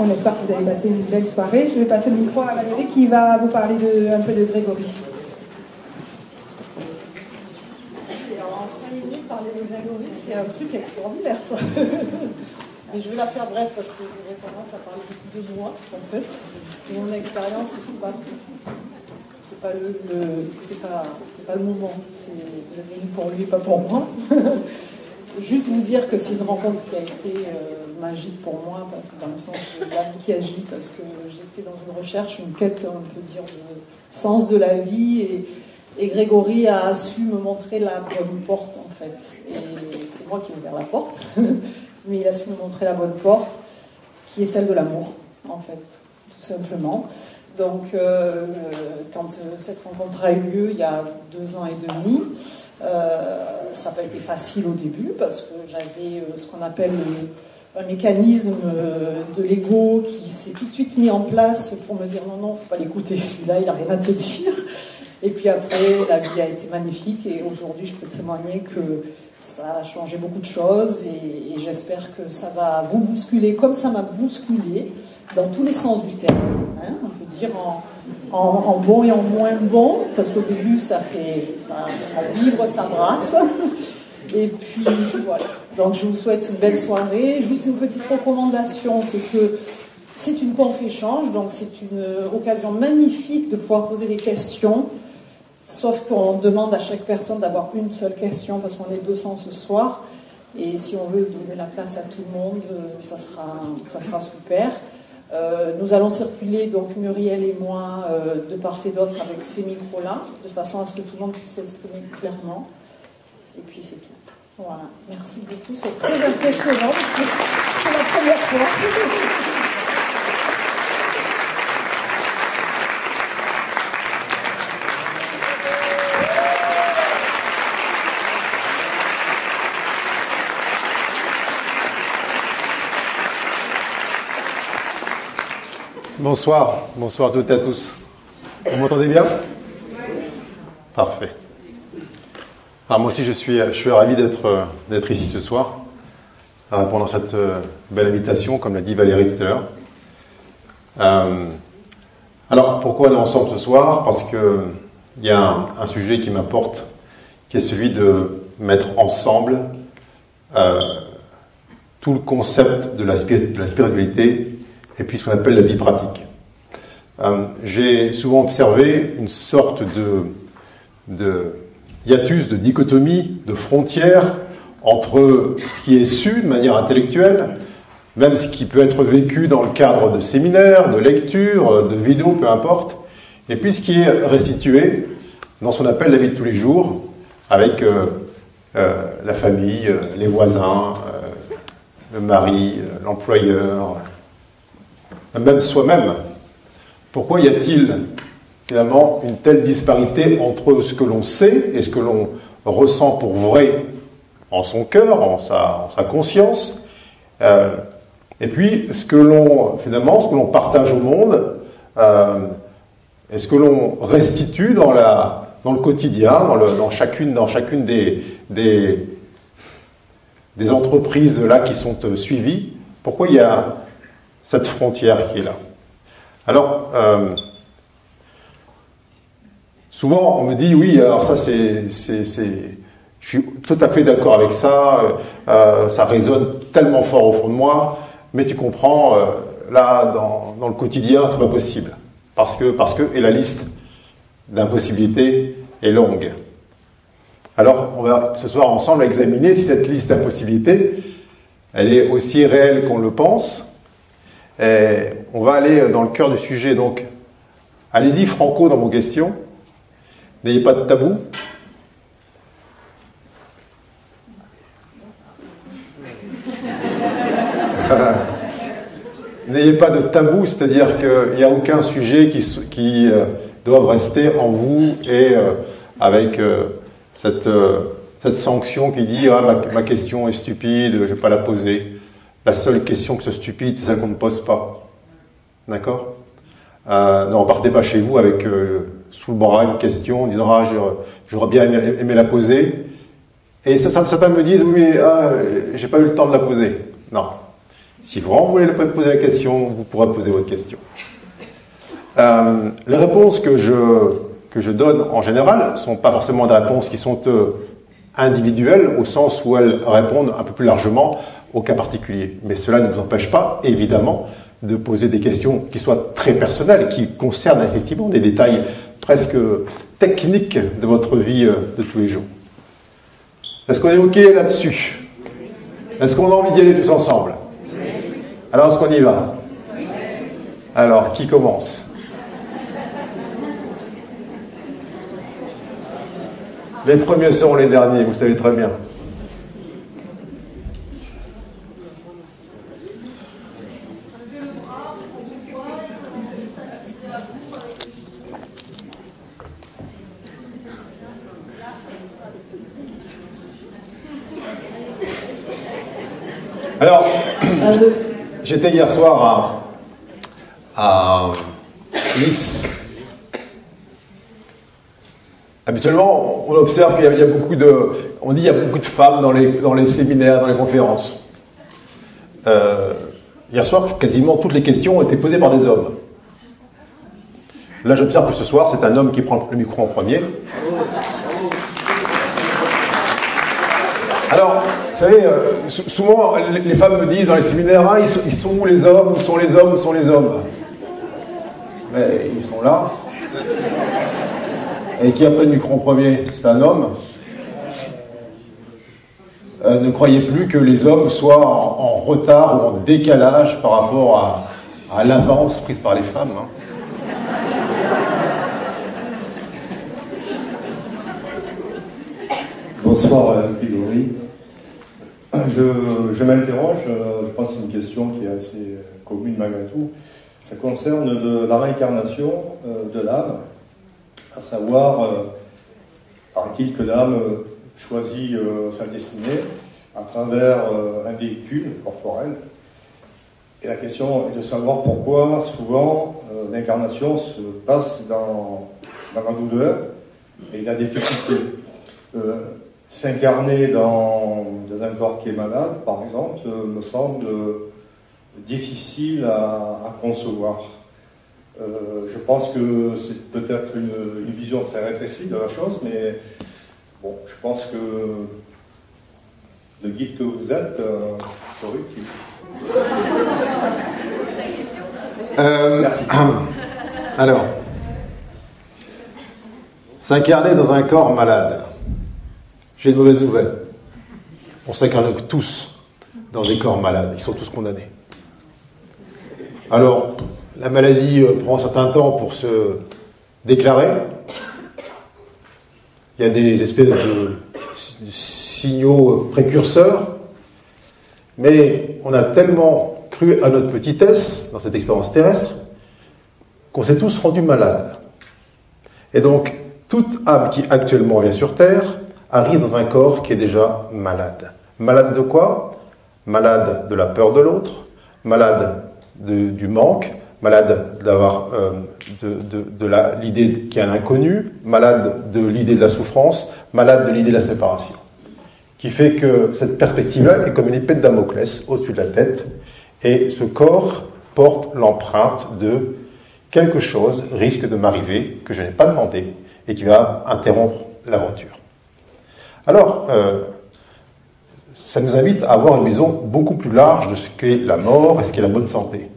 On espère que vous avez passé une belle soirée. Je vais passer le micro à Valérie qui va vous parler un peu de Grégory. En 5 minutes, parler de Grégory, c'est un truc extraordinaire, ça. Mais je vais la faire bref parce que j'aurais tendance à parler beaucoup de moi, en fait. Mon expérience, pas c'est pas le, pas, pas le moment. Vous êtes venu pour lui, pas pour moi. Juste vous dire que c'est une rencontre qui a été euh, magique pour moi, dans le sens de l'âme qui agit, parce que j'étais dans une recherche, une quête, on peut dire, de sens de la vie, et, Grégory a su me montrer la bonne porte, en fait. Et c'est moi qui ai ouvert la porte, mais il a su me montrer la bonne porte, qui est celle de l'amour, en fait, tout simplement. Donc, euh, quand cette rencontre a eu lieu il y a deux ans et demi, euh, ça n'a pas été facile au début parce que j'avais euh, ce qu'on appelle un mécanisme de l'ego qui s'est tout de suite mis en place pour me dire non, non, faut pas l'écouter, celui-là, il n'a rien à te dire. Et puis après, la vie a été magnifique et aujourd'hui, je peux témoigner que ça a changé beaucoup de choses et, j'espère que ça va vous bousculer comme ça m'a bousculé dans tous les sens du terme. Hein, on peut dire en, bon et en moins bon, parce qu'au début ça fait ça, ça vibre, ça brasse. Et puis voilà. Donc je vous souhaite une belle soirée. Juste une petite recommandation, c'est que c'est une conf échange, donc c'est une occasion magnifique de pouvoir poser des questions. Sauf qu'on demande à chaque personne d'avoir une seule question parce qu'on est 200 ce soir. Et si on veut donner la place à tout le monde, euh, ça sera, ça sera super. Euh, nous allons circuler, donc Muriel et moi, euh, de part et d'autre avec ces micros-là, de façon à ce que tout le monde puisse s'exprimer clairement. Et puis c'est tout. Voilà. Merci beaucoup. C'est très impressionnant parce que c'est la première fois. Bonsoir, bonsoir à toutes et à tous. Vous m'entendez bien? Parfait. Alors moi aussi je suis, je suis ravi d'être, d'être ici ce soir, à répondre à cette euh, belle invitation, comme l'a dit Valérie tout à l'heure. Euh, alors pourquoi on est ensemble ce soir? Parce que il y a un, sujet qui m'importe, qui est celui de mettre ensemble euh, tout le concept de la spiritualité et puis ce qu'on appelle la vie pratique. Euh, j'ai souvent observé une sorte de, hiatus, de dichotomie, de frontière entre ce qui est su de manière intellectuelle, même ce qui peut être vécu dans le cadre de séminaires, de lectures, de vidéos, peu importe, et puis ce qui est restitué dans ce qu'on appelle la vie de tous les jours, avec euh, euh, la famille, les voisins, le mari, l'employeur, même soi-même. Pourquoi y a-t-il finalement une telle disparité entre ce que l'on sait et ce que l'on ressent pour vrai en son cœur, en sa, conscience, euh, et puis ce que l'on finalement, ce que l'on partage au monde, euh, et ce que l'on restitue dans le quotidien, dans, chacune des, entreprises là qui sont euh, suivies. Pourquoi y a cette frontière qui est là. Alors, euh, souvent on me dit oui, alors ça c'est, c'est, je suis tout à fait d'accord avec ça, euh, ça résonne tellement fort au fond de moi, mais tu comprends, euh, là dans, le quotidien c'est pas possible, parce que, parce que, et la liste d'impossibilités est longue. Alors, on va ce soir ensemble examiner si cette liste d'impossibilités, elle est aussi réelle qu'on le pense, et on va aller dans le cœur du sujet. Donc, allez-y franco dans vos questions. N'ayez pas de tabou. N'ayez pas de tabou, c'est-à-dire qu'il n'y a aucun sujet qui, euh, doit rester en vous et euh, avec euh, cette, cette sanction qui dit ah, ma, ma question est stupide, je ne vais pas la poser. La seule question que ce stupide, c'est celle qu'on ne pose pas. D'accord euh, Ne repartez pas chez vous avec euh, sous le bras une question en disant ah j'aurais bien aimé, la poser. Et certains me disent oui mais ah, j'ai pas eu le temps de la poser. Non. Si vous voulez poser la question, vous pourrez poser votre question. Euh, les réponses que je, que je donne en général ne sont pas forcément des réponses qui sont euh, individuelles, au sens où elles répondent un peu plus largement au cas particulier. Mais cela ne vous empêche pas, évidemment, de poser des questions qui soient très personnelles, qui concernent effectivement des détails presque techniques de votre vie euh, de tous les jours. Est-ce qu'on est OK là-dessus? Est-ce qu'on a envie d'y aller tous ensemble? Alors, est-ce qu'on y va? Alors, qui commence? Les premiers seront les derniers, vous savez très bien. Alors, j'étais hier soir à, Nice. Habituellement, on observe qu'il y, a beaucoup de, on dit qu'il y a beaucoup de femmes dans les, dans les séminaires, dans les conférences. Euh, hier soir, quasiment toutes les questions ont été posées par des hommes. Là, j'observe que ce soir, c'est un homme qui prend le micro en premier. Alors, savez, euh, souvent les, femmes me disent dans les séminaires, ah, ils, sont, où les hommes, où sont les hommes, où sont les hommes? Mais ils sont là. Et qui a pris le micro en premier? C'est un homme. Euh, ne croyez plus que les hommes soient en, retard ou en décalage par rapport à, l'avance prise par les femmes. Hein. Bonsoir, euh, Grégory. Je, m'interroge, euh, je pense que c'est une question qui est assez commune malgré tout. Ça concerne la réincarnation euh, de l'âme, à savoir, euh, paraît-il que l'âme choisit sa destinée à travers un véhicule corporel. Et la question est de savoir pourquoi souvent l'incarnation se passe dans, dans, la douleur et la difficulté s'incarner dans, un corps qui est malade, par exemple, euh, me semble difficile à, concevoir. Euh, je pense que c'est peut-être une, vision très rétrécie de la chose, mais bon, je pense que le guide que vous êtes euh, serait utile. Merci. Alors, s'incarner dans un corps malade. J'ai une mauvaise nouvelle. On s'incarne tous dans des corps malades. Ils sont tous condamnés. Alors, la maladie euh, prend un certain temps pour se déclarer. Il y a des espèces de signaux précurseurs. Mais on a tellement cru à notre petitesse dans cette expérience terrestre qu'on s'est tous rendus malades. Et donc, toute âme qui actuellement vient sur Terre arrive dans un corps qui est déjà malade. Malade de quoi? Malade de la peur de l'autre, malade du manque, malade d'avoir euh, de, de, l'idée qu'il y a un inconnu, malade de l'idée de la souffrance, malade de l'idée de la séparation. Qui fait que cette perspective-là est comme une épée de Damoclès au-dessus de la tête, et ce corps porte l'empreinte de quelque chose risque de m'arriver que je n'ai pas demandé et qui va interrompre l'aventure. Alors, euh, ça nous invite à avoir une vision beaucoup plus large de ce qu'est la mort et ce qu'est la bonne santé.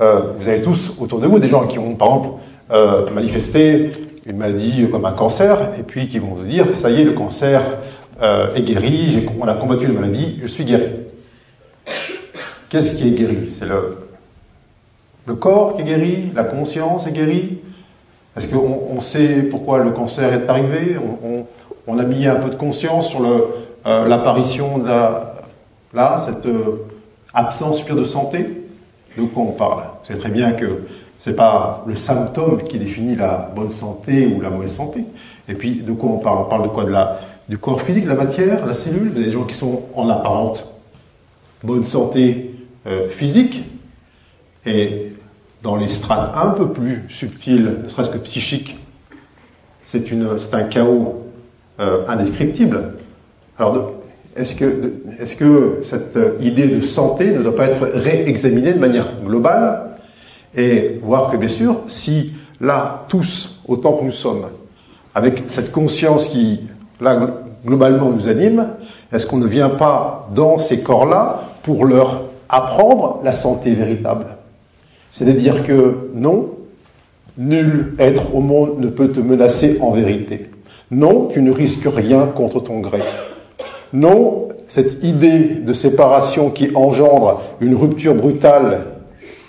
Euh, vous avez tous autour de vous des gens qui ont, par exemple, euh, manifesté une maladie comme un cancer, et puis qui vont vous dire, ça y est, le cancer est guéri, on a combattu la maladie, je suis guéri. Qu'est-ce qui est guéri? C'est le, corps qui est guéri, la conscience est guérie? Est-ce qu'on sait pourquoi le cancer est arrivé? A mis un peu de conscience sur euh, l'apparition de là, cette euh, absence de santé. De quoi on parle? Savez très bien que ce n'est pas le symptôme qui définit la bonne santé ou la mauvaise santé. Et puis, de quoi on parle? On parle de quoi? De la, Du corps physique, de la matière, la cellule. Des gens qui sont en apparente bonne santé euh, physique, et dans les strates un peu plus subtiles, ne serait-ce que psychiques, c'est un chaos euh, indescriptible. Alors, est-ce que, est que cette idée de santé ne doit pas être réexaminée de manière globale et voir que bien sûr, si là, tous, autant que nous sommes, avec cette conscience qui, là, globalement nous anime, est-ce qu'on ne vient pas dans ces corps-là pour leur apprendre la santé véritable? C'est-à-dire que non, nul être au monde ne peut te menacer en vérité. Non, tu ne risques rien contre ton gré. Non, cette idée de séparation qui engendre une rupture brutale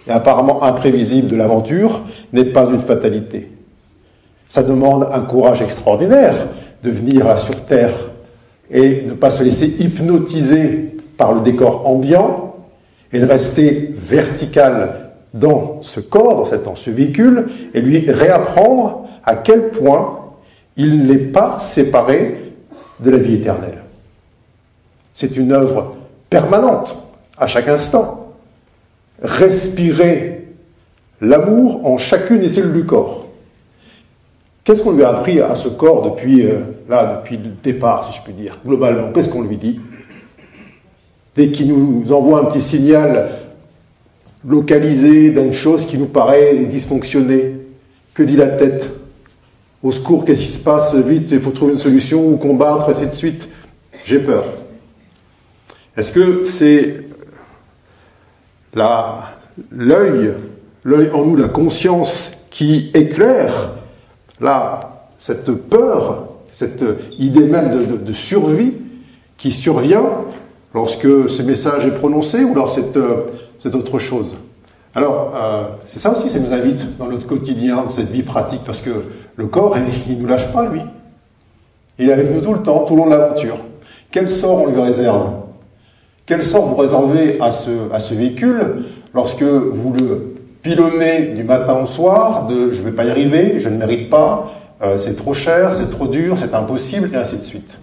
et apparemment imprévisible de l'aventure n'est pas une fatalité. Ça demande un courage extraordinaire de venir sur Terre et ne pas se laisser hypnotiser par le décor ambiant et de rester vertical dans ce corps, dans, cet, dans ce véhicule, et lui réapprendre à quel point il n'est pas séparé de la vie éternelle. C'est une œuvre permanente, à chaque instant. Respirer l'amour en chacune des cellules du corps. Qu'est-ce qu'on lui a appris à ce corps depuis, euh, là, depuis le départ, si je puis dire, globalement? Qu'est-ce qu'on lui dit? Dès qu'il nous envoie un petit signal localisé d'une chose qui nous paraît dysfonctionner, que dit la tête? Au secours, qu'est-ce qui se passe Vite, il faut trouver une solution ou combattre, ainsi de suite. J'ai peur. Est-ce que c'est l'œil, l'œil en nous, la conscience qui éclaire là, cette peur, cette idée même de, survie qui survient lorsque ce message est prononcé ou alors c'est autre chose? Alors, euh, c'est ça aussi, ça nous invite dans notre quotidien, dans cette vie pratique, parce que le corps, il ne nous lâche pas, lui. Il est avec nous tout le temps, tout le long de l'aventure. Quel sort on lui réserve? Quel sort vous réservez à ce, à ce véhicule lorsque vous le pilonner du matin au soir de je ne vais pas y arriver, je ne mérite pas, euh, c'est trop cher, c'est trop dur, c'est impossible, et ainsi de suite.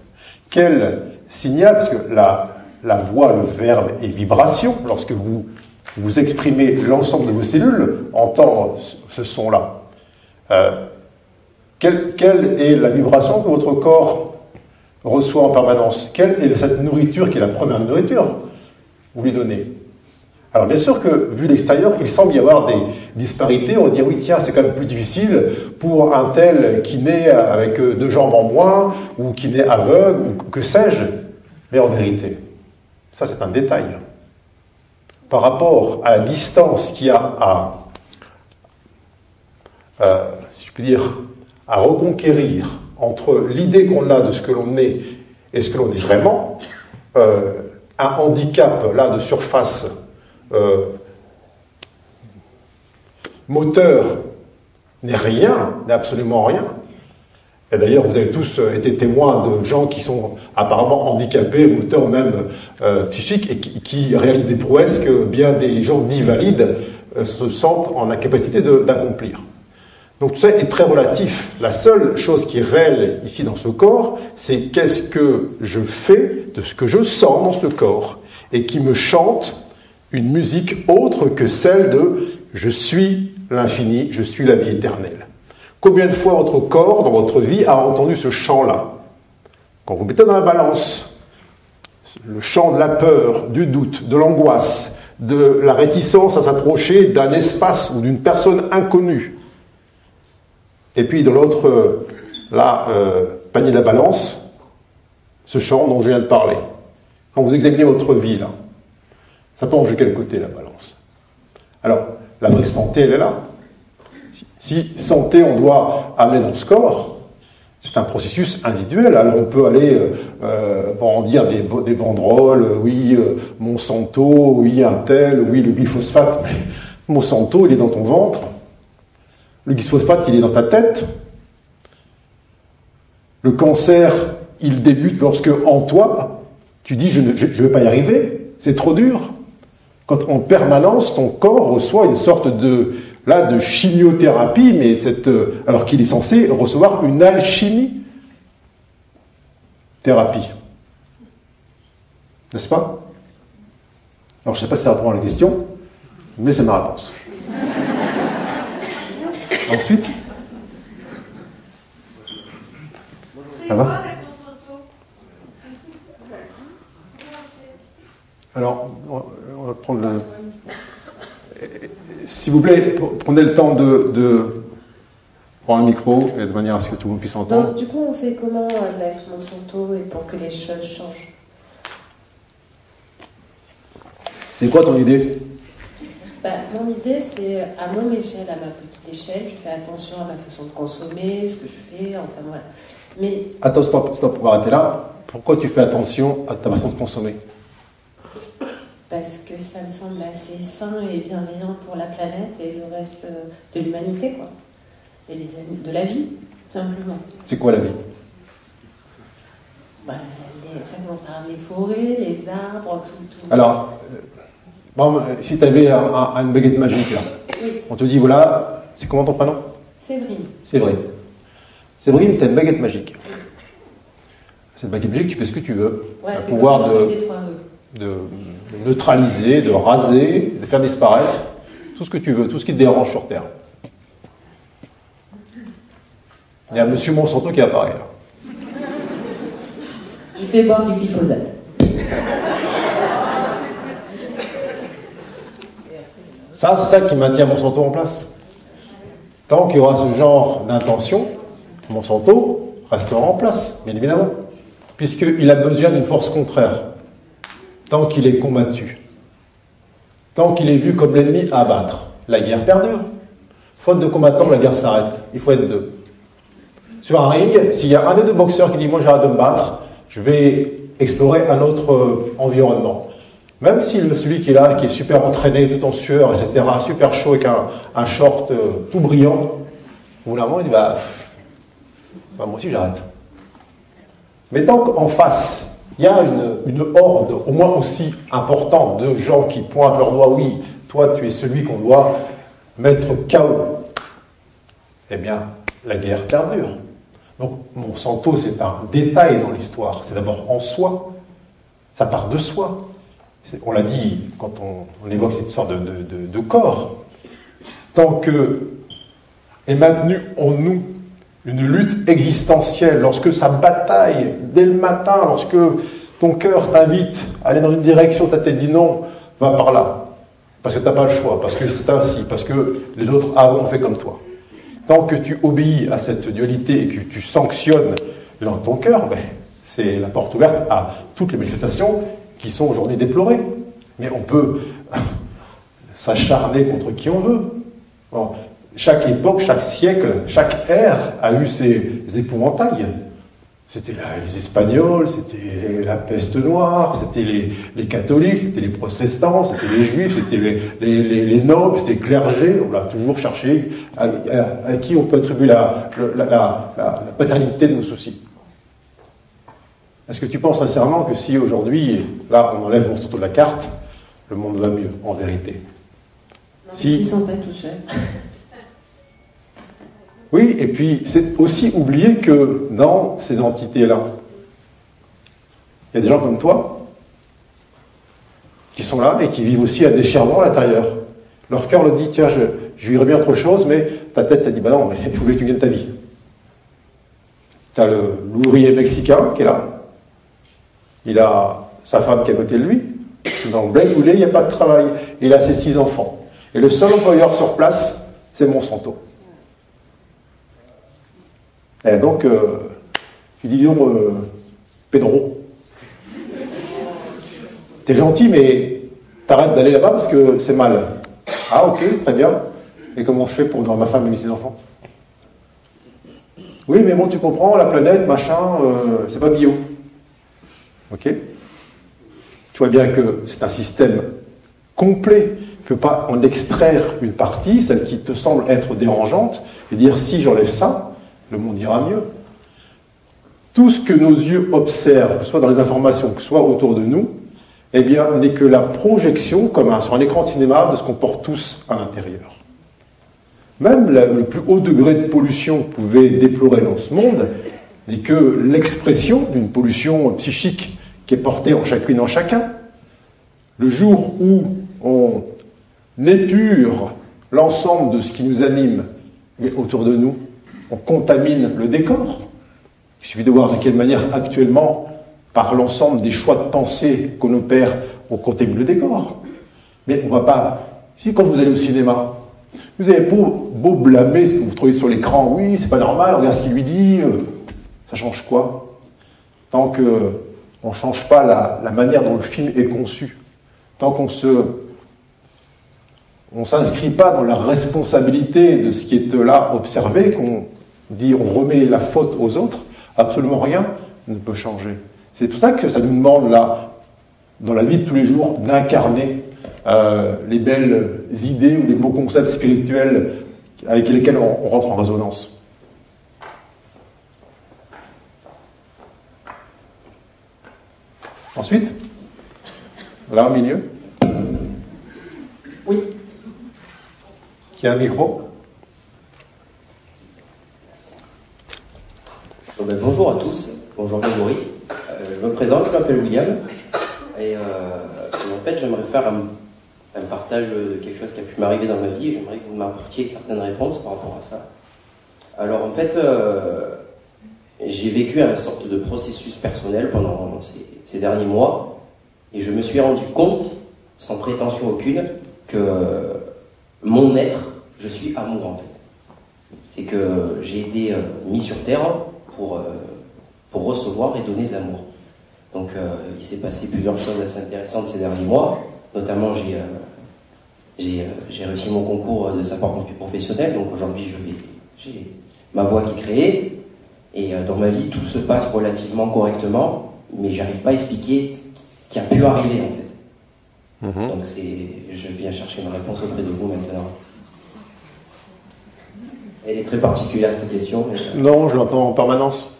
Quel signal, parce que la, la voix, le verbe est vibration, lorsque vous, vous exprimez l'ensemble de vos cellules, entendre ce son-là. Euh, quelle, est la vibration que votre corps reçoit en permanence? Quelle est cette nourriture qui est la première nourriture Vous lui donnez? Alors bien sûr que, vu l'extérieur, il semble y avoir des disparités. On dire, oui, tiens, c'est quand même plus difficile pour un tel qui naît avec deux jambes en moins, ou qui naît aveugle, ou que sais-je. Mais en vérité, ça c'est un détail. Par rapport à la distance qu'il y a à, euh, à reconquérir entre l'idée qu'on a de ce que l'on est et ce que l'on est vraiment, euh, un handicap là de surface euh, moteur n'est rien, n'est absolument rien. Et d'ailleurs, vous avez tous euh, été témoins de gens qui sont apparemment handicapés, moteurs même euh, psychiques, et qui, réalisent des prouesses que bien des gens dits valides se sentent en incapacité d'accomplir. Donc tout ça est très relatif. La seule chose qui est réelle ici dans ce corps, c'est qu'est-ce que je fais de ce que je sens dans ce corps et qui me chante une musique autre que celle de je suis l'infini, je suis la vie éternelle. Combien de fois votre corps, dans votre vie, a entendu ce chant-là Quand vous mettez dans la balance le chant de la peur, du doute, de l'angoisse, de la réticence à s'approcher d'un espace ou d'une personne inconnue, et puis dans l'autre, euh, là, euh, panier de la balance, ce chant dont je viens de parler. Quand vous examinez votre vie, là, ça penche de quel côté la balance? Alors, la vraie santé, elle est là. Si, santé, on doit amener dans ce corps, c'est un processus individuel. Alors on peut aller euh, euh brandir des, banderoles, euh, oui, euh, Monsanto, oui, un tel, oui, le glyphosate. Mais Monsanto, il est dans ton ventre. Le glyphosate, il est dans ta tête. Le cancer, il débute lorsque, en toi, tu dis je ne vais pas y arriver, c'est trop dur quand en permanence ton corps reçoit une sorte de là de chimiothérapie, mais cette, euh, alors qu'il est censé recevoir une alchimie thérapie. N'est-ce pas? Alors je ne sais pas si ça à la question, mais c'est ma réponse. Ensuite? Ça va? Alors, on va prendre le. S'il vous plaît, prenez le temps de, de, prendre le micro et de manière à ce que tout le monde puisse entendre. Donc, du coup, on fait comment avec Monsanto et pour que les choses changent? C'est quoi ton idée? Bah, Mon idée, c'est à mon échelle, à ma petite échelle, je fais attention à ma façon de consommer, ce que je fais, enfin voilà. Mais. Attends, stop, stop, on va arrêter là. Pourquoi tu fais attention à ta façon de consommer? Parce que ça me semble assez sain et bienveillant pour la planète et le reste de l'humanité, quoi. Et de la vie, simplement. C'est quoi la vie? Bah, Ça commence par les forêts, les arbres, tout. tout. Alors, euh, bon, si tu avais un, une baguette magique, là, on te dit voilà, c'est comment ton prénom? Séverine. Séverine. Séverine, tu as une baguette magique. Cette baguette magique, tu fais ce que tu veux. Ouais, le pouvoir de de neutraliser, de raser, de faire disparaître tout ce que tu veux, tout ce qui te dérange sur Terre. Il y a Monsieur Monsanto qui apparaît là. Il fait boire du glyphosate. Ça, c'est ça qui maintient Monsanto en place. Tant qu'il y aura ce genre d'intention, Monsanto restera en place, bien évidemment, puisqu'il a besoin d'une force contraire tant qu'il est combattu, tant qu'il est vu comme l'ennemi à abattre. La guerre perdure. Faute de combattants, la guerre s'arrête. Il faut être deux. Sur un ring, s'il y a un des deux boxeurs qui dit Moi j'arrête de me battre, je vais explorer un autre euh, environnement. Même si celui qui est là, qui est super entraîné, tout en sueur, etc., super chaud avec un, short euh, tout brillant, au bout d'un il dit bah, bah moi aussi j'arrête. Mais tant qu'en face, il y a une, horde au moins aussi importante de gens qui pointent leur doigt, oui, toi tu es celui qu'on doit mettre KO. Eh bien, la guerre perdure. Donc Monsanto, c'est un détail dans l'histoire. C'est d'abord en soi. Ça part de soi. On l'a dit quand on, évoque cette histoire de, de, corps. Tant que est maintenu en nous une lutte existentielle, lorsque ça bataille dès le matin, lorsque ton cœur t'invite à aller dans une direction, ta tête dit non, va par là. Parce que tu n'as pas le choix, parce que c'est ainsi, parce que les autres avant ont fait comme toi. Tant que tu obéis à cette dualité et que tu sanctionnes dans ton cœur, ben, c'est la porte ouverte à toutes les manifestations qui sont aujourd'hui déplorées. Mais on peut s'acharner contre qui on veut. Chaque époque, chaque siècle, chaque ère a eu ses épouvantails. C'était les Espagnols, c'était la peste noire, c'était les, catholiques, c'était les protestants, c'était les juifs, c'était les, nobles, c'était le clergé. On l'a toujours cherché à, qui on peut attribuer la, paternité de nos soucis. Est-ce que tu penses sincèrement que si aujourd'hui, là, on enlève Monsanto de la carte, le monde va mieux, en vérité? Non, si... Ils ne sont pas tout seuls. Oui, et puis c'est aussi oublier que dans ces entités-là, il y a des gens comme toi qui sont là et qui vivent aussi à déchirement à l'intérieur. Leur cœur le dit, tiens, je, je vivrais bien autre chose, mais ta tête t'a dit, bah non, mais il voulait que tu gagnes ta vie. Tu as l'ouvrier mexicain qui est là. Il a sa femme qui est à côté de lui. Dans Blaine il n'y a pas de travail. Il a ses six enfants. Et le seul employeur sur place, c'est Monsanto. Et eh, donc, euh, tu dis donc, euh, Pedro, t'es gentil, mais t'arrêtes d'aller là-bas parce que c'est mal. Ah, ok, très bien. Et comment je fais pour ma femme et mes enfants? Oui, mais bon, tu comprends, la planète, machin, euh, c'est pas bio. Ok? Tu vois bien que c'est un système complet. Tu ne peux pas en extraire une partie, celle qui te semble être dérangeante, et dire si j'enlève ça, le monde ira mieux. Tout ce que nos yeux observent, que ce soit dans les informations, que ce soit autour de nous, eh bien, n'est que la projection, comme sur un écran de cinéma, de ce qu'on porte tous à l'intérieur. Même le plus haut degré de pollution que pouvez déplorer dans ce monde n'est que l'expression d'une pollution psychique qui est portée en chacune en chacun. Le jour où on épure l'ensemble de ce qui nous anime autour de nous, on contamine le décor. Il suffit de voir de quelle manière actuellement par l'ensemble des choix de pensée qu'on opère au contemple le décor. Mais on va pas. Si quand vous allez au cinéma, vous avez beau, beau blâmer ce que vous trouvez sur l'écran, oui, c'est pas normal, regarde ce qu'il lui dit, euh, ça change quoi? Tant que on ne change pas la, manière dont le film est conçu, tant qu'on se on s'inscrit pas dans la responsabilité de ce qui est là observé, qu'on dit on remet la faute aux autres, absolument rien ne peut changer. C'est pour ça que ça nous demande là, dans la vie de tous les jours, d'incarner euh, les belles idées ou les beaux concepts spirituels avec lesquels on, on rentre en résonance. Ensuite, là au milieu. Oui. Qui a un micro? Ben, Bonjour à tous. Bonjour Grégory. Euh, je me présente, je m'appelle William. Et, euh, et, en fait, j'aimerais faire un, un, partage de quelque chose qui a pu m'arriver dans ma vie. J'aimerais que vous m'apportiez certaines réponses par rapport à ça. Alors en fait, euh, j'ai vécu une sorte de processus personnel pendant ces, ces, derniers mois. Et je me suis rendu compte, sans prétention aucune, que mon être, je suis amour en fait. C'est que j'ai été mis sur terre pour, euh, pour recevoir et donner de l'amour. Donc euh, il s'est passé plusieurs choses assez intéressantes ces derniers mois. Notamment j'ai euh, j'ai réussi mon concours de sapeur-pompier professionnel. Donc aujourd'hui j'ai ma voix qui est créée. Et dans ma vie tout se passe relativement correctement. Mais j'arrive pas à expliquer ce qui a pu arriver en fait. Mmh. Donc c'est, je viens chercher ma réponse auprès de vous maintenant. Elle est très particulière cette question. Mais... Non, je l'entends en permanence.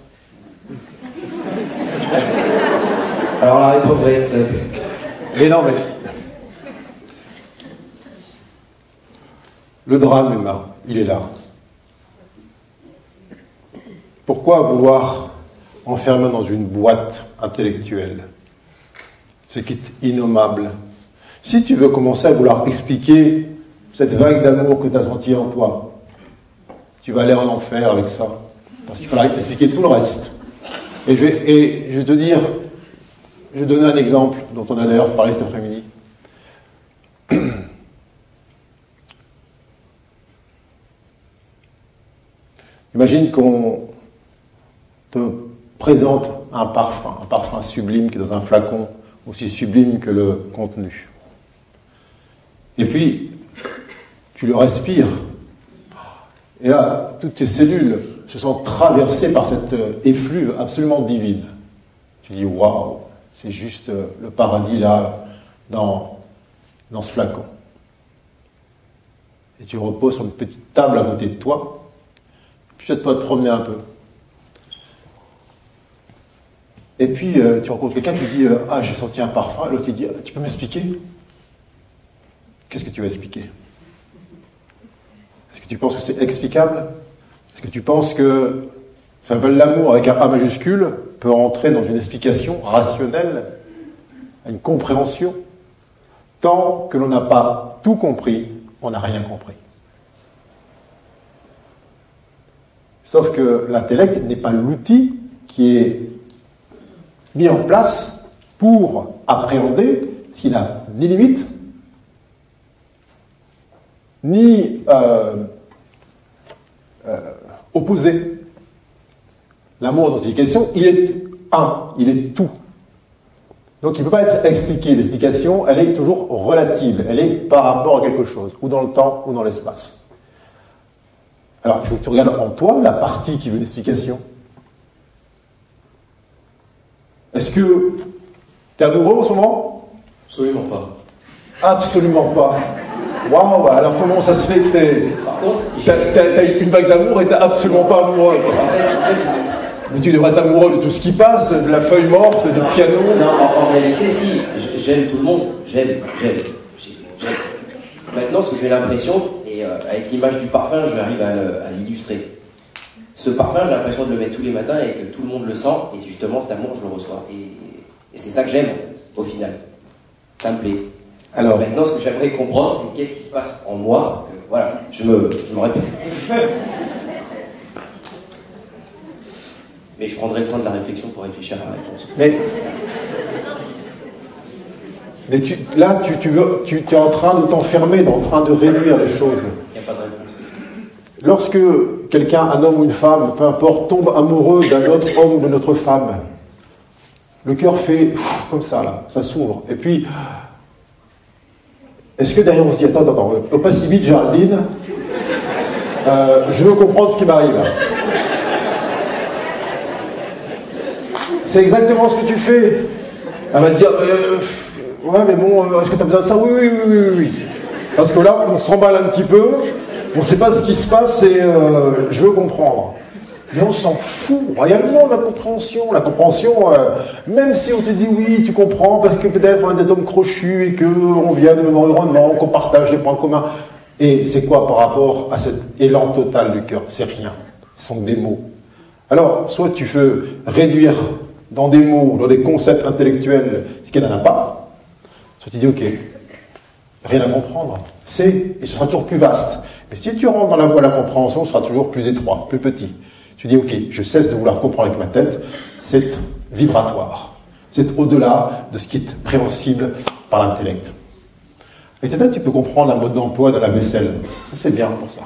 Alors la réponse va être simple. Mais non, mais. Le drame est là, il est là. Pourquoi vouloir enfermer dans une boîte intellectuelle ce qui est innommable? Si tu veux commencer à vouloir expliquer cette vague d'amour que tu as senti en toi, tu vas aller en enfer avec ça. Parce qu'il faudra expliquer tout le reste. Et je vais, et je vais te dire, je vais donner un exemple dont on a d'ailleurs parlé cet après-midi. Imagine qu'on te présente un parfum, un parfum sublime qui est dans un flacon, aussi sublime que le contenu. Et puis, tu le respires. Et là, toutes tes cellules se sont traversées par cette effluve absolument divine. Tu dis, waouh, c'est juste le paradis là, dans, dans ce flacon. Et tu reposes sur une petite table à côté de toi, puis tu vas te promener un peu. Et puis euh, tu rencontres quelqu'un qui dit euh, Ah, j'ai senti un parfum. L'autre qui dit Tu peux m'expliquer? Qu'est-ce que tu vas expliquer? Est-ce que tu penses que c'est explicable? Est-ce que tu penses que ça s'appelle l'amour avec un A majuscule peut entrer dans une explication rationnelle, une compréhension? Tant que l'on n'a pas tout compris, on n'a rien compris. Sauf que l'intellect n'est pas l'outil qui est mis en place pour appréhender ce qui n'a ni limite, ni euh, euh, opposé. L'amour dont il est question, il est un, il est tout. Donc il ne peut pas être expliqué. L'explication, elle est toujours relative. Elle est par rapport à quelque chose, ou dans le temps, ou dans l'espace. Alors il faut que tu regardes en toi la partie qui veut l'explication. Est-ce que tu es amoureux en ce moment? Absolument pas. Absolument pas. Waouh, alors comment ça se fait que tu Par contre, as, une vague d'amour et tu absolument pas amoureux Mais tu devrais être amoureux de tout ce qui passe, de la feuille morte, du piano. Non, en, réalité, si. J'aime tout le monde. J'aime, j'aime. Maintenant, ce que j'ai l'impression, et euh, avec l'image du parfum, j'arrive à l'illustrer. Ce parfum, j'ai l'impression de le mettre tous les matins et que tout le monde le sent, et justement, cet amour, je le reçois. Et, et c'est ça que j'aime, en fait, au final. Ça me plaît. Alors, maintenant, ce que j'aimerais comprendre, c'est qu'est-ce qui se passe en moi. Que, voilà, je me, je me répète. Mais je prendrai le temps de la réflexion pour réfléchir à la réponse. Mais, mais tu, là, tu, tu, veux, tu, tu es en train de t'enfermer, en train de réduire les choses. Il n'y a pas de réponse. Lorsque quelqu'un, un homme ou une femme, peu importe, tombe amoureux d'un autre homme ou de notre femme, le cœur fait comme ça, là, ça s'ouvre. Et puis, est-ce que derrière on se dit, attends, attends, attends, pas si vite, Géraldine, euh, je veux comprendre ce qui m'arrive. C'est exactement ce que tu fais. Elle va te dire, euh, ouais, mais bon, euh, est-ce que tu as besoin de ça? Oui, oui, oui, oui, oui. Parce que là, on s'emballe un petit peu, on ne sait pas ce qui se passe et je veux comprendre. Mais on s'en fout royalement de la compréhension. La compréhension, euh, même si on te dit oui, tu comprends, parce que peut-être on a des hommes crochus et qu'on vient de même environnement, qu'on partage des points communs. Et c'est quoi par rapport à cet élan total du cœur? C'est rien. Ce sont des mots. Alors, soit tu veux réduire dans des mots, dans des concepts intellectuels, ce qu'il n'y en a pas, soit tu dis ok, rien à comprendre. C'est, et ce sera toujours plus vaste. Mais si tu rentres dans la voie de la compréhension, ce sera toujours plus étroit, plus petit. Tu dis, ok, je cesse de vouloir comprendre avec ma tête, c'est vibratoire. C'est au-delà de ce qui est préhensible par l'intellect. Et peut-être tu peux comprendre un mode d'emploi de la vaisselle. C'est bien pour ça.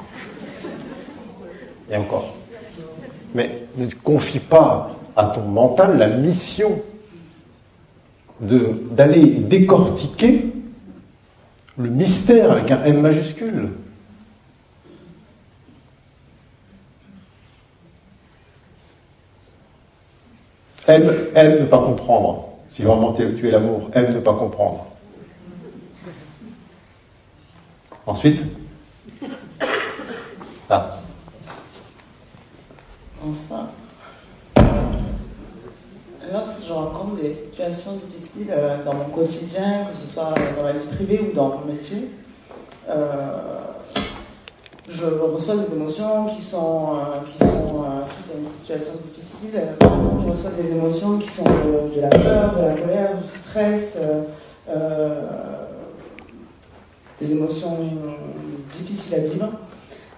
Et encore. Mais ne confie pas à ton mental la mission d'aller décortiquer le mystère avec un M majuscule. Aime, aime ne pas comprendre. Si vraiment tu es l'amour, aime ne pas comprendre. Ensuite Ah, Bonsoir. Lorsque je rencontre des situations difficiles euh, dans mon quotidien, que ce soit dans la vie privée ou dans mon métier, je reçois des émotions qui sont, euh, euh, suite à une situation difficile. euh, Je reçois des émotions qui sont de, la peur, de la colère, du stress, des émotions difficiles à vivre.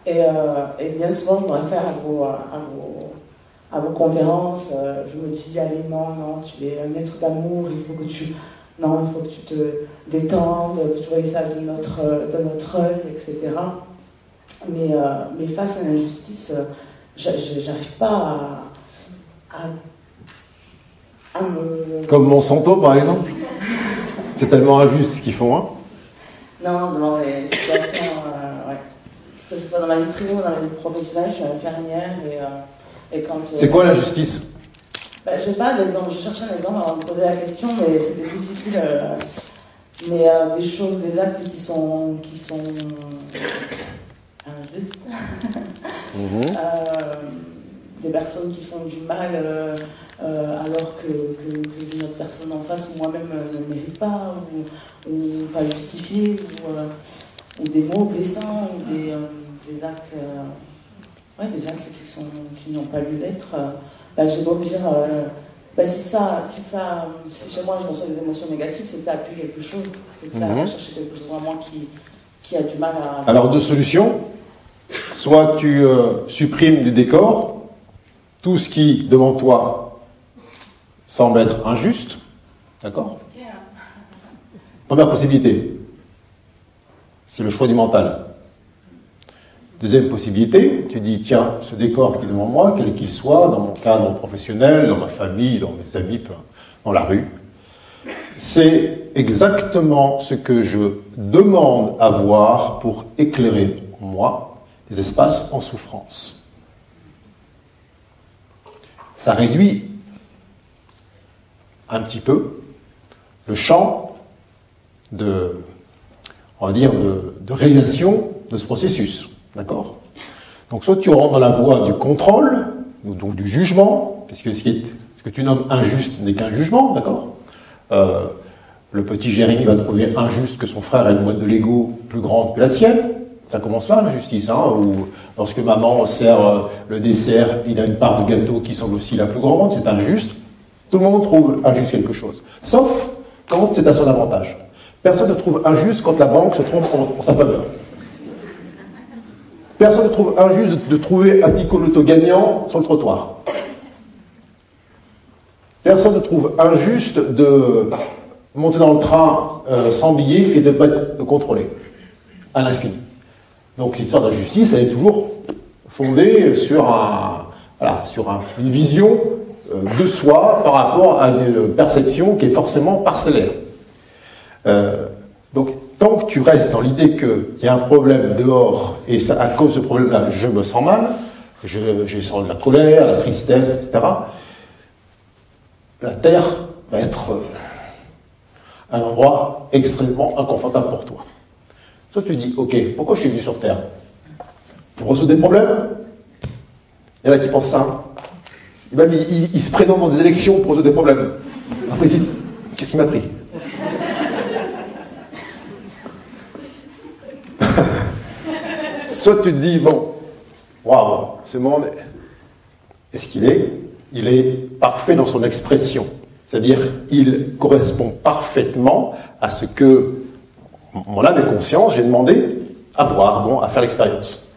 Et, bien souvent, je me réfère à vos, conférences. je me dis, allez, non, non, tu es un être d'amour, il faut que tu. Non, il faut que tu te détendes, que tu vois ça de notre, de notre œil, etc. Mais, euh, mais face à l'injustice, euh, j'a- j'a- j'arrive pas à, à, à me. comme Monsanto par exemple. C'est tellement injuste ce qu'ils font. Hein Non, dans les situations, euh, ouais. Que ce soit dans ma vie privée ou dans ma vie professionnelle, je suis infirmière et, euh, et quand. euh, C'est quoi la justice? Bah, Je sais pas d'exemple, je cherchais un exemple avant de poser la question, mais c'était difficile. mais des choses, des actes qui sont, qui sont injustes. Euh, des personnes qui font du mal euh, euh, alors que, que, que notre personne en face ou moi-même ne le mérite pas ou, ou pas justifié ou, ou des mots blessants ou des, des actes ouais, des actes qui sont qui n'ont pas lieu d'être euh, bah, j'ai beau me dire euh, bah, si ça si ça si chez moi je reçois des émotions négatives c'est que ça appuie quelque chose c'est que ça Mhm. va chercher quelque chose en moi qui qui a du mal à Alors deux solutions. Soit tu euh, supprimes du décor tout ce qui, devant toi, semble être injuste. D'accord? Première possibilité. C'est le choix du mental. Deuxième possibilité, tu dis, tiens, ce décor qui est devant moi, quel qu'il soit, dans mon cadre professionnel, dans ma famille, dans mes amis, dans la rue, c'est exactement ce que je demande à voir pour éclairer moi des espaces en souffrance. Ça réduit un petit peu le champ de, on va dire, de, de de ce processus. D'accord? Donc soit tu rentres dans la voie du contrôle, ou donc du jugement, puisque ce que tu nommes injuste n'est qu'un jugement, d'accord? Euh, Le petit Jérémy va trouver injuste que son frère ait une boîte de Lego plus grande que la sienne. Ça commence là, la justice. Hein, ou lorsque maman sert euh, le dessert, il a une part de gâteau qui semble aussi la plus grande, c'est injuste. Tout le monde trouve injuste quelque chose. Sauf quand c'est à son avantage. Personne ne trouve injuste quand la banque se trompe en, sa faveur. Personne ne trouve injuste de, de trouver un Ticoloto gagnant sur le trottoir. Personne ne trouve injuste de monter dans le train euh, sans billet et de ne pas être contrôlé à l'infini. Donc l'histoire de la justice, elle est toujours fondée sur, un, voilà, sur un- une vision euh, de soi par rapport à une perception qui est forcément parcellaire. Euh, donc tant que tu restes dans l'idée qu'il y a un problème dehors et ça, à cause de ce problème-là, je me sens mal, je sens de la colère, la tristesse, etc., la Terre va être euh, un endroit extrêmement inconfortable pour toi. Toi, tu dis, ok, pourquoi je suis venu sur Terre? Pour résoudre des problèmes? Il y en a qui pensent ça. Même, ils, ils se présentent dans des élections pour résoudre des problèmes. Après, ils qu'est-ce qui m'a pris? Soit tu te dis, bon, waouh, ce monde, est-ce qu'il est? Il est parfait dans son expression. C'est-à-dire, il correspond parfaitement à ce que mon âme et conscience, j'ai demandé à voir, bon, à faire l'expérience.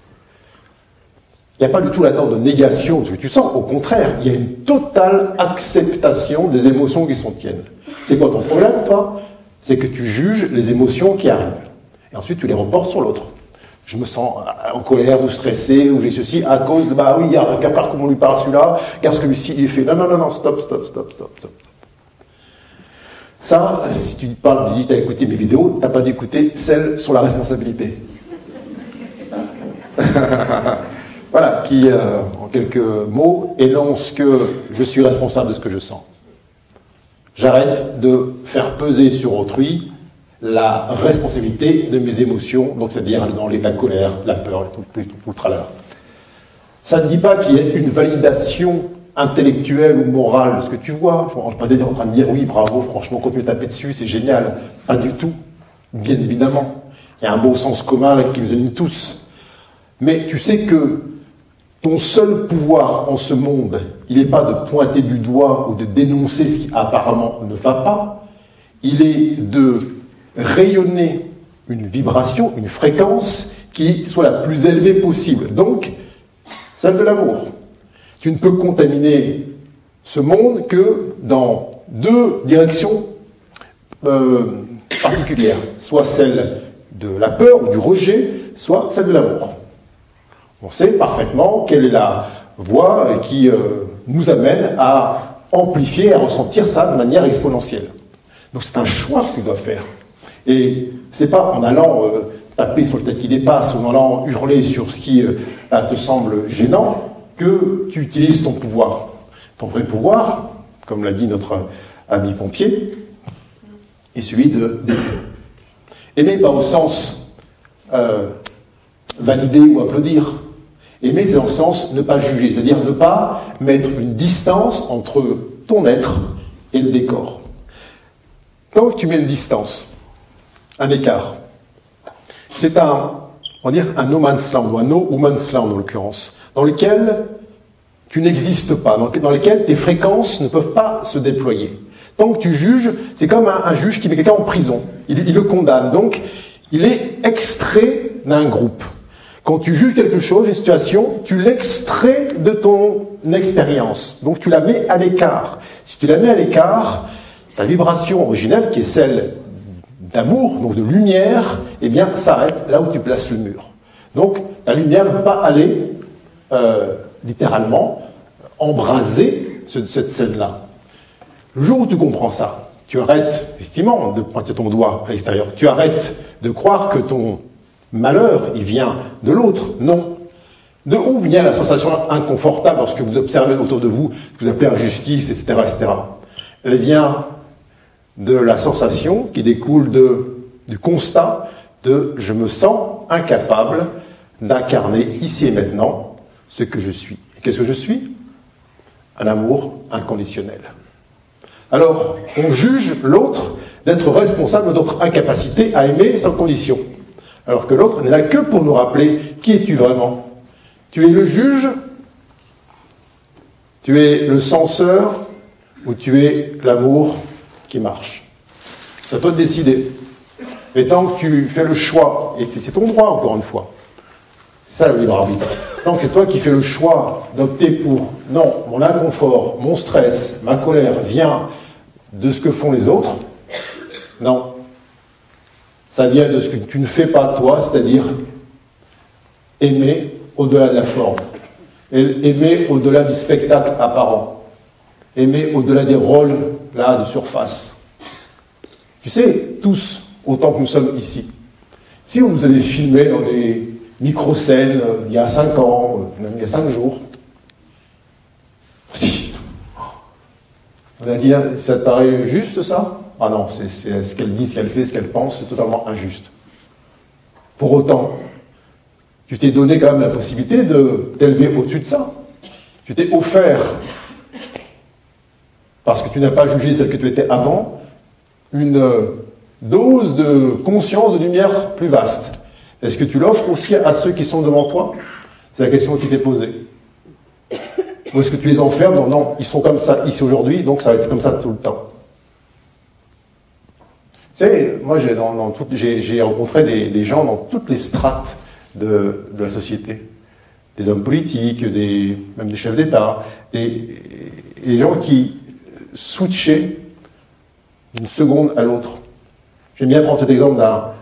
Il n'y a pas du tout là-dedans de négation de ce que tu sens. Au contraire, il y a une totale acceptation des émotions qui sont tiennes. C'est quoi ton problème, toi? C'est que tu juges les émotions qui arrivent. Et ensuite, tu les reportes sur l'autre. Je me sens euh, en colère ou stressé ou j'ai ceci à cause de, bah oui, il y a- regarde comment on lui parle celui-là, regarde ce que lui-ci il fait. Non, non, non, non, stop, stop, stop, stop, stop. Ça, si tu parles, tu dis, t'as écouté mes vidéos, t'as pas d'écouter celles sur la responsabilité. voilà, qui, euh, en quelques mots, énonce que je suis responsable de ce que je sens. J'arrête de faire peser sur autrui la responsabilité de mes émotions, donc c'est-à-dire dans la colère, la peur, tout, tout, tout, tout le tralala. Ça ne dit pas qu'il y ait une validation intellectuelle ou morale de ce que tu vois. Je ne suis pas en train de dire oui, bravo, franchement, continue de taper dessus, c'est génial. Pas du tout. Bien évidemment. Il y a un bon sens commun là, qui nous anime tous. Mais tu sais que ton seul pouvoir en ce monde, il n'est pas de pointer du doigt ou de dénoncer ce qui apparemment ne va pas, il est de rayonner une vibration, une fréquence qui soit la plus élevée possible. Donc, celle de l'amour. Tu ne peux contaminer ce monde que dans deux directions euh, particulières, soit celle de la peur ou du rejet, soit celle de l'amour. On sait parfaitement quelle est la voie qui euh, nous amène à amplifier, à ressentir ça de manière exponentielle. Donc c'est un choix que tu dois faire. Et c'est pas en allant euh, taper sur le tas qui dépasse ou en allant hurler sur ce qui euh, te semble gênant que tu utilises ton pouvoir. Ton vrai pouvoir, comme l'a dit notre ami pompier, est celui de. Aimer pas au sens euh, valider ou applaudir. Aimer, c'est dans le sens ne pas juger, c'est-à-dire ne pas mettre une distance entre ton être et le décor. Tant que tu mets une distance, un écart, c'est un, dire, un no man's land, ou un no woman's land en l'occurrence, dans lequel tu n'existes pas, dans, lequel tes fréquences ne peuvent pas se déployer. Tant que tu juges, c'est comme un, un juge qui met quelqu'un en prison. Il, il le condamne. Donc, il est extrait d'un groupe. Quand tu juges quelque chose, une situation, tu l'extrais de ton expérience. Donc tu la mets à l'écart. Si tu la mets à l'écart, ta vibration originelle, qui est celle d'amour, donc de lumière, eh bien, s'arrête là où tu places le mur. Donc, ta lumière ne peut pas aller, euh, littéralement, embraser ce- cette scène-là. Le jour où tu comprends ça, tu arrêtes, effectivement, de pointer ton doigt à l'extérieur. Tu arrêtes de croire que ton malheur, il vient de l'autre. Non. De où vient la sensation inconfortable lorsque vous observez autour de vous, que vous appelez injustice, etc., etc. Elle vient de la sensation qui découle du constat de je me sens incapable d'incarner ici et maintenant ce que je suis. Qu'est-ce que je suis? Un amour inconditionnel. Alors, on juge l'autre d'être responsable de notre incapacité à aimer sans condition. Alors que l'autre n'est là que pour nous rappeler qui es-tu vraiment Tu es le juge Tu es le censeur Ou tu es l'amour qui marche C'est à toi de décider. Mais tant que tu fais le choix, et c'est ton droit encore une fois, ça le libre arbitre. Donc c'est toi qui fais le choix d'opter pour non, mon inconfort, mon stress, ma colère vient de ce que font les autres. Non. Ça vient de ce que tu ne fais pas toi, c'est-à-dire aimer au-delà de la forme, aimer au-delà du spectacle apparent, aimer au-delà des rôles là de surface. Tu sais, tous, autant que nous sommes ici, si on nous avait filmé dans des micro-scènes euh, il y a cinq ans, euh, même il y a cinq jours, on a dit, ça te paraît juste ça? Ah non, c'est ce qu'elle dit, ce qu'elle fait, ce qu'elle pense, c'est totalement injuste. Pour autant, tu t'es donné quand même la possibilité de t'élever au-dessus de ça. Tu t'es offert, parce que tu n'as pas jugé celle que tu étais avant, une dose de conscience, de lumière plus vaste. Est-ce que tu l'offres aussi à ceux qui sont devant toi? C'est la question qui t'est posée. Ou est-ce que tu les enfermes Non, non, ils sont comme ça ici aujourd'hui, donc ça va être comme ça tout le temps? Tu sais, moi j'ai, rencontré des, gens dans toutes les strates de, la société. Des hommes politiques, même des chefs d'État, des gens qui switchaient d'une seconde à l'autre. J'aime bien prendre cet exemple d'un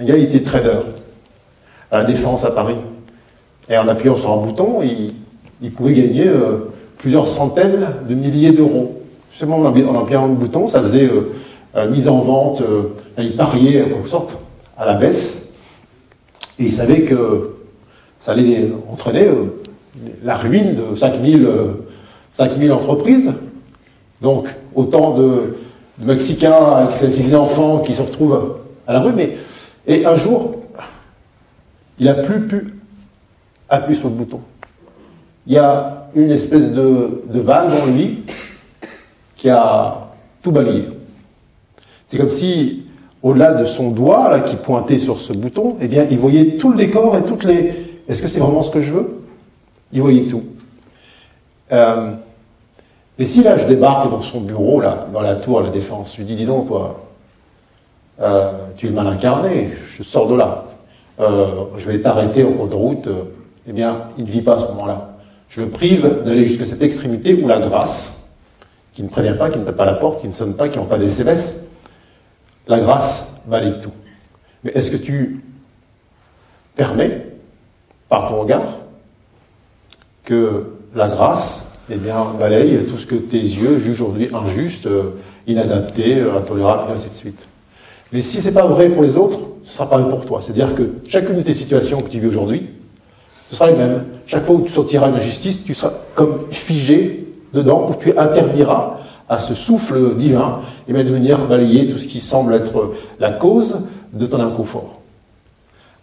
gars, il était trader à la Défense à Paris. Et en appuyant sur un bouton, il, pouvait gagner euh, plusieurs centaines de milliers d'euros. Justement, en appuyant un bouton, ça faisait euh, mise en vente, euh, il pariait en quelque sorte à la baisse. Et il savait que ça allait entraîner la ruine de 5000, 5000 entreprises. Donc, autant de, Mexicains avec ses enfants qui se retrouvent à la rue. Mais, et un jour, il n'a plus pu appuyer sur le bouton. Il y a une espèce de, vague en lui qui a tout balayé. C'est comme si, au-delà de son doigt là, qui pointait sur ce bouton, eh bien, il voyait tout le décor et toutes les. Est-ce que c'est vraiment ce que je veux? Il voyait tout. Euh, et si là, je débarque dans son bureau, là, dans la tour à la défense, je lui dis, dis donc, toi, euh, tu es mal incarné, je sors de là. Euh, je vais t'arrêter en cours de route, euh, eh bien, il ne vit pas à ce moment-là. Je le prive d'aller jusqu'à cette extrémité où la grâce, qui ne prévient pas, qui ne tape pas la porte, qui ne sonne pas, qui n'ont pas des SMS, la grâce valide tout. Mais est-ce que tu permets, par ton regard, que la grâce, eh bien, balaye tout ce que tes yeux jugent aujourd'hui injuste, euh, inadapté, intolérable, et ainsi de suite. Mais si c'est pas vrai pour les autres, ce sera pas vrai pour toi. C'est-à-dire que chacune de tes situations que tu vis aujourd'hui, ce sera les mêmes. Chaque fois où tu sortiras une injustice, tu seras comme figé dedans, où tu interdiras à ce souffle divin et bien de venir balayer tout ce qui semble être la cause de ton inconfort.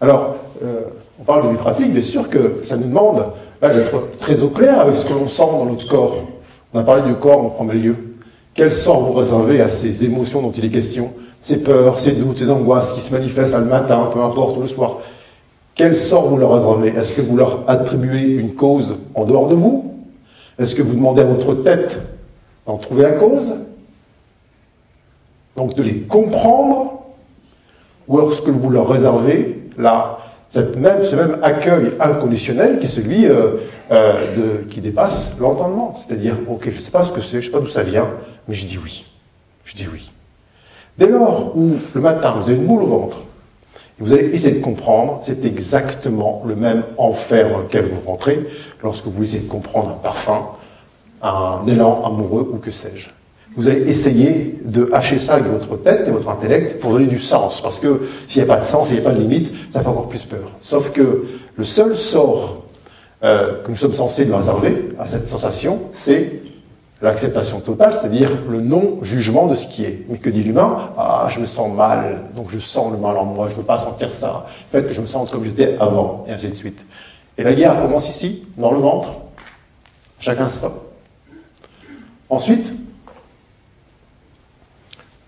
Alors, euh, on parle de vie pratique, bien sûr que ça nous demande d'être très au clair avec ce que l'on sent dans notre corps. On a parlé du corps en premier lieu. Quel sort vous réservez à ces émotions dont il est question ces peurs, ces doutes, ces angoisses qui se manifestent le matin, peu importe, ou le soir, quel sort vous leur réservez? Est-ce que vous leur attribuez une cause en dehors de vous? Est-ce que vous demandez à votre tête d'en trouver la cause? Donc de les comprendre? Ou est-ce que vous leur réservez là, même, ce même accueil inconditionnel qui est celui euh, euh, de, qui dépasse l'entendement C'est-à-dire, ok, je ne sais pas ce que c'est, je ne sais pas d'où ça vient, mais je dis oui. Je dis oui. Dès lors où le matin vous avez une boule au ventre, et vous allez essayer de comprendre, c'est exactement le même enfer dans lequel vous rentrez lorsque vous essayez de comprendre un parfum, un élan amoureux ou que sais-je. Vous allez essayer de hacher ça avec votre tête et votre intellect pour donner du sens, parce que s'il n'y a pas de sens, s'il n'y a pas de limite, ça fait encore plus peur. Sauf que le seul sort euh, que nous sommes censés nous réserver à cette sensation, c'est l'acceptation totale, c'est-à-dire le non-jugement de ce qui est. Mais que dit l'humain? Ah, je me sens mal, donc je sens le mal en moi, je ne veux pas sentir ça. Faites que je me sente comme j'étais avant, et ainsi de suite. Et la guerre commence ici, dans le ventre, à chaque instant. Ensuite,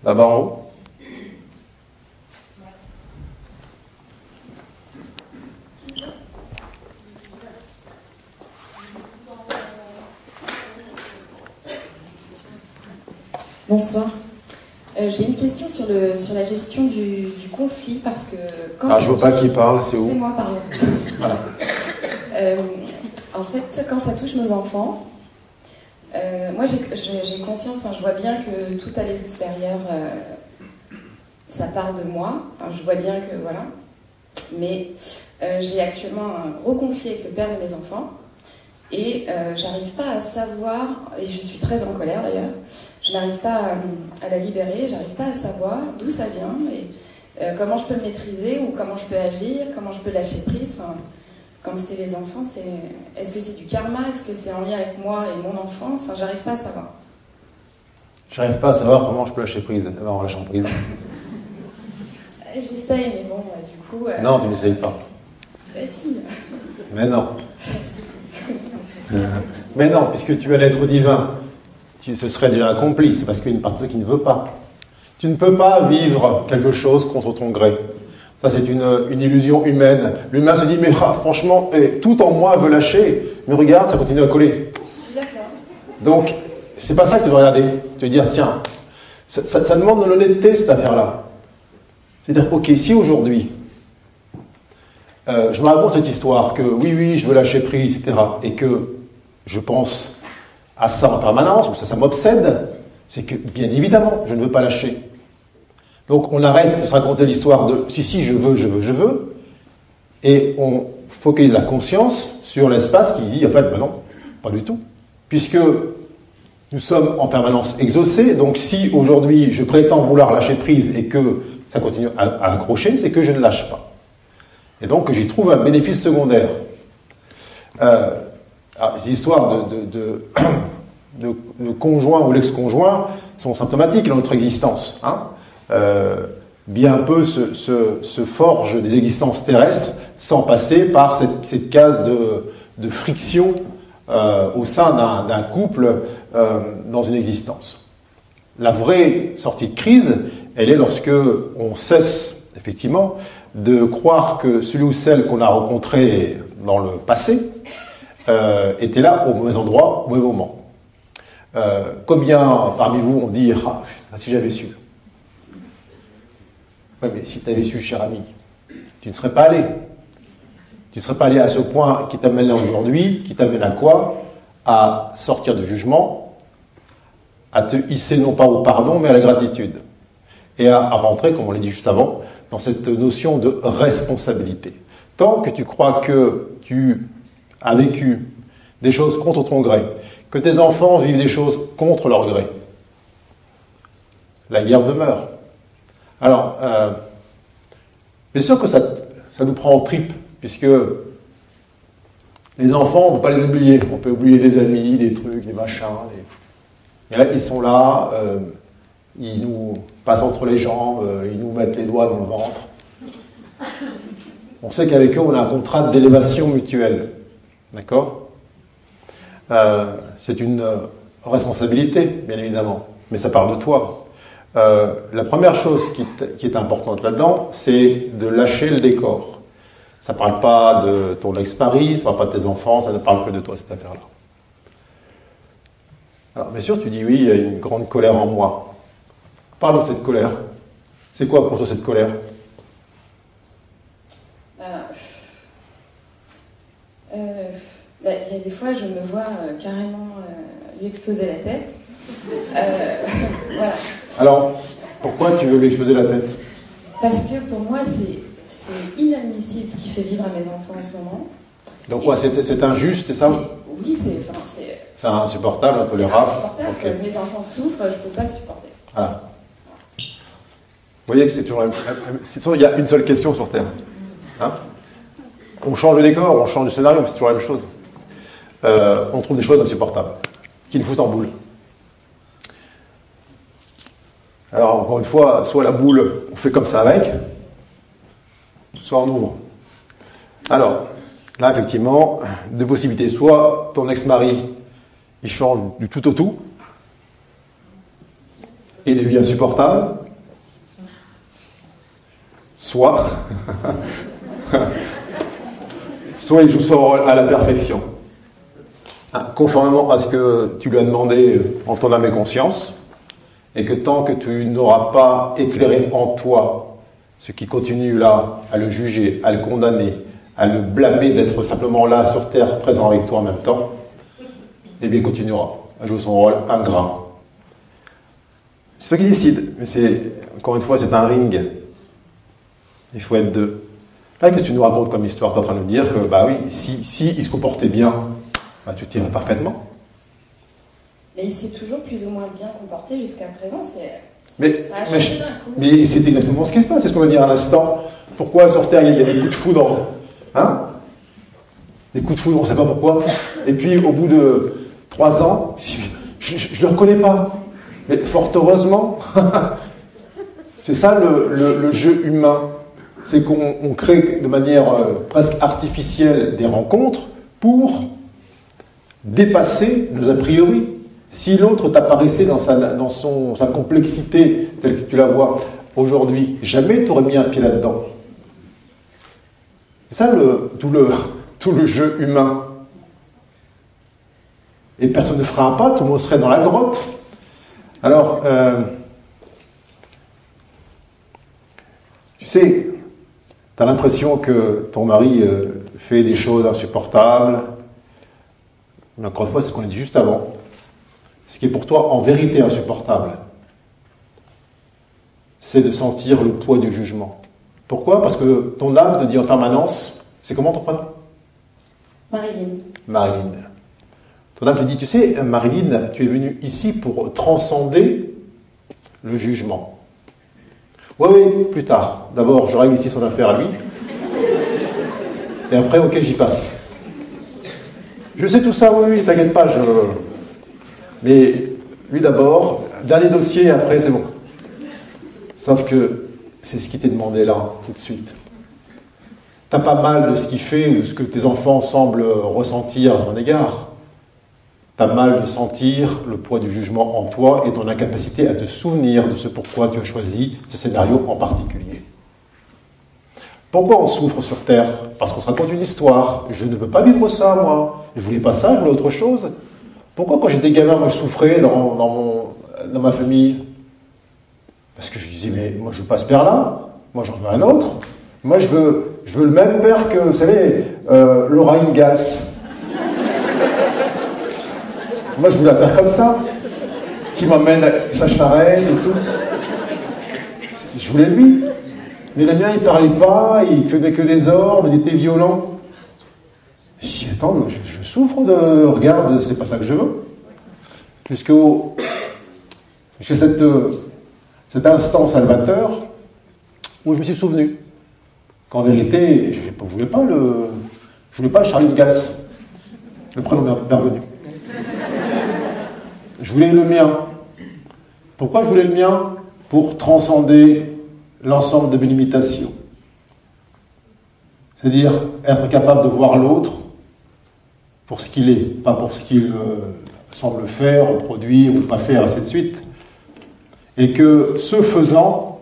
là-bas en haut, Bonsoir. Euh, j'ai une question sur, le, sur la gestion du, conflit parce que quand. Ah, je vois pas qui parle, c'est où C'est moi, pardon. Euh, en fait, quand ça touche nos enfants, euh, moi j'ai conscience, je vois bien que tout à l'extérieur, euh, ça part de moi. je vois bien que voilà. Mais j'ai actuellement un gros conflit avec le père de mes enfants. Et j'arrive pas à savoir, et je suis très en colère d'ailleurs, je n'arrive pas à, la libérer, j'arrive pas à savoir d'où ça vient et comment je peux le maîtriser ou comment je peux agir, comment je peux lâcher prise. Quand c'est les enfants, c'est est-ce que c'est du karma? Est-ce que c'est en lien avec moi et mon enfance? Enfin, j'arrive pas à savoir. J'arrive pas à savoir comment je peux lâcher prise en lâchant prise. J'essaye, mais bon, du coup. Euh, non, tu n'essayes pas. Bah, si. Mais non. mais non, puisque tu es l'être divin, tu, ce serait déjà accompli. C'est parce qu'il y a une partie qui ne veut pas. Tu ne peux pas vivre quelque chose contre ton gré. Ça, c'est une, illusion humaine. L'humain se dit, mais ah, franchement, eh, tout en moi veut lâcher. Mais regarde, ça continue à coller. Donc, c'est pas ça que tu dois regarder. Tu veux dire, tiens, ça, demande de l'honnêteté, cette affaire-là. C'est-à-dire, ok, si aujourd'hui, euh, je me raconte cette histoire que oui, oui, je veux lâcher prise, etc., et que je pense à ça en permanence, ou ça, ça m'obsède, c'est que, bien évidemment, je ne veux pas lâcher. Donc on arrête de se raconter l'histoire de si, si, je veux, je veux, je veux, et on focalise la conscience sur l'espace qui dit en fait, ben non, pas du tout. Puisque nous sommes en permanence exaucés, donc si aujourd'hui je prétends vouloir lâcher prise et que ça continue à, accrocher, c'est que je ne lâche pas. Et donc j'y trouve un bénéfice secondaire. Euh, les histoires de, conjoints ou l'ex-conjoint sont symptomatiques dans notre existence. Hein euh, bien peu se, se, se, forgent des existences terrestres sans passer par cette, cette case de, de friction euh, au sein d'un couple euh, dans une existence. La vraie sortie de crise, elle est lorsque on cesse effectivement de croire que celui ou celle qu'on a rencontré dans le passé euh, était là au mauvais endroit, au mauvais moment. Euh, combien parmi vous ont dit ah, si j'avais su oui, mais si tu avais su, cher ami, tu ne serais pas allé. Tu ne serais pas allé à ce point qui t'amène aujourd'hui, qui t'amène à quoi? À sortir de jugement, à te hisser non pas au pardon, mais à la gratitude. Et à, rentrer, comme on l'a dit juste avant, dans cette notion de responsabilité. Tant que tu crois que tu as vécu des choses contre ton gré, que tes enfants vivent des choses contre leur gré, la guerre demeure. Alors, euh, bien sûr que ça, nous prend en tripe, puisque les enfants, on ne peut pas les oublier. On peut oublier des amis, des trucs, des machins. Des... là, ils sont là, euh, ils nous passent entre les jambes, euh, ils nous mettent les doigts dans le ventre. On sait qu'avec eux, on a un contrat d'élévation mutuelle. D'accord? C'est une responsabilité, bien évidemment, mais ça parle de toi. Euh, la première chose qui, est importante là-dedans, c'est de lâcher le décor. Ça ne parle pas de ton ex-mari, ça ne parle pas de tes enfants, ça ne parle que de toi, cette affaire-là. Alors, bien sûr, tu dis oui, il y a une grande colère en moi. Parlons de cette colère. C'est quoi pour toi cette colère? Euh, euh, bah, Il y a des fois, je me vois carrément lui exploser la tête. voilà. Alors, pourquoi tu veux lui exploser la tête? Parce que pour moi, c'est inadmissible ce qui fait vivre à mes enfants en ce moment. Donc, quoi, c'est injuste, c'est ça? Oui, c'est. C'est insupportable, intolérable. Insupportable. Mes enfants souffrent, je ne peux pas le supporter. Voilà. Vous voyez que c'est toujours, il y a une seule question sur Terre. Hein? On change de décor, on change de scénario, mais c'est toujours la même chose. Euh, on trouve des choses insupportables, qui nous foutent en boule. Alors, encore une fois, soit la boule, on fait comme ça avec, soit on ouvre. Alors, là, effectivement, deux possibilités. Soit ton ex-mari, il change du tout au tout, et devient insupportable. Soit, soit il joue son rôle à la perfection, hein, conformément à ce que tu lui as demandé en ton âme et conscience et que tant que tu n'auras pas éclairé en toi ce qui continue là à le juger, à le condamner, à le blâmer d'être simplement là sur Terre, présent avec toi en même temps, eh bien, il continuera à jouer son rôle ingrat. C'est toi qui décide, mais c'est, encore une fois, c'est un ring. Il faut être deux. Là, que tu nous racontes comme histoire? Tu es en train de nous dire que, bah oui, si, si il se comportait bien, bah, tu tirais parfaitement. Mais il s'est toujours plus ou moins bien comporté jusqu'à présent. C'est, Mais, ça a mais, changé d'un coup. mais c'est exactement ce qui se passe, c'est ce qu'on va dire à l'instant. Pourquoi sur Terre il y a- des coups de foudre? Hein? Des coups de foudre, on ne sait pas pourquoi. Et puis au bout de trois ans, je ne le reconnais pas. Mais fort heureusement, c'est ça le, le- le jeu humain. C'est qu'on on crée de manière euh, presque artificielle des rencontres pour dépasser nos a priori. Si l'autre t'apparaissait dans, sa, dans son, sa complexité telle que tu la vois aujourd'hui, jamais tu aurais mis un pied là-dedans. C'est ça le, tout, le, tout le jeu humain. Et personne ne ferait un pas, tout le monde serait dans la grotte. Alors, euh, tu sais, tu as l'impression que ton mari euh, fait des choses insupportables. Encore une fois, c'est ce qu'on a dit juste avant. Ce qui est pour toi en vérité insupportable, c'est de sentir le poids du jugement. Pourquoi? Parce que ton âme te dit en permanence, c'est comment ton prénom? Marilyn. Marilyn. Ton âme te dit, tu sais, Marilyn, tu es venue ici pour transcender le jugement. Oui, oui, plus tard. D'abord, je règle ici son affaire à lui. Et après, ok, j'y passe. Je sais tout ça, oui, oui, t'inquiète pas, je... Mais lui d'abord, dernier dossier, après c'est bon. Sauf que c'est ce qui t'est demandé là, tout de suite. T'as pas mal de ce qu'il fait ou de ce que tes enfants semblent ressentir à son égard. T'as mal de sentir le poids du jugement en toi et ton incapacité à te souvenir de ce pourquoi tu as choisi ce scénario en particulier. Pourquoi on souffre sur Terre? Parce qu'on se raconte une histoire. Je ne veux pas vivre ça, moi. Je voulais pas ça, je voulais autre chose. Pourquoi quand j'étais gamin, moi je souffrais dans, dans, mon, dans ma famille? Parce que je disais, mais moi je veux pas ce père-là, moi j'en veux un autre. Moi je veux, je veux le même père que, vous savez, euh, Laura Ingalls. moi je veux la père comme ça, qui m'emmène à sa charrette et tout. Je voulais lui. Mais le mien il parlait pas, il faisait que des ordres, il était violent. Je attends, je, souffre de. Regarde, c'est pas ça que je veux. Jusqu'au. Jusqu'à cette, euh, cet instant salvateur où je me suis souvenu qu'en vérité, je ne voulais pas le. Je voulais pas Charlie Gals, le prénom bien- bienvenu. Je voulais le mien. Pourquoi je voulais le mien? Pour transcender l'ensemble de mes limitations. C'est-à-dire être capable de voir l'autre pour ce qu'il est, pas pour ce qu'il euh, semble faire, produire ou pas faire, ainsi de suite. Et que ce faisant,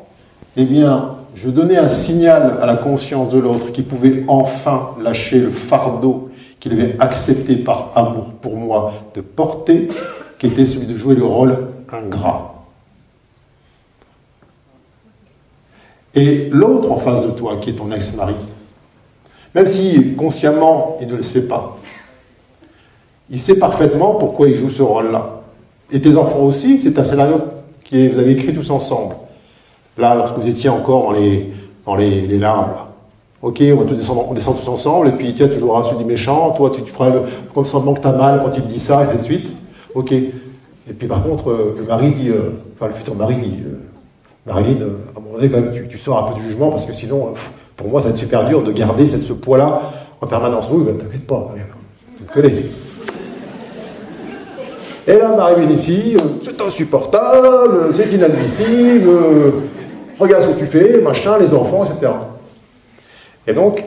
eh bien, je donnais un signal à la conscience de l'autre qui pouvait enfin lâcher le fardeau qu'il avait accepté par amour pour moi de porter, qui était celui de jouer le rôle ingrat. Et l'autre en face de toi, qui est ton ex-mari, même si consciemment il ne le sait pas, il sait parfaitement pourquoi il joue ce rôle-là. Et tes enfants aussi, c'est un scénario que vous avez écrit tous ensemble. Là, lorsque vous étiez encore dans les, dans les, les larmes. Ok, on, va tous descendre, on descend tous ensemble, et puis tiens, tu joueras celui du méchant, toi tu, tu feras le, le sentiment que t'as mal quand il dit ça, et ainsi de suite. Ok. Et puis par contre, euh, le dit, euh, enfin le futur mari dit, euh, Marilyn, euh, à un moment donné, quand même, tu, sors un peu du jugement, parce que sinon, euh, pour moi, ça va être super dur de garder cette, ce poids-là en permanence. Oui, bah, t'inquiète pas, tu te connais. Et là, Marilyn ici, euh, c'est insupportable, c'est inadmissible, euh, regarde ce que tu fais, machin, les enfants, etc. Et donc,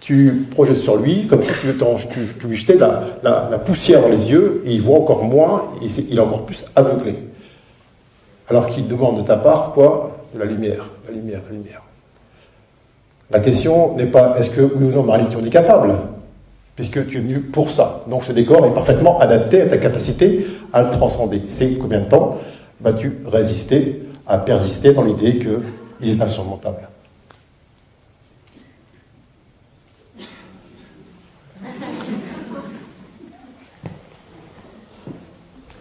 tu projettes sur lui comme si tu, lui jetais la, la- poussière dans les yeux, et il voit encore moins, il est encore plus aveuglé. Alors qu'il demande de ta part quoi De la lumière, la lumière, la lumière. La question n'est pas est-ce que oui ou non Marilyn tu en es capable puisque tu es venu pour ça. Donc ce décor est parfaitement adapté à ta capacité à le transcender. C'est combien de temps vas-tu résister à persister dans l'idée qu'il est insurmontable?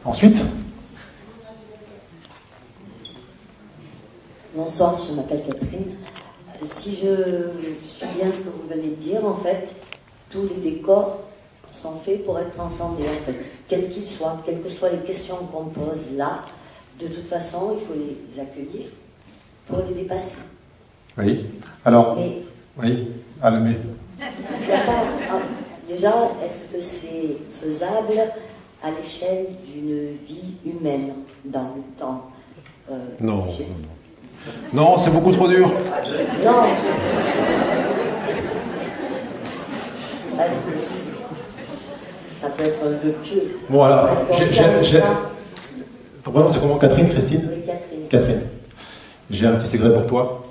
Ensuite? Bonsoir, je m'appelle Catherine. Euh, si je suis bien ce que vous venez de dire, en fait, tous les décors sont faits pour être transcendés, en fait, quels qu'ils soient, quelles que soient les questions qu'on pose là, de toute façon, il faut les accueillir pour les dépasser. Oui. Alors, Mais oui, ah, le mais. est-ce qu'il y a pas un- déjà, est-ce que c'est faisable à l'échelle d'une vie humaine dans le temps euh, non, non. Non, c'est beaucoup trop dur. Non. Parce que ça peut être un vœu pieux. Voilà. Être J'ai-. Ton prénom, c'est comment Catherine, Christine Oui, Catherine. Catherine. J'ai un petit secret pour toi.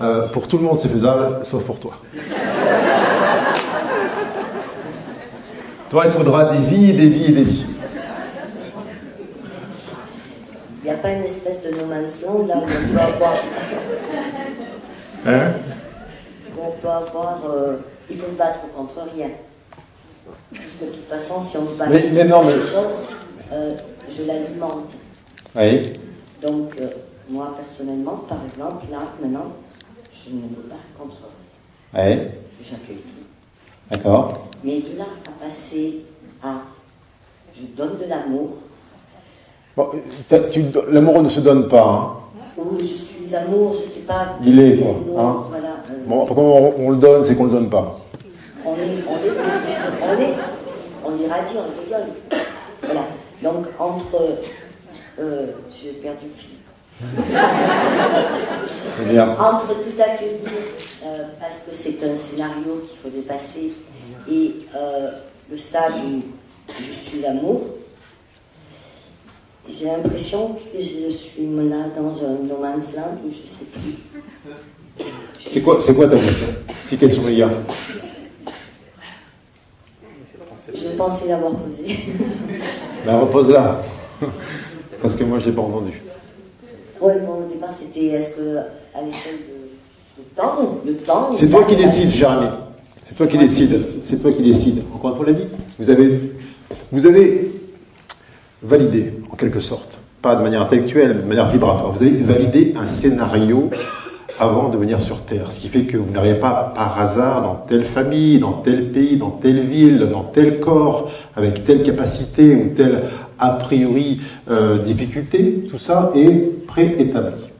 Euh, pour tout le monde, c'est faisable, sauf pour toi. toi, il faudra des vies, des vies et des vies. Il n'y a pas une espèce de no man's land là où on peut avoir. Hein? Où on peut avoir euh, il faut se battre contre rien. Parce que de toute façon, si on se bat Mais- contre mais non, mais- quelque chose, euh, je l'alimente. Oui. Donc, euh, moi, personnellement, par exemple, là, maintenant, je ne me bats contre rien. Oui. J'accueille tout. D'accord. Mais de là à passer à je donne de l'amour, Bon, tu- L'amour ne se donne pas. hein. Ou je suis amour, je sais pas. Il est, quoi, hein. voilà, euh, Bon, pourtant, on, on le donne, c'est qu'on le donne pas. on est, on est, on est, on irradie, on rigole. Voilà. Donc, entre. Euh, J'ai perdu le fil. Entre tout accueillir, euh, parce que c'est un scénario qu'il faut dépasser, et le stade où je suis l'amour, j'ai l'impression que je suis là dans un no man's land où je sais plus. C'est quoi, c'est quoi ta question Si question il y a Je pensais l'avoir posé. Ben repose-la. Parce que moi je l'ai pas entendu. Ouais, bon, au départ, c'était est-ce que à l'échelle de temps, le temps. C'est toi qui décides, Jérémy. C'est toi qui décides. décide. C'est toi qui décides. Encore une fois, on l'a dit. Vous avez, vous avez validé, en quelque sorte, pas de manière intellectuelle, mais de manière vibratoire. Vous avez validé un scénario avant de venir sur Terre. Ce qui fait que vous n'arrivez pas par hasard dans telle famille, dans tel pays, dans telle ville, dans tel corps, avec telle capacité ou telle a priori euh, difficulté. Tout ça est préétabli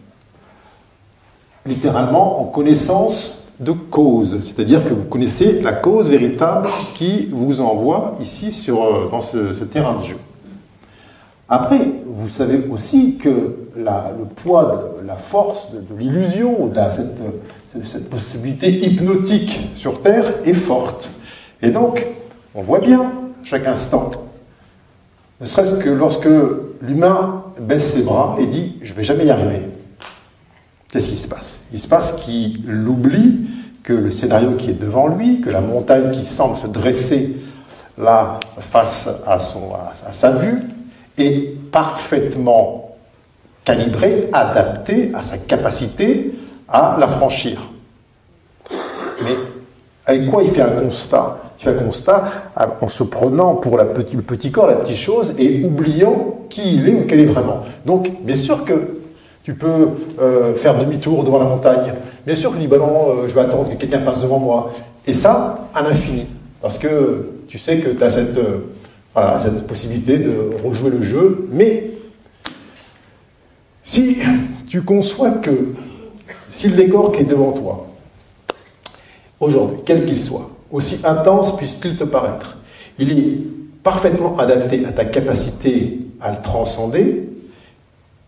littéralement en connaissance de cause, c'est-à-dire que vous connaissez la cause véritable qui vous envoie ici sur, euh, dans ce, ce terrain de jeu. Après, vous savez aussi que le poids, de la force de, de l'illusion, de cette, euh, cette possibilité hypnotique sur Terre est forte. Et donc, on voit bien chaque instant, ne serait-ce que lorsque l'humain baisse les bras et dit ⁇ je vais jamais y arriver ⁇ Qu'est-ce qui se passe? Il se passe qu'il oublie que le scénario qui est devant lui, que la montagne qui semble se dresser là face à sa vue, est parfaitement calibrée, adaptée à sa capacité à la franchir. Mais avec quoi il fait un constat Il fait un constat en se prenant pour le petit corps, la petite chose, et oubliant qui il est ou qu'elle est vraiment. Donc, bien sûr que tu peux euh, faire demi-tour devant la montagne. Bien sûr que tu dis, bah non, euh, je vais attendre que quelqu'un passe devant moi. Et ça, à l'infini. Parce que tu sais que tu as cette, euh, voilà, cette possibilité de rejouer le jeu. Mais si tu conçois que si le décor qui est devant toi, aujourd'hui, quel qu'il soit, aussi intense puisse-t-il te paraître, il est parfaitement adapté à ta capacité à le transcender,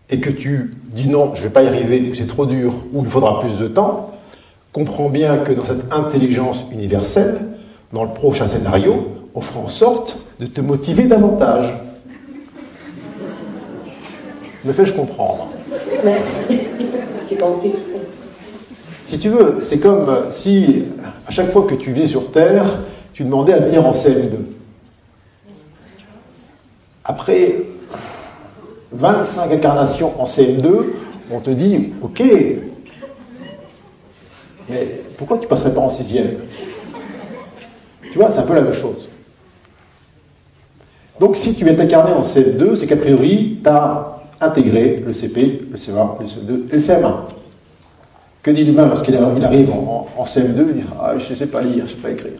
et que tu dis non, je ne vais pas y arriver, c'est trop dur, ou il faudra plus de temps, comprends bien que dans cette intelligence universelle, dans le prochain scénario, on fera en sorte de te motiver davantage. Me fais-je comprendre Merci. J'ai compris. Si tu veux, c'est comme si à chaque fois que tu viens sur Terre, tu demandais à venir en CM2. Après 25 incarnations en CM2, on te dit, ok, mais pourquoi tu passerais pas en sixième? Tu vois, c'est un peu la même chose. Donc si tu viens t'incarner en CM2, c'est qu'a priori, tu as intégré le CP, le CE1, le CE2 et le CM1. Que dit l'humain lorsqu'il arrive en, CM2 Il dit Ah, je ne sais pas lire, je ne sais pas écrire.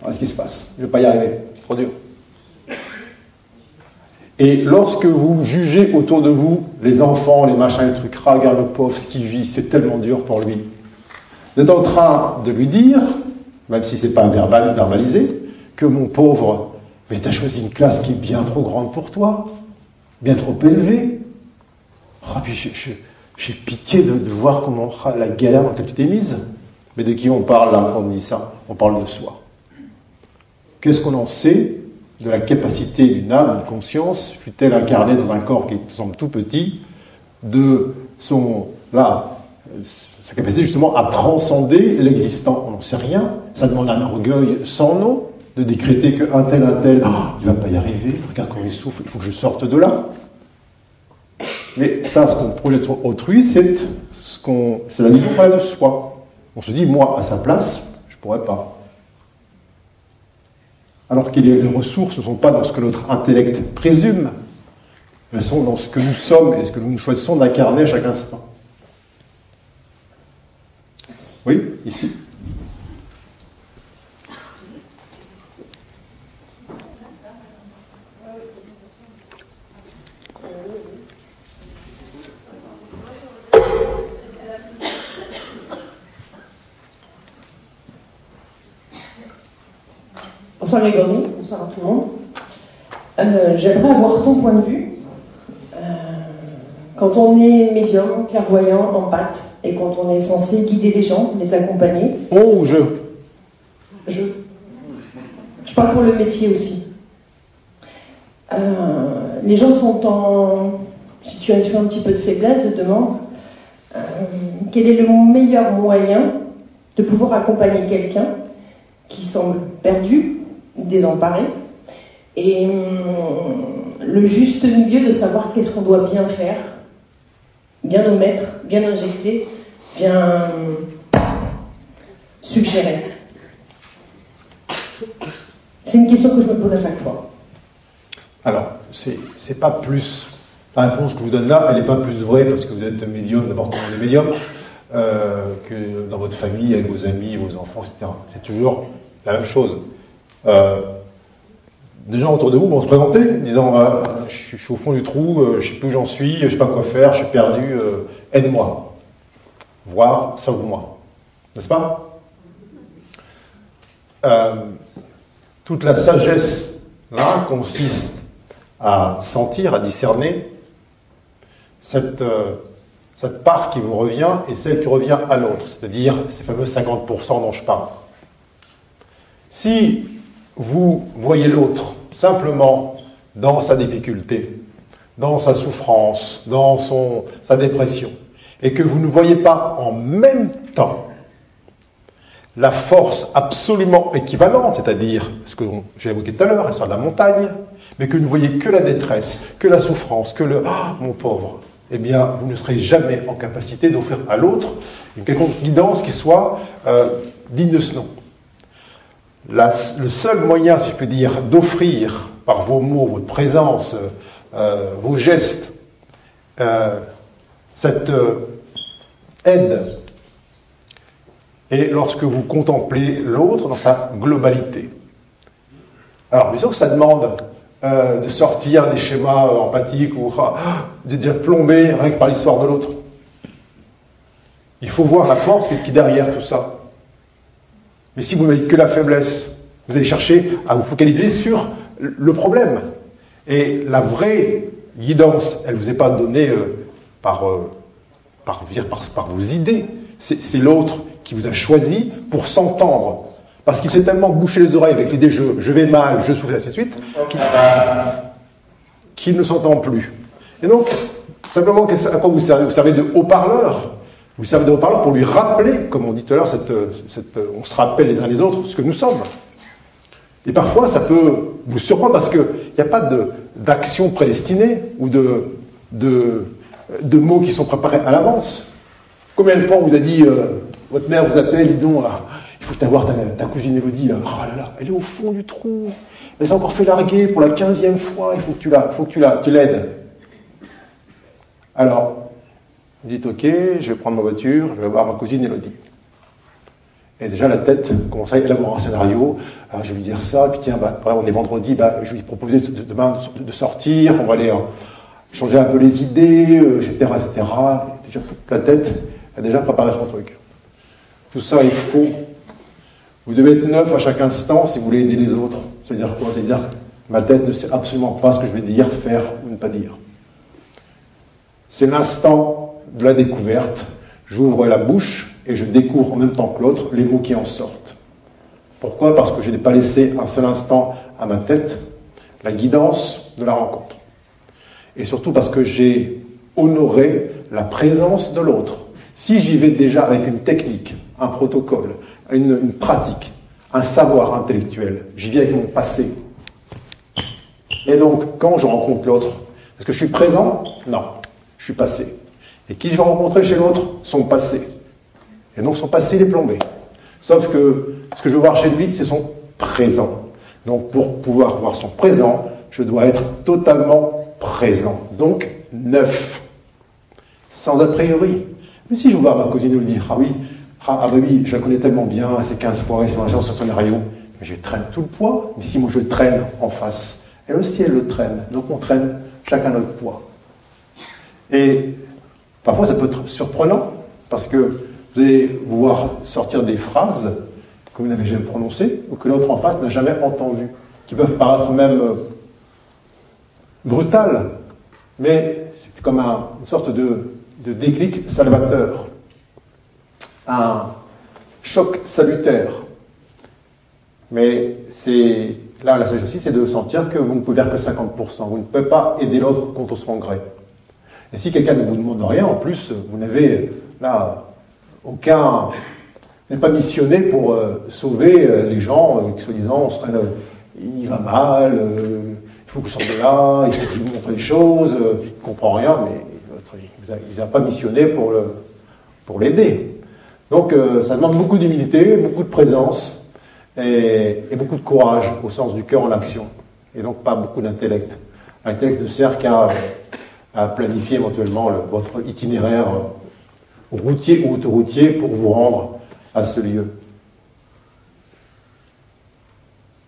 Voilà ce qui se passe. Je ne vais pas y arriver. Trop dur. Et lorsque vous jugez autour de vous les enfants, les machins, les trucs, regarde le pauvre, ce qu'il vit, c'est tellement dur pour lui. Vous êtes en train de lui dire, même si ce n'est pas verbal, verbalisé, que mon pauvre, mais tu as choisi une classe qui est bien trop grande pour toi, bien trop élevée. Ah, j'ai pitié de, voir comment ah, la galère dans laquelle tu t'es mise. Mais de qui on parle là on dit ça? On parle de soi. Qu'est-ce qu'on en sait de la capacité d'une âme, d'une conscience, fut-elle incarnée dans un corps qui semble tout petit, de son, là, sa capacité justement à transcender l'existant? On n'en sait rien. Ça demande un orgueil sans nom de décréter qu'un tel, un tel, ah, il ne va pas y arriver, regarde comment il souffre, il faut que je sorte de là. Mais ça, ce qu'on projette sur autrui, c'est ce qu'on, c'est la vision de soi. On se dit, moi, à sa place, je ne pourrais pas. Alors que les ressources ne sont pas dans ce que notre intellect présume, elles sont dans ce que nous sommes et ce que nous choisissons d'incarner à chaque instant. Oui, ici. Bonsoir Grégory, bonsoir à tout le monde. Euh, j'aimerais avoir ton point de vue. Euh, quand on est médium, clairvoyant, en pâte, et quand on est censé guider les gens, les accompagner. Oh, je? Je. Je parle pour le métier aussi. Euh, les gens sont en situation un petit peu de faiblesse, de demande. quel est le meilleur moyen de pouvoir accompagner quelqu'un qui semble perdu, désemparé, et hum, le juste milieu de savoir qu'est-ce qu'on doit bien faire, bien omettre, bien injecter, bien hum, suggérer. C'est une question que je me pose à chaque fois. Alors, c'est pas plus. La réponse que je vous donne là, elle n'est pas plus vraie parce que vous êtes médium, d'abord tout le monde est médium, euh, que dans votre famille, avec vos amis, vos enfants, etc. C'est toujours la même chose. Euh, des gens autour de vous vont se présenter, disant euh, je, suis au fond du trou, euh, je ne sais plus où j'en suis, je ne sais pas quoi faire, je suis perdu, aide-moi. Voire sauve-moi. N'est-ce pas? Toute la sagesse là consiste à sentir, à discerner cette, cette part qui vous revient et celle qui revient à l'autre, c'est-à-dire ces fameux 50% dont je parle. Si vous voyez l'autre simplement dans sa difficulté, dans sa souffrance, dans son, sa dépression, et que vous ne voyez pas en même temps la force absolument équivalente, c'est-à-dire ce que j'ai évoqué tout à l'heure, l'histoire de la montagne, mais que vous ne voyez que la détresse, que la souffrance, que le ah, mon pauvre, eh bien, vous ne serez jamais en capacité d'offrir à l'autre une quelconque guidance qui soit euh, digne de ce nom le seul moyen, si je peux dire, d'offrir par vos mots, votre présence, euh, vos gestes, euh, cette euh, aide est lorsque vous contemplez l'autre dans sa globalité. Alors, bien sûr que ça demande de sortir des schémas empathiques ou ah, de déjà plombé rien que par l'histoire de l'autre. Il faut voir la force qui est derrière tout ça. Mais si vous n'avez que la faiblesse, vous allez chercher à vous focaliser sur le problème. Et la vraie guidance, elle ne vous est pas donnée euh, par, euh, par, par, vos idées. C'est l'autre qui vous a choisi pour s'entendre. Parce qu'il s'est tellement bouché les oreilles avec l'idée je, je vais mal, je souffle, ainsi de suite, qu'il ne s'entend plus. Et donc, simplement, à quoi vous servez? Vous servez de haut-parleur vous servez de haut-parleur pour lui rappeler, comme on dit tout à l'heure, cette, on se rappelle les uns les autres ce que nous sommes. Et parfois, ça peut vous surprendre parce qu'il n'y a pas d'action prédestinée ou de, mots qui sont préparés à l'avance. Combien de fois on vous a dit, euh, votre mère vous appelle, dis donc, il il faut t'avoir ta, ta cousine Elodie là. Oh là là, elle est au fond du trou. Elle s'est encore fait larguer pour la quinzième fois. Il faut que tu la, faut que tu la, tu l'aides. Alors, dites ok, je vais prendre ma voiture, je vais voir ma cousine Elodie. Et déjà la tête commence à élaborer un scénario. Alors, je vais lui dire ça, puis tiens, bah, on est vendredi, bah, je vais lui proposer de- demain de sortir, on va aller euh, changer un peu les idées, euh, etc., etc. Déjà, la tête a déjà préparé son truc. Tout ça est faux. Vous devez être neuf à chaque instant si vous voulez aider les autres. C'est-à-dire quoi? C'est-à-dire ma tête ne sait absolument pas ce que je vais dire, faire ou ne pas dire. C'est l'instant de la découverte. J'ouvre la bouche et je découvre en même temps que l'autre les mots qui en sortent. Pourquoi? Parce que je n'ai pas laissé un seul instant à ma tête la guidance de la rencontre. Et surtout parce que j'ai honoré la présence de l'autre. Si j'y vais déjà avec une technique, un protocole, une, pratique, un savoir intellectuel, j'y viens avec mon passé. Et donc, quand je rencontre l'autre, est-ce que je suis présent? Non, je suis passé. Et qui je vais rencontrer chez l'autre Son passé. Et donc son passé, il est plombé. Sauf que ce que je veux voir chez lui, c'est son présent. Donc pour pouvoir voir son présent, je dois être totalement présent. Donc neuf. Sans a priori. Mais si je voir ma cousine lui dire, ah oui, ah, ah bah oui, je la connais tellement bien, c'est 15 fois, c'est ce scénario, mais je traîne tout le poids. Mais si moi je traîne en face, elle aussi elle le traîne. Donc on traîne chacun notre poids. Et parfois ça peut être surprenant, parce que vous allez voir sortir des phrases que vous n'avez jamais prononcées, ou que l'autre en face n'a jamais entendues, qui peuvent paraître même euh, brutales, mais c'est comme un- une sorte de, déclic salvateur, un choc salutaire. Mais là la sagesse aussi, c'est de sentir que vous ne pouvez faire que 50%. Vous ne pouvez pas aider l'autre contre son gré. Et si quelqu'un ne vous demande rien, en plus, vous n'avez là aucun. Vous n'êtes pas missionné pour euh, sauver euh, les gens euh, qui, soi-disant, il va mal, il faut que je sorte de là, il faut que je lui montre les choses, il ne comprend rien, mais il ne vous a pas missionné pour le- pour l'aider. Donc ça demande beaucoup d'humilité, beaucoup de présence et, et beaucoup de courage au sens du cœur en action. Et donc pas beaucoup d'intellect. L'intellect ne sert qu'à à planifier éventuellement le- votre itinéraire euh, routier ou autoroutier pour vous rendre à ce lieu.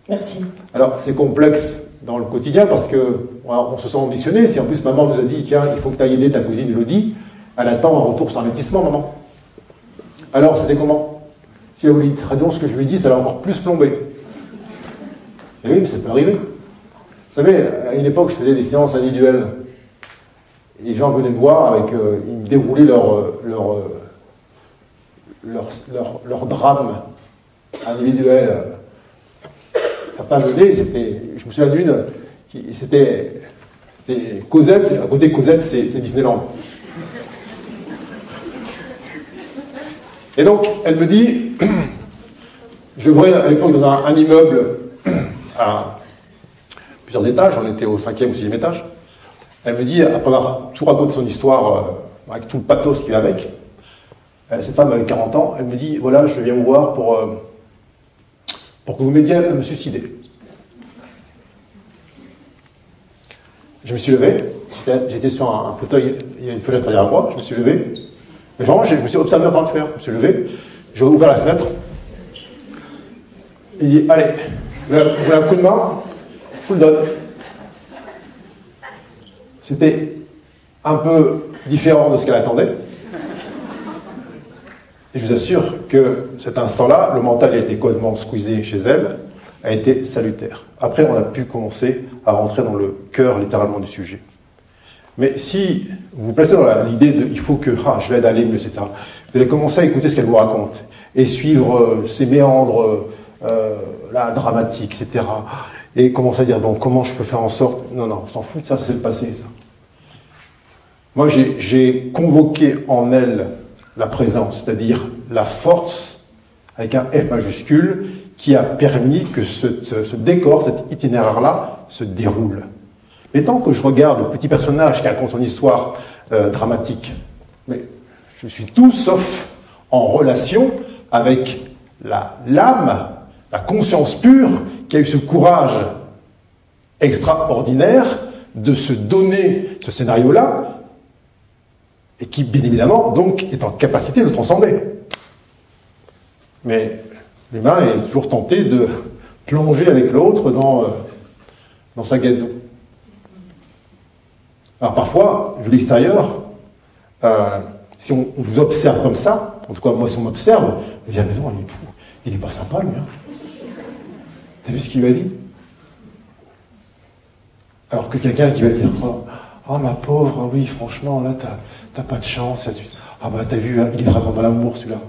Merci. Alors c'est complexe dans le quotidien parce que on se sent ambitionné. Si en plus maman nous a dit tiens il faut que tu ailles aider ta cousine Elodie, elle attend un retour sur investissement maman. Alors c'était comment? Si elle vous dit traduisons ce que je lui dit, ça l'a encore plus plombé. Et oui, mais ça peut arriver. Vous savez, à une époque, je faisais des séances individuelles. Les gens venaient me voir avec, euh, ils me déroulaient leur, euh, leur, euh, leur, leur, leur drame individuel. Certains venaient, c'était, je me souviens d'une, c'était, Cosette, à côté de Cosette, c'est, Disneyland. Et donc, elle me dit, je voyais à dans un, un immeuble à plusieurs étages, on était au cinquième ou sixième étage. Elle me dit, après avoir tout raconté son histoire, euh, avec tout le pathos qui va avec, euh, cette femme avait 40 ans, elle me dit, voilà, je viens vous voir pour, euh, pour que vous m'aidiez à me suicider. Je me suis levé, j'étais- sur un, fauteuil, il y a une fenêtre derrière moi, je me suis levé, mais vraiment, je me suis observé en train de faire, je me suis levé, j'ai ouvert la fenêtre, il dit, allez, vous voulez un coup de main Je vous le donne. C'était un peu différent de ce qu'elle attendait. Et je vous assure que cet instant-là, le mental a été complètement squeezé chez elle, a été salutaire. Après, on a pu commencer à rentrer dans le cœur littéralement du sujet. Mais si vous vous placez dans l'idée de il faut que ah, je l'aide à aller mieux, etc., vous allez commencer à écouter ce qu'elle vous raconte et suivre euh, ses méandres euh, euh, dramatiques, etc. Et commencer à dire bon, comment je peux faire en sorte. Non, non, on s'en fout de ça, c'est le passé, ça. Moi, j'ai- convoqué en elle la présence, c'est-à-dire la force, avec un F majuscule, qui a permis que ce, décor, cet itinéraire-là, se déroule. Mais tant que je regarde le petit personnage qui raconte son histoire euh, dramatique, mais je suis tout sauf en relation avec l'âme, la conscience pure, qui a eu ce courage extraordinaire de se donner ce scénario-là, et qui, bien évidemment, donc, est en capacité de transcender. Mais l'humain est toujours tenté de plonger avec l'autre dans, euh, dans sa guette d'eau. Alors parfois, vu l'extérieur, euh, si on, vous observe comme ça, en tout cas moi si on m'observe, mais non, il est fou, il pas sympa lui. Hein. T'as vu ce qu'il m'a dit Alors que quelqu'un qui va dire oh, oh, ma pauvre, oui franchement là t'as, pas de chance, ah bah t'as vu, hein, il est vraiment dans l'amour celui-là.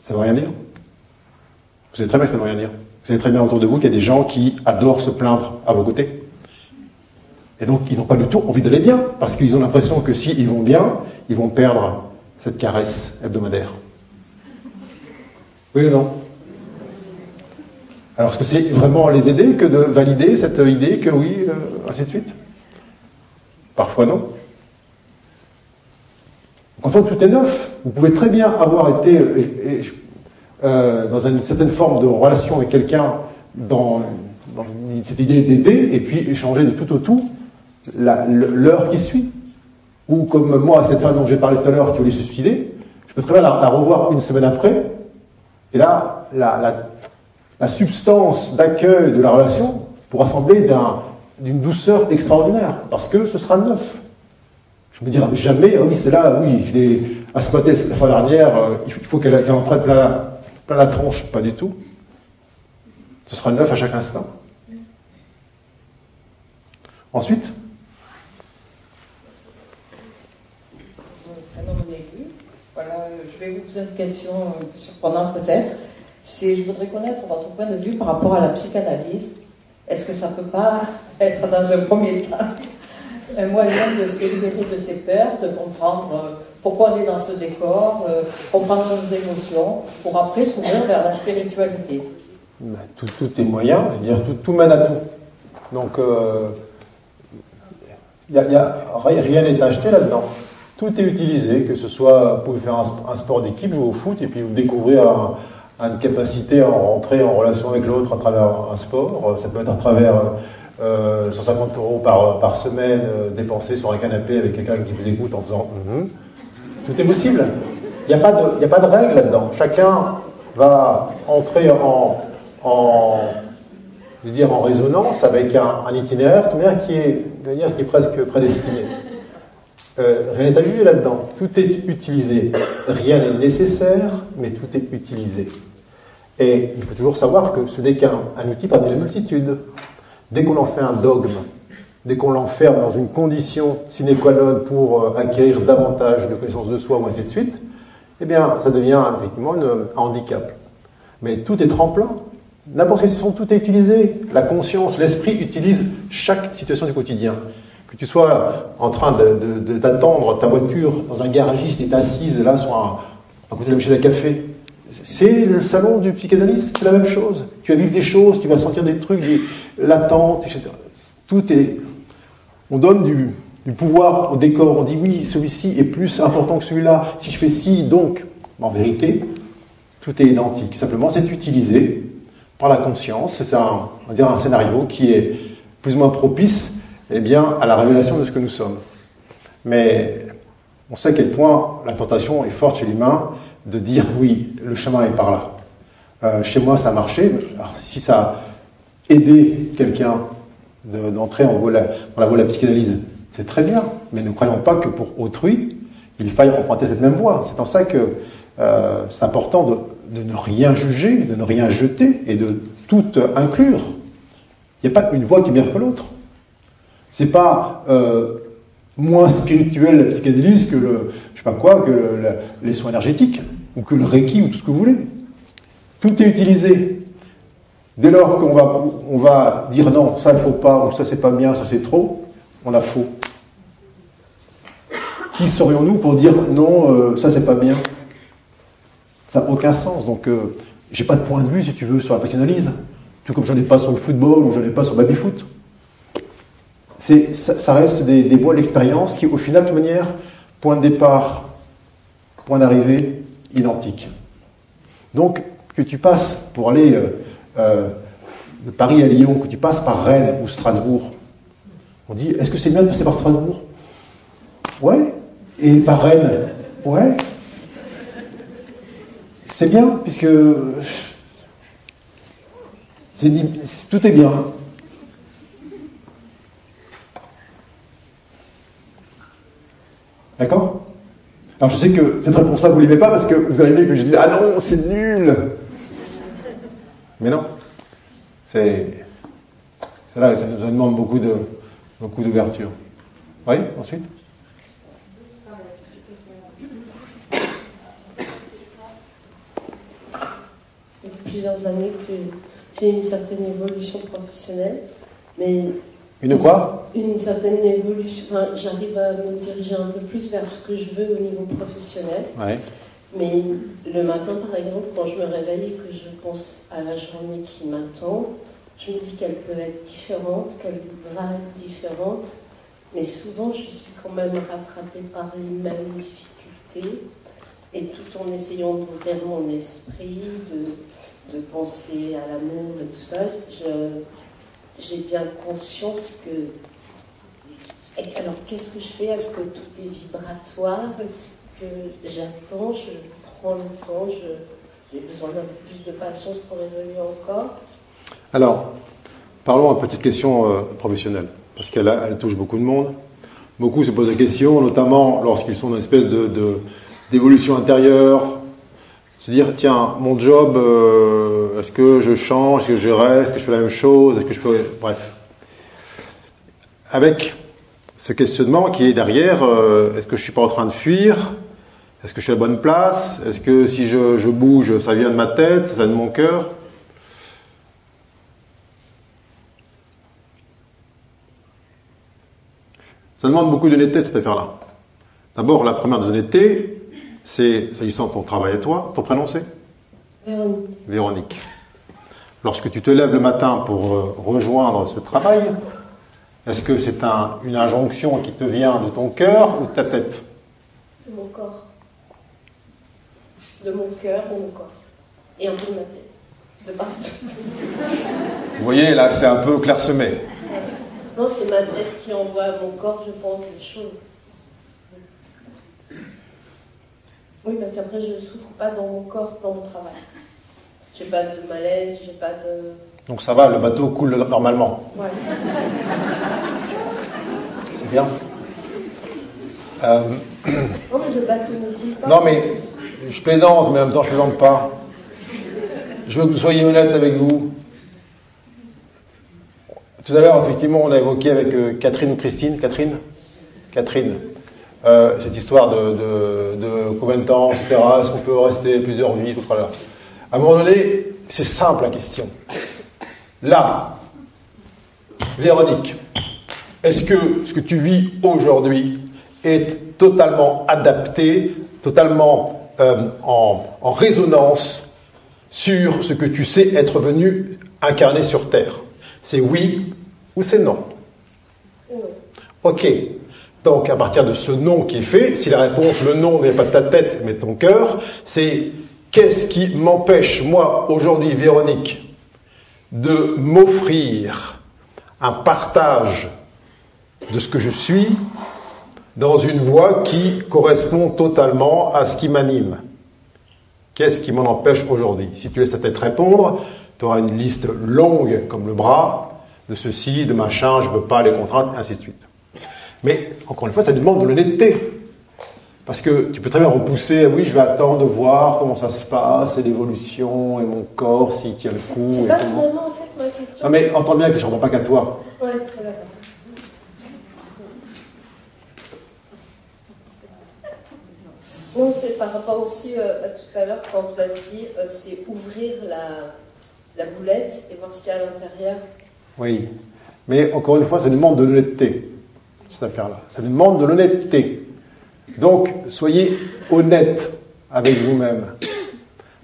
Ça veut rien dire. Vous savez très bien que ça veut rien dire. Vous savez très bien autour de vous qu'il y a des gens qui adorent se plaindre à vos côtés. Et donc, ils n'ont pas du tout envie d'aller bien, parce qu'ils ont l'impression que s'ils vont bien, ils vont perdre cette caresse hebdomadaire. Oui ou non? Alors, est-ce que c'est vraiment les aider que de valider cette idée que oui, euh, ainsi de suite? Parfois non. En fait, tout est neuf. Vous pouvez très bien avoir été euh, euh, dans une certaine forme de relation avec quelqu'un dans, cette idée d'aider, et puis échanger de tout au tout l'heure qui suit. Ou comme moi, cette femme dont j'ai parlé tout à l'heure qui voulait se suicider, je peux très bien la, revoir une semaine après, et là, la substance d'accueil de la relation pourra sembler d'une douceur extraordinaire, parce que ce sera neuf. Je me dirai jamais, oh oui, c'est là, oui, je l'ai asquatté la fois dernière, euh, il faut qu'elle en prenne plein la, la tronche. Pas du tout. Ce sera neuf à chaque instant. Ensuite, je vais vous poser une question euh, surprenante peut-être. Si je voudrais connaître votre point de vue par rapport à la psychanalyse. Est-ce que ça ne peut pas être dans un premier temps un moyen de se libérer de ses peurs, de comprendre euh, pourquoi on est dans ce décor, euh, comprendre nos émotions, pour après s'ouvrir vers la spiritualité? Ben, tout, tout, est moyen, je veux dire, tout, tout mène à tout. Donc, a, y a, rien n'est acheté là-dedans tout est utilisé, que ce soit, vous pouvez faire un, sport d'équipe, jouer au foot, et puis vous découvrez une capacité à rentrer en relation avec l'autre à travers un sport. Ça peut être à travers 150 euh, euros par, par semaine euh, dépensés sur un canapé avec quelqu'un qui vous écoute en faisant mm-hmm. Tout est possible. Il n'y a, pas de, a pas de règle là-dedans. Chacun va entrer en, en, je veux dire, en résonance avec un, un itinéraire qui est, dire, qui est presque prédestiné. Euh, rien n'est à juger là-dedans. Tout est utilisé. Rien n'est nécessaire, mais tout est utilisé. Et il faut toujours savoir que ce n'est qu'un outil parmi les multitudes. Dès qu'on en fait un dogme, dès qu'on l'enferme dans une condition sine qua non pour euh, acquérir davantage de connaissances de soi, ou ainsi de suite, eh bien, ça devient effectivement un handicap. Mais tout est tremplin. N'importe quelle situation, tout est utilisé. La conscience, l'esprit utilise chaque situation du quotidien que tu sois en train d'attendre ta voiture dans un garagiste et assise là sur un, à côté de la machine à café, c'est le salon du psychanalyste, c'est la même chose. Tu vas vivre des choses, tu vas sentir des trucs, des latentes, etc. Tout est. On donne du, du pouvoir au décor, on dit oui, celui-ci est plus important que celui-là. Si je fais ci, donc, en vérité, tout est identique. Simplement, c'est utilisé par la conscience. C'est un, un scénario qui est plus ou moins propice eh bien, à la révélation de ce que nous sommes. Mais on sait à quel point la tentation est forte chez l'humain de dire oui, le chemin est par là. Euh, chez moi, ça a marché. Si ça a aidé quelqu'un d'entrer en dans la voie de la psychanalyse, c'est très bien. Mais ne croyons pas que pour autrui, il faille emprunter cette même voie. C'est en ça que euh, c'est important de, de, ne rien juger, de ne rien jeter et de tout inclure. Il n'y a pas une voie qui est meilleure que l'autre. C'est pas euh, moins spirituel la psychanalyse que le, je sais pas quoi, que les soins énergétiques, ou que le reiki, ou tout ce que vous voulez. Tout est utilisé. Dès lors qu'on va, on va dire non, ça il faut pas, ou ça c'est pas bien, ça c'est trop, on a faux. Qui serions-nous pour dire non, euh, ça c'est pas bien? Ça n'a aucun sens. Donc, euh, j'ai pas de point de vue, si tu veux, sur la psychanalyse. Tout comme j'en ai pas sur le football ou j'en ai pas sur le baby-foot ça, reste des, des d'expérience qui, au final, de toute manière, point de départ, point d'arrivée, identiques. Donc, que tu passes pour aller euh, euh, de Paris à Lyon, que tu passes par Rennes ou Strasbourg, on dit est-ce que c'est bien de passer par Strasbourg? Ouais. Et par Rennes? Ouais. C'est bien, puisque tout est bien. D'accord? Alors je sais que cette réponse-là, vous ne l'aimez pas parce que vous allez que je dise Ah non, c'est nul Mais non. C'est. là, ça nous demande beaucoup de beaucoup d'ouverture. Oui, ensuite? Plusieurs années que j'ai une certaine évolution professionnelle. Mais une quoi Une certaine évolution. Enfin, J'arrive à me diriger un peu plus vers ce que je veux au niveau professionnel. Ouais. Mais le matin, par exemple, quand je me réveille et que je pense à la journée qui m'attend, je me dis qu'elle peut être différente, qu'elle va être différente. Mais souvent, je suis quand même rattrapée par les mêmes difficultés. Et tout en essayant d'ouvrir mon esprit, de de penser à l'amour et tout ça, j'ai bien conscience que. alors, qu'est-ce que je fais? Est-ce que tout est vibratoire? Est-ce que j'attends? Je prends le temps? J'ai besoin d'un peu plus de patience pour évoluer encore? Alors, parlons de petite question euh, professionnelle, parce qu'elle elle touche beaucoup de monde. Beaucoup se posent la question, notamment lorsqu'ils sont dans une espèce d'évolution intérieure, se dire, tiens, mon job, euh, est-ce que je change, est-ce que je reste, est-ce que je fais la même chose, est-ce que je peux... Bref. Avec ce questionnement qui est derrière, euh, est-ce que je suis pas en train de fuir? Est-ce que je suis à la bonne place? Est-ce que si je, je, bouge, ça vient de ma tête, ça vient de mon cœur? Ça demande beaucoup d'honnêteté cette affaire-là. D'abord, la première des honnêtetés, c'est, s'agissant de ton travail à toi, ton prénom c'est Véronique. Véronique. Lorsque tu te lèves le matin pour euh, rejoindre ce travail, est-ce que c'est une injonction qui te vient de ton cœur ou de ta tête? De mon corps. De mon cœur, de mon corps. Et un peu de ma tête. De partout. Vous voyez, là, c'est un peu clairsemé. Non, c'est ma tête qui envoie à mon corps, je pense, des choses. Oui, parce qu'après, je ne souffre pas dans mon corps, dans mon travail. J'ai pas de malaise, j'ai pas de. Donc ça va, le bateau coule normalement. Ouais. C'est bien. Euh... Non, mais le bateau ne coule pas. Non, mais je plaisante, mais en même temps, je plaisante pas. Je veux que vous soyez honnête avec vous. Tout à l'heure, effectivement, on a évoqué avec euh, Catherine ou Christine. Catherine? Catherine. Euh, cette histoire de, de, combien de temps, etc. Est-ce qu'on peut rester plusieurs vies, tout à l'heure? À un moment donné, c'est simple la question. Là, Véronique, est-ce que ce que tu vis aujourd'hui est totalement adapté, totalement euh, en, en résonance sur ce que tu sais être venu incarner sur Terre? C'est oui ou c'est non? C'est non. Ok. Donc, à partir de ce nom qui est fait, si la réponse, le nom n'est pas ta tête, mais ton cœur, c'est qu'est-ce qui m'empêche, moi, aujourd'hui, Véronique, de m'offrir un partage de ce que je suis dans une voie qui correspond totalement à ce qui m'anime? Qu'est-ce qui m'en empêche aujourd'hui? Si tu laisses ta tête répondre, tu auras une liste longue comme le bras de ceci, de machin, je ne peux pas, les contraintes, ainsi de suite. Mais encore une fois, ça demande de l'honnêteté. Parce que tu peux très bien repousser, oui, je vais attendre de voir comment ça se passe, et l'évolution, et mon corps, s'il tient le coup. C'est pas vraiment en fait ma question. Non mais entends bien que je ne pas qu'à toi. Ouais, très d'accord. Non, c'est par rapport aussi euh, à tout à l'heure quand vous avez dit euh, c'est ouvrir la, la boulette et voir ce qu'il y a à l'intérieur. Oui, mais encore une fois, ça demande de l'honnêteté cette affaire-là. Ça demande de l'honnêteté. Donc, soyez honnête avec vous-même.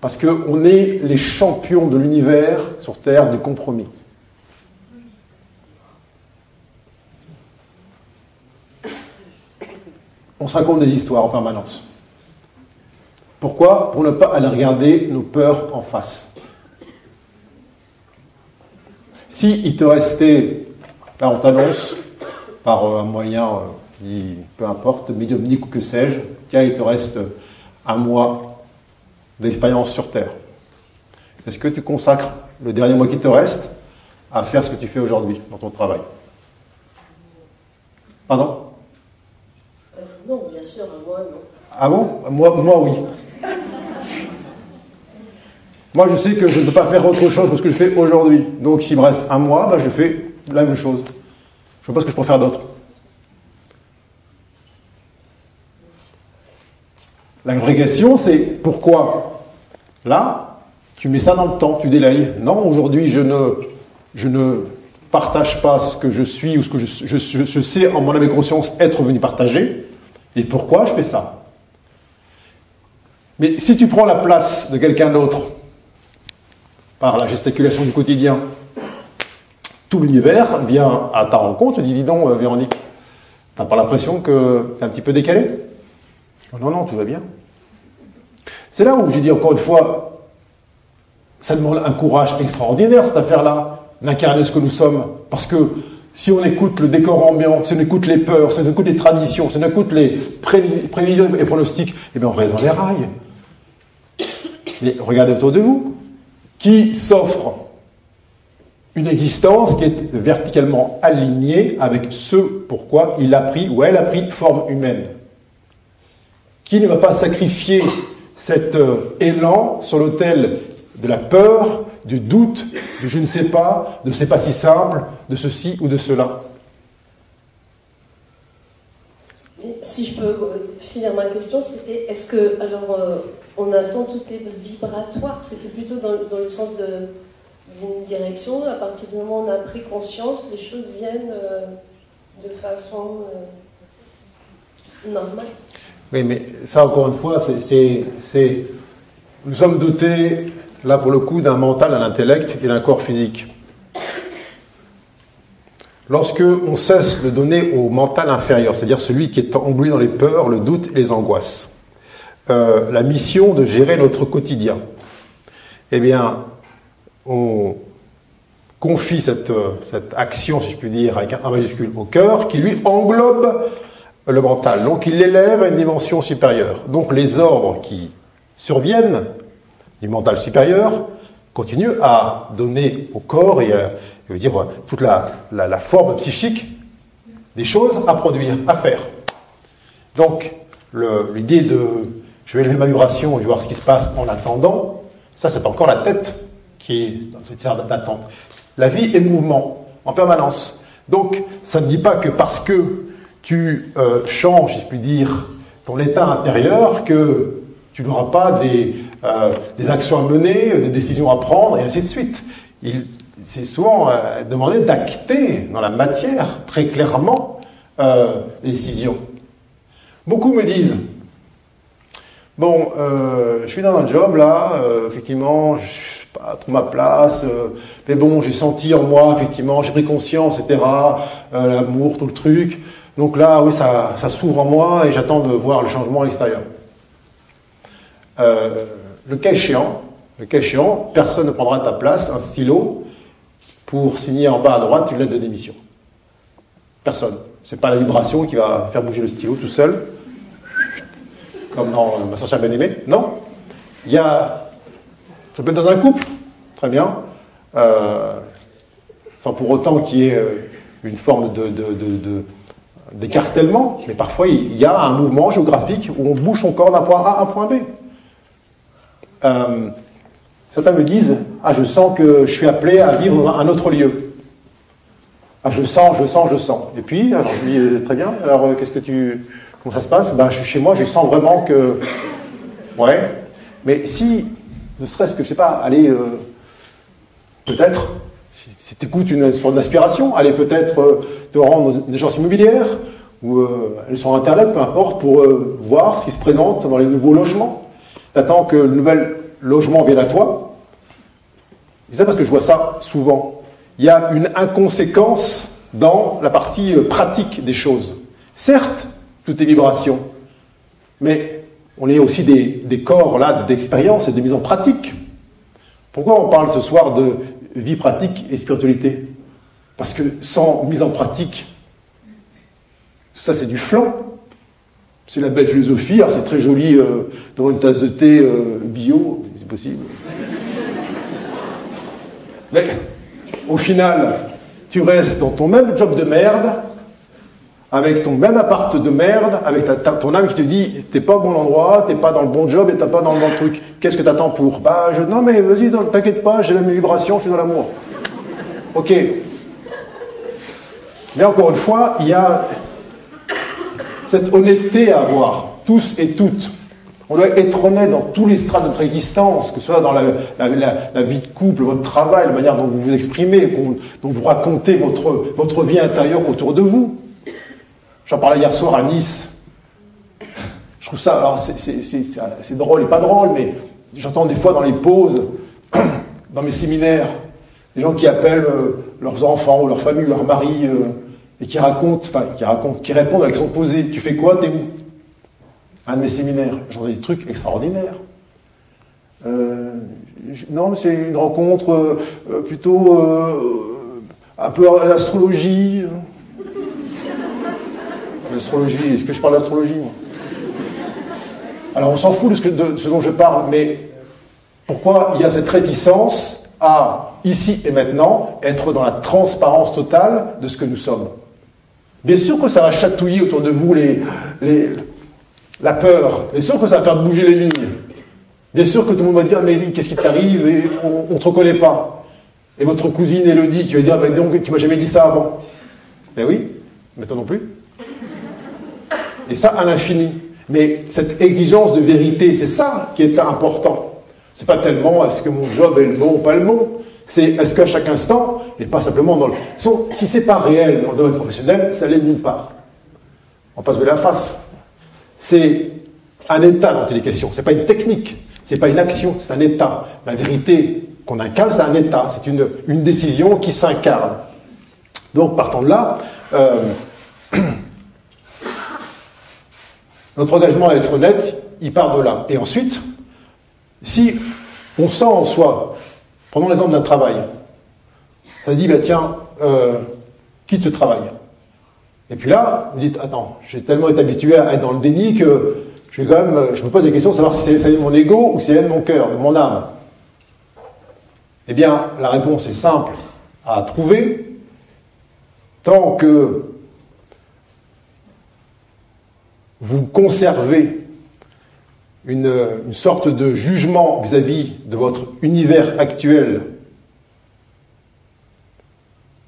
Parce qu'on est les champions de l'univers sur Terre du compromis. On se raconte des histoires en permanence. Pourquoi? Pour ne pas aller regarder nos peurs en face. Si il te restait, là on t'annonce, par euh, un moyen, euh, peu importe, médiumnique ou que sais-je, tiens, il te reste un mois d'expérience sur Terre. Est-ce que tu consacres le dernier mois qui te reste à faire ce que tu fais aujourd'hui dans ton travail? Pardon? Euh, Non, bien sûr, moi non. Ah bon? Moi, moi oui. Moi, je sais que je ne peux pas faire autre chose que ce que je fais aujourd'hui. Donc, s'il me reste un mois, ben, je fais la même chose. Je sais pas ce que je peux faire d'autre. La question, c'est pourquoi là, tu mets ça dans le temps, tu délayes? Non, aujourd'hui, je ne, je ne partage pas ce que je suis ou ce que je, je sais en mon âme et conscience être venu partager. Et pourquoi je fais ça? Mais si tu prends la place de quelqu'un d'autre, par la gesticulation du quotidien, tout l'univers vient à ta rencontre et dit Dis donc, euh, Véronique, t'as pas l'impression que t'es un petit peu décalé? Non, non, tout va bien. C'est là où j'ai dit encore une fois ça demande un courage extraordinaire, cette affaire-là, d'incarner ce que nous sommes. Parce que si on écoute le décor ambiant, si on écoute les peurs, si on écoute les traditions, si on écoute les prévisions et pronostics, eh bien on reste dans les rails. Regardez autour de vous qui s'offre une existence qui est verticalement alignée avec ce pourquoi il a pris ou elle a pris forme humaine. Qui ne va pas sacrifier cet euh, élan sur l'autel de la peur, du doute, du je ne sais pas, de c'est pas si simple, de ceci ou de cela? Si je peux euh, finir ma question, c'était est-ce que, alors, euh, on attend tout est vibratoire, c'était plutôt dans, le sens d'une direction, à partir du moment où on a pris conscience, les choses viennent euh, de façon normale. Oui, mais ça, encore une fois, c'est. Nous sommes dotés, là pour le coup, d'un mental, d'un intellect et d'un corps physique. Lorsque on cesse de donner au mental inférieur, c'est-à-dire celui qui est englué dans les peurs, le doute et les angoisses, euh, la mission de gérer notre quotidien, eh bien, on confie cette, cette, action, si je puis dire, avec un majuscule au cœur, qui lui englobe le mental. Donc il l'élève à une dimension supérieure. Donc les ordres qui surviennent du mental supérieur continuent à donner au corps et à, je dire, toute la, la, forme psychique des choses à produire, à faire. Donc, l'idée de je vais élever ma vibration et voir ce qui se passe en attendant, ça c'est encore la tête qui est dans cette serre d'attente. La vie est mouvement, en permanence. Donc, ça ne dit pas que parce que tu euh, changes, si je puis dire, ton état intérieur, que tu n'auras pas des, euh, des, actions à mener, des décisions à prendre, et ainsi de suite. Il, c'est souvent euh, demandé d'acter dans la matière très clairement les décisions. Beaucoup me disent Bon, je suis dans un job là, effectivement, je pas trop ma place, mais bon, j'ai senti en moi, effectivement, j'ai pris conscience, etc., l'amour, tout le truc. Donc là, oui, ça, s'ouvre en moi et j'attends de voir le changement à l'extérieur. le cas échéant, le cas échéant, personne ne prendra ta place, un stylo, pour signer en bas à droite une lettre de démission. Personne. C'est pas la vibration qui va faire bouger le stylo tout seul, comme dans ma sorcière bien aimée. Non. Il y a. Ça peut être dans un couple, très bien, euh, sans pour autant qu'il y ait euh, une forme de, d'écartèlement, mais parfois il y a un mouvement géographique où on bouge son corps d'un point A à un point B. Euh, Certains me disent Ah, je sens que je suis appelé à vivre dans un autre lieu. Ah, je sens, je sens, je sens. Et puis, alors je dis euh, Très bien, alors qu'est-ce que tu. Comment ça se passe? Ben, Je suis chez moi, je sens vraiment que. Ouais. Mais si, ne serait-ce que, je sais pas, aller. Euh, peut-être, si, tu écoutes une sorte d'aspiration, aller peut-être te rendre dans des agences immobilières ou aller sur Internet, peu importe, pour voir ce qui se présente dans les nouveaux logements. Tu attends que le nouvel logement vienne à toi. C'est ça parce que je vois ça souvent. Il y a une inconséquence dans la partie euh, pratique des choses. Certes, tout est vibration, mais on est aussi des, corps là d'expérience et de mise en pratique. Pourquoi on parle ce soir de vie pratique et spiritualité? Parce que sans mise en pratique, tout ça c'est du flanc. C'est la belle philosophie, alors c'est très joli euh, dans une tasse de thé euh, bio, c'est possible. Mais au final, tu restes dans ton même job de merde, avec ton même appart de merde, avec ta, ton âme qui te dit t'es pas au bon endroit, t'es pas dans le bon job et t'es pas dans le bon truc. Qu'est-ce que t'attends pour? Bah je, non mais vas-y, t'inquiète pas, j'ai la même vibration, je suis dans l'amour. Ok. Mais encore une fois, il y a cette honnêteté à avoir, tous et toutes. On doit être honnête dans tous les strates de notre existence, que ce soit dans la, la, vie de couple, votre travail, la manière dont vous vous exprimez, dont vous racontez votre, votre vie intérieure autour de vous. J'en parlais hier soir à Nice. Je trouve ça, alors c'est drôle et pas drôle, mais j'entends des fois dans les pauses, dans mes séminaires, des gens qui appellent euh, leurs enfants ou leur famille, leur mari, euh, et qui racontent, enfin, qui racontent, qui répondent à la question posée. Tu fais quoi T'es où? Un de mes séminaires, j'en ai des trucs extraordinaires. Euh, non, c'est une rencontre plutôt un peu à l'astrologie. Est-ce que je parle d'astrologie Alors on s'en fout de ce, dont je parle, mais pourquoi il y a cette réticence à, ici et maintenant, être dans la transparence totale de ce que nous sommes? Bien sûr que ça va chatouiller autour de vous les, la peur, bien sûr que ça va faire bouger les lignes, bien sûr que tout le monde va dire mais qu'est-ce qui t'arrive? On ne te reconnaît pas. Et votre cousine Elodie qui va dire mais donc tu m'as jamais dit ça avant. Ben oui, maintenant non plus. Et ça à l'infini. Mais cette exigence de vérité, c'est ça qui est important. C'est pas tellement est-ce que mon job est le bon ou pas le bon. C'est est-ce qu'à chaque instant, et pas simplement dans le. Si c'est pas réel dans le domaine professionnel, ça l'est nulle part. On passe de la face. C'est un état dont il est question. C'est pas une technique. C'est pas une action. C'est un état. La vérité qu'on incarne, c'est un état. C'est une, une décision qui s'incarne. Donc, partant de là, euh, Notre engagement à être honnête, il part de là. Et ensuite, si on sent en soi, prenons l'exemple d'un travail, ça dit, bah, tiens, euh, quitte ce travail. Et puis là, vous dites, attends, j'ai tellement été habitué à être dans le déni que je, quand même, je me pose la question de savoir si c'est mon ego ou si c'est mon cœur, mon âme. Eh bien, la réponse est simple à trouver. Tant que vous conservez une, sorte de jugement vis-à-vis de votre univers actuel,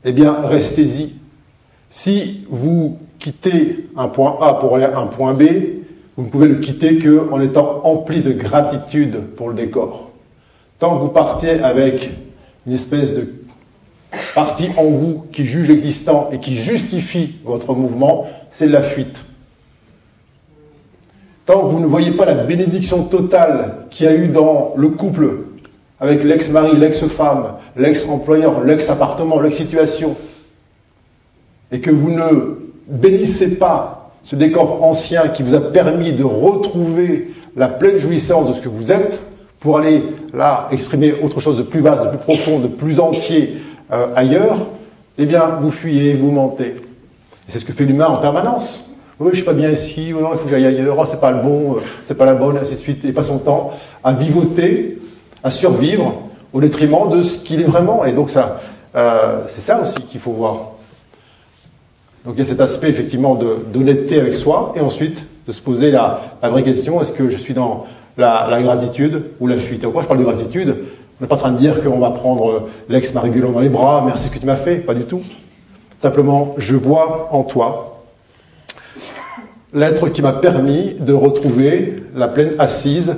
eh bien, restez-y. Si vous quittez un point A pour aller à un point B, vous ne pouvez le quitter qu'en étant empli de gratitude pour le décor. Tant que vous partez avec une espèce de partie en vous qui juge l'existant et qui justifie votre mouvement, c'est la fuite. Tant vous ne voyez pas la bénédiction totale qu'il y a eu dans le couple, avec l'ex-mari, l'ex-femme, l'ex-employeur, l'ex-appartement, l'ex-situation, et que vous ne bénissez pas ce décor ancien qui vous a permis de retrouver la pleine jouissance de ce que vous êtes, pour aller là exprimer autre chose de plus vaste, de plus profond, de plus entier euh, ailleurs, eh bien, vous fuyez, vous mentez. Et c'est ce que fait l'humain en permanence. Oui, je suis pas bien ici, non, il faut que j'aille ailleurs, oh, c'est pas le bon, euh, c'est pas la bonne, ainsi de suite, et pas son temps à vivoter, à survivre au détriment de ce qu'il est vraiment. Et donc ça, euh, c'est ça aussi qu'il faut voir. Donc il y a cet aspect effectivement d'honnêteté avec soi, et ensuite de se poser la, vraie question est-ce que je suis dans la, gratitude ou la fuite? Et pourquoi je parle de gratitude? On n'est pas en train de dire qu'on va prendre euh, l'ex-Marie dans les bras, merci ce que tu m'as fait, pas du tout. Simplement, je vois en toi l'être qui m'a permis de retrouver la pleine assise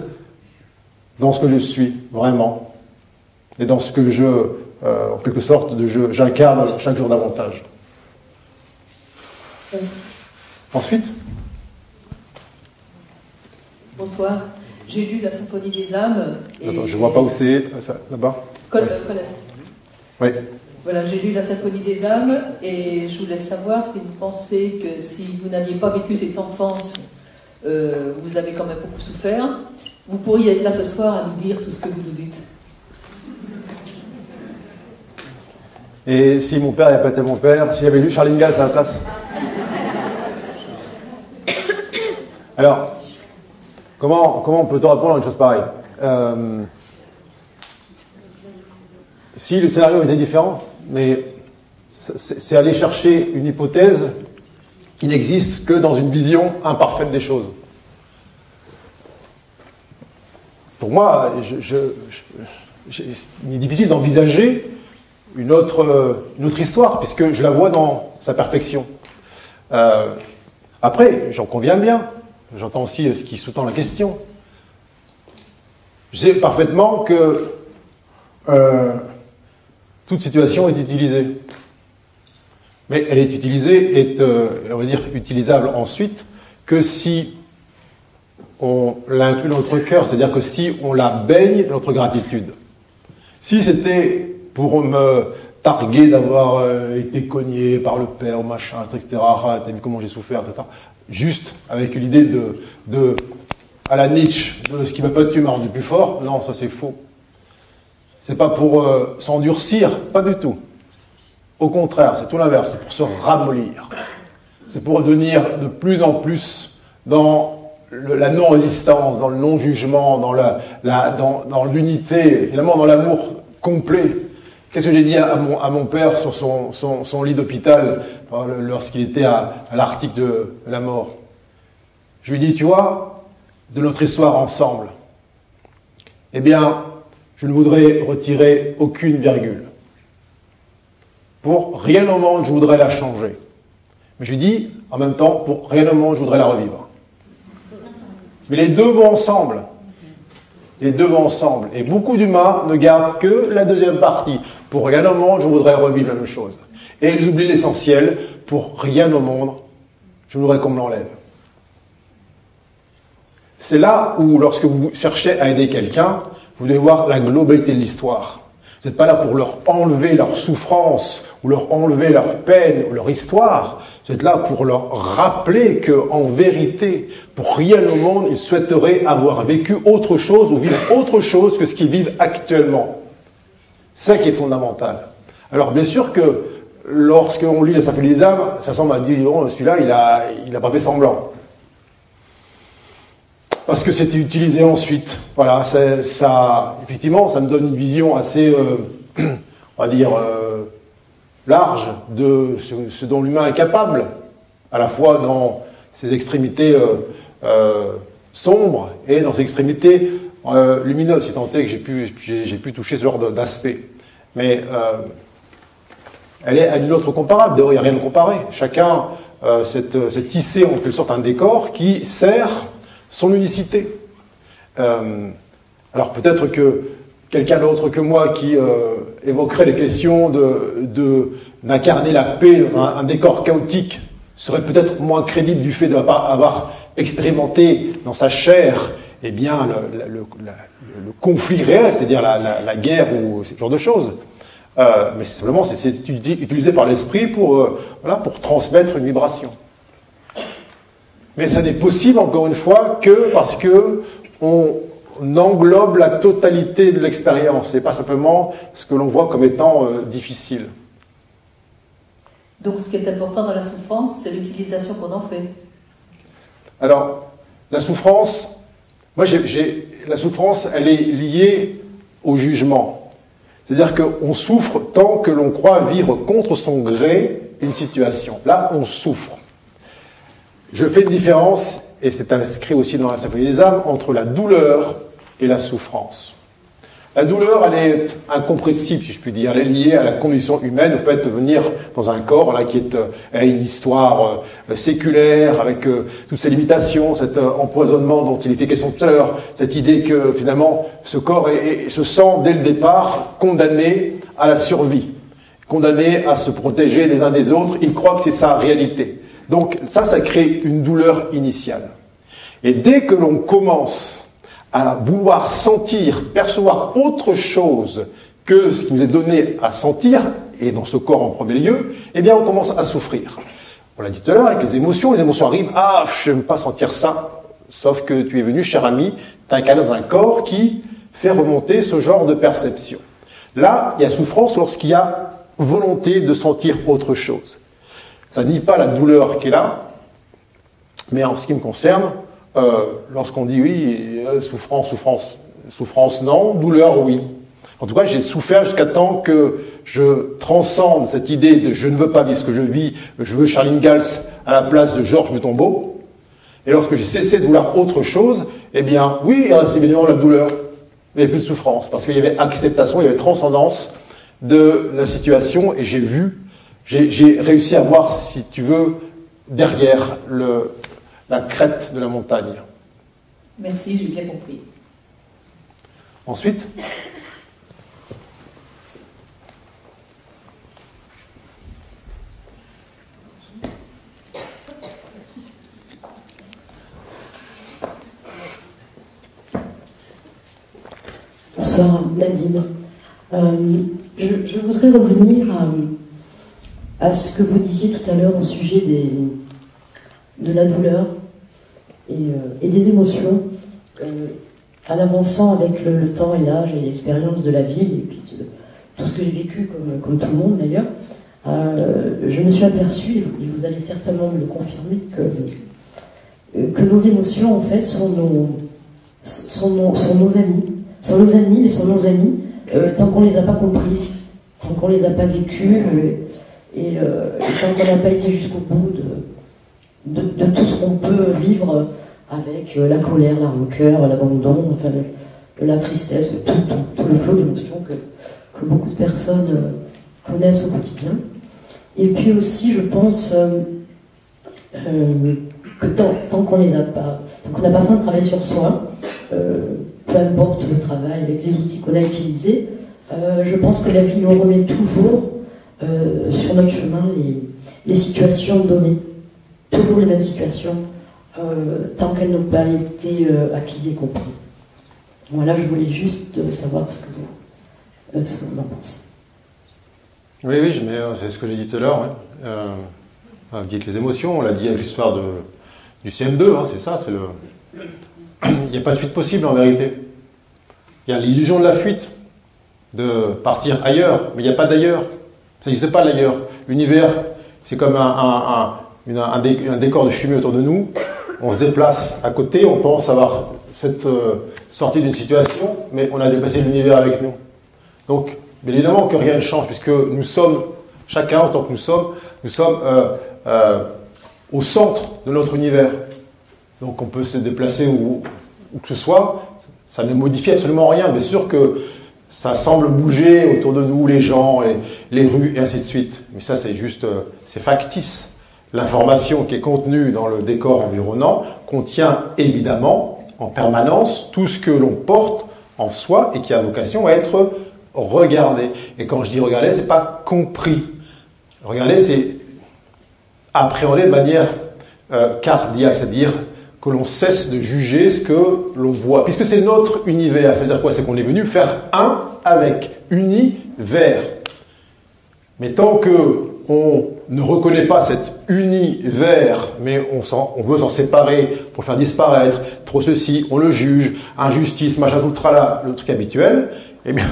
dans ce que je suis vraiment et dans ce que je, euh, en quelque sorte, de j'incarne chaque jour davantage. Merci. Ensuite? Bonsoir. J'ai lu la Symphonie des âmes. Attends, je ne vois pas où c'est, là-bas. Colette. Oui. Voilà, j'ai lu La Symphonie des âmes et je voulais savoir si vous pensez que si vous n'aviez pas vécu cette enfance euh, vous avez quand même beaucoup souffert. Vous pourriez être là ce soir à nous dire tout ce que vous nous dites. Et si mon père n'avait pas été mon père, s'il avait lu Charlie Ingalls à la place Alors, comment, comment peut-on répondre à une chose pareille? Euh, Si le scénario était différent, mais c'est aller chercher une hypothèse qui n'existe que dans une vision imparfaite des choses. Pour moi, il est difficile d'envisager une autre, une autre histoire, puisque je la vois dans sa perfection. Euh, après, j'en conviens bien, j'entends aussi ce qui sous-tend la question. Je sais parfaitement que euh, toute situation est utilisée. Mais elle est utilisée, est, euh, on va dire, utilisable ensuite que si on l'inclut dans notre cœur, c'est-à-dire que si on la baigne notre gratitude. Si c'était pour me targuer d'avoir euh, été cogné par le père, machin, etc., ah, t'as vu comment j'ai souffert, etc., juste avec l'idée de, de, à la Nietzsche, de ce qui m'a pas tué m'a rendu plus fort, non, ça c'est faux. C'est pas pour euh, s'endurcir, pas du tout. Au contraire, c'est tout l'inverse, c'est pour se ramollir. C'est pour devenir de plus en plus dans la non-résistance, dans le non-jugement, dans l'unité, finalement dans l'amour complet. Qu'est-ce que j'ai dit à mon, père sur son, lit d'hôpital lorsqu'il était à, à l'article de la mort? Je lui ai dit, tu vois, de notre histoire ensemble, eh bien, je ne voudrais retirer aucune virgule. Pour rien au monde, je voudrais la changer. Mais je lui dis, en même temps, pour rien au monde, je voudrais la revivre. Mais les deux vont ensemble. Les deux vont ensemble. Et beaucoup d'humains ne gardent que la deuxième partie. Pour rien au monde, je voudrais revivre la même chose. Et ils oublient l'essentiel. Pour rien au monde, je voudrais qu'on me l'enlève. C'est là où, lorsque vous cherchez à aider quelqu'un, vous devez voir la globalité de l'histoire. Vous n'êtes pas là pour leur enlever leur souffrance ou leur enlever leur peine ou leur histoire. Vous êtes là pour leur rappeler que, en vérité, pour rien au monde, ils souhaiteraient avoir vécu autre chose ou vivre autre chose que ce qu'ils vivent actuellement. C'est ça qui est fondamental. Alors, bien sûr que lorsqu'on lit la symphonie des âmes, ça semble à dire, oh, celui-là, il a, il a pas fait semblant parce que c'était utilisé ensuite. Voilà, ça, effectivement, ça me donne une vision assez, euh, on va dire, euh, large de ce, dont l'humain est capable, à la fois dans ses extrémités euh, sombres et dans ses extrémités lumineuses, si tant est que j'ai pu, j'ai, pu toucher ce genre d'aspect. Mais elle est à une autre comparable. D'ailleurs, il n'y a rien de comparé. Chacun s'est tissé en quelque sorte un décor qui sert son unicité. Euh, alors peut-être que quelqu'un d'autre que moi qui euh, évoquerait les questions de, d'incarner la paix dans un, décor chaotique serait peut-être moins crédible du fait d'avoir expérimenté dans sa chair eh bien, le, conflit réel, c'est-à-dire la, guerre ou ce genre de choses. Euh, mais simplement, c'est utilisé par l'esprit pour, voilà, pour transmettre une vibration. Mais ça n'est possible, encore une fois, que parce que on englobe la totalité de l'expérience et pas simplement ce que l'on voit comme étant euh, difficile. Donc ce qui est important dans la souffrance, c'est l'utilisation qu'on en fait. Alors, la souffrance, moi, la souffrance, elle est liée au jugement. C'est-à-dire qu'on souffre tant que l'on croit vivre contre son gré une situation. Là, on souffre. Je fais une différence, et c'est inscrit aussi dans la symphonie des âmes, entre la douleur et la souffrance. La douleur, elle est incompressible, si je puis dire. Elle est liée à la condition humaine, au fait de venir dans un corps là qui est euh, une histoire euh, séculaire, avec euh, toutes ses limitations, cet empoisonnement dont il fait question tout à l'heure, cette idée que finalement ce corps se sent dès le départ condamné à la survie, condamné à se protéger des uns des autres. Il croit que c'est sa réalité. Donc ça, ça crée une douleur initiale. Et dès que l'on commence à vouloir sentir, percevoir autre chose que ce qui nous est donné à sentir, et dans ce corps en premier lieu, eh bien on commence à souffrir. On l'a dit tout à l'heure, avec les émotions, les émotions arrivent, ah, je n'aime pas sentir ça, Sauf que tu es venu, cher ami, t'incarner dans un corps qui fait remonter ce genre de perception. Là, il y a souffrance lorsqu'il y a volonté de sentir autre chose. Ça ne nie pas la douleur qui est là, mais en ce qui me concerne, euh, lorsqu'on dit oui, euh, souffrance, souffrance, souffrance non, douleur oui. En tout cas, j'ai souffert jusqu'à temps que je transcende cette idée de je ne veux pas vivre ce que je vis, je veux Charline Gals à la place de Georges Mutombo. Et lorsque j'ai cessé de vouloir autre chose, eh bien, oui, il reste évidemment la douleur, il n'y avait plus de souffrance, parce qu'il y avait acceptation, il y avait transcendance de la situation, et j'ai vu, j'ai réussi à voir, si tu veux, derrière le, la crête de la montagne. Merci, j'ai bien compris. Ensuite? Bonsoir Nadine. Euh, je, voudrais revenir à, ce que vous disiez tout à l'heure au sujet de la douleur et, euh, des émotions. Euh, en avançant avec le, temps et l'âge et l'expérience de la vie, et puis tout ce que j'ai vécu comme, tout le monde d'ailleurs, je me suis aperçue, et vous, allez certainement me le confirmer, que, que nos émotions en fait sont nos, sont nos amis sont nos amis, mais sont nos amis euh, tant qu'on les a pas comprises, tant qu'on les a pas vécues, euh, et, euh, et, tant qu'on n'a pas été jusqu'au bout de, tout ce qu'on peut vivre avec la colère, la rancœur, l'abandon, la tristesse, tout, le flot d'émotions que, beaucoup de personnes connaissent au quotidien. Et puis aussi, je pense que tant, qu'on n'a pas fait un travail sur soi, peu importe le travail avec les outils qu'on a utilisés, euh, je pense que la vie nous remet toujours euh, sur notre chemin les, situations données, toujours les mêmes situations, euh, tant qu'elles n'ont pas été acquises et comprises. Voilà, je voulais juste savoir ce que vous, en pensez. Oui, oui, c'est ce que j'ai dit tout à l'heure. Hein. que les émotions, on l'a dit avec l'histoire du CM2, hein, c'est ça, c'est le, il n'y a pas de fuite possible en vérité. Il y a l'illusion de la fuite, de partir ailleurs, mais il n'y a pas d'ailleurs. Ça n'existe pas l'ailleurs. L'univers, c'est comme un, décor de fumée autour de nous. On se déplace à côté, on pense avoir cette euh, sortie d'une situation, mais on a dépassé l'univers avec nous. Donc, évidemment que rien ne change, puisque nous sommes, chacun en tant que nous sommes, nous sommes euh, euh, au centre de notre univers. Donc on peut se déplacer où, que ce soit, ça ne modifie absolument rien. Bien sûr que ça semble bouger autour de nous, les gens, les, les rues, et ainsi de suite. Mais ça, c'est juste, euh, c'est factice. L'information qui est contenue dans le décor environnant contient évidemment en permanence tout ce que l'on porte en soi et qui a vocation à être regardé. Et quand je dis regarder, c'est pas compris. Regarder, c'est appréhender de manière euh, cardiaque, c'est-à-dire que l'on cesse de juger ce que l'on voit. Puisque c'est notre univers. Ça veut dire quoi? C'est qu'on est venu faire un avec, univers. Mais tant que on ne reconnaît pas cet univers, mais on, veut s'en séparer pour faire disparaître, trop ceci, on le juge, injustice, machin, tout le, trala, le truc habituel, eh bien,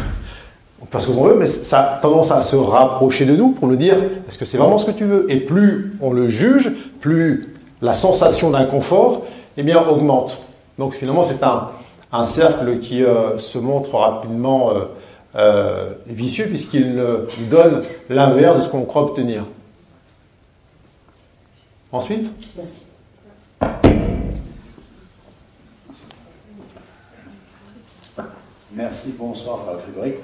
on peut ce qu'on veut, mais ça a tendance à se rapprocher de nous pour nous dire, est-ce que c'est vraiment ce que tu veux? Et plus on le juge, plus la sensation d'inconfort eh bien, augmente. Donc finalement, c'est un, un, cercle qui euh, se montre rapidement euh, euh, vicieux puisqu'il nous donne l'inverse de ce qu'on croit obtenir. Ensuite? Merci. Merci, bonsoir Grégory.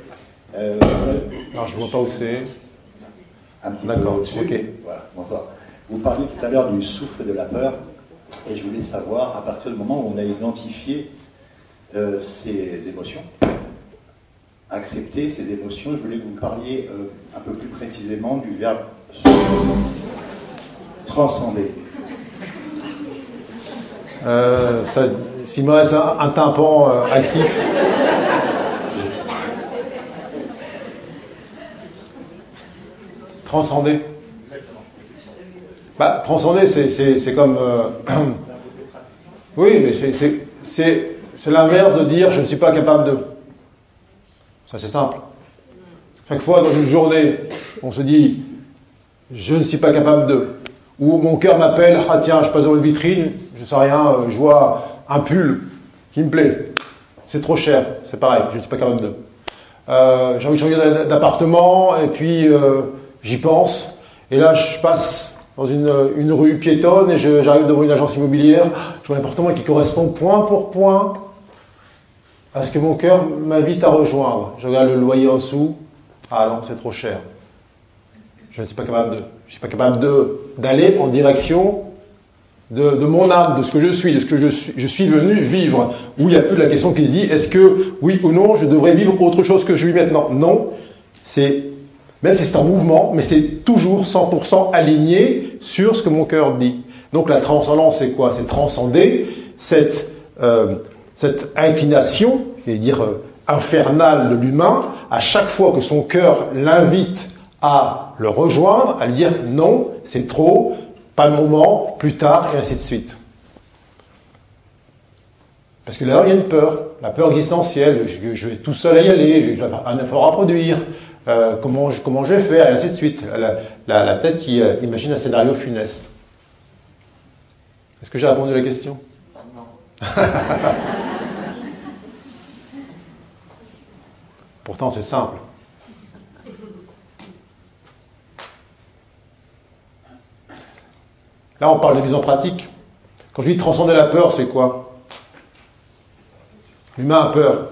Alors, je ne vois pas où c'est. Un petit peu au-dessus. Voilà, bonsoir. Vous parliez tout à l'heure du souffle de la peur. Et je voulais savoir, à partir du moment où on a identifié euh, ces émotions, accepter ces émotions, je voulais que vous parliez euh, un peu plus précisément du verbe transcender. Euh, S'il me reste un, un tympan euh, actif. Transcender. Bah, transcender, c'est comme. Euh, Oui, mais c'est l'inverse de dire je ne suis pas capable de. Ça, c'est simple. Chaque fois dans une journée, on se dit je ne suis pas capable de. Ou mon cœur m'appelle, ah tiens, je passe dans une vitrine, je ne sais rien, euh, je vois un pull qui me plaît. C'est trop cher, c'est pareil, je ne suis pas capable de. Euh, j'ai envie de changer d'appartement et puis j'y pense. Et là, je passe dans une, une rue piétonne et j'arrive devant une agence immobilière. Je vois un appartement qui correspond point pour point à ce que mon cœur m'invite à rejoindre. Je regarde le loyer en dessous. Ah non, c'est trop cher. Je ne suis pas capable de. Je suis pas capable d'aller en direction de, de, mon âme, de ce que je suis, de ce que je suis, je suis venu vivre. Où il n'y a plus la question qui se dit est-ce que oui ou non je devrais vivre autre chose que je vis maintenant? Non, c'est même si c'est un mouvement, mais c'est toujours 100% aligné sur ce que mon cœur dit. Donc la transcendance, c'est quoi? C'est transcender cette euh, inclination, qui veut dire euh, infernale de l'humain, à chaque fois que son cœur l'invite à le rejoindre, à lui dire non, c'est trop, pas le moment, plus tard, et ainsi de suite. Parce que là, il y a une peur, la peur existentielle, je, vais tout seul à y aller, j'ai un effort à produire, euh, comment, je, comment je vais faire, et ainsi de suite. La, tête qui euh, imagine un scénario funeste. Est-ce que j'ai répondu à la question? Non. Pourtant, c'est simple. Là, on parle de vision pratique. Quand je dis transcender la peur, c'est quoi? L'humain a peur.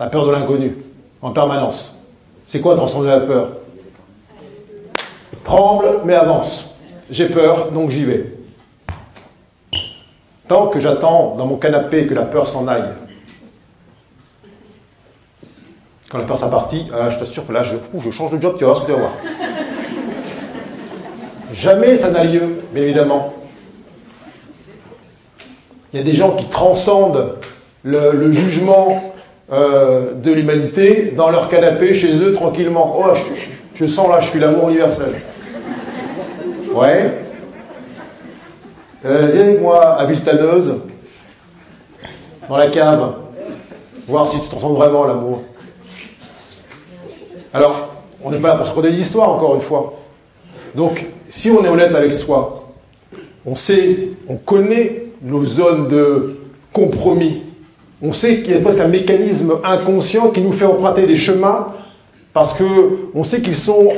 La peur de l'inconnu, en permanence. C'est quoi transcender la peur? Tremble, mais avance. J'ai peur, donc j'y vais. Tant que j'attends dans mon canapé que la peur s'en aille, quand la peur s'est partie, ah, je t'assure que là, je, je change de job, tu vas voir ce que tu vas voir. Jamais ça n'a lieu, bien évidemment. Il y a des gens qui transcendent le, jugement euh, de l'humanité dans leur canapé chez eux tranquillement. Oh, je, sens là, je suis l'amour universel. Ouais. Euh, viens avec moi à Viltaneuse, dans la cave, voir si tu transcendes vraiment l'amour. Alors, on n'est pas là pour se raconter des histoires, encore une fois. Donc, si on est honnête avec soi, on sait, on connaît nos zones de compromis. On sait qu'il y a presque un mécanisme inconscient qui nous fait emprunter des chemins parce que on sait qu'ils sont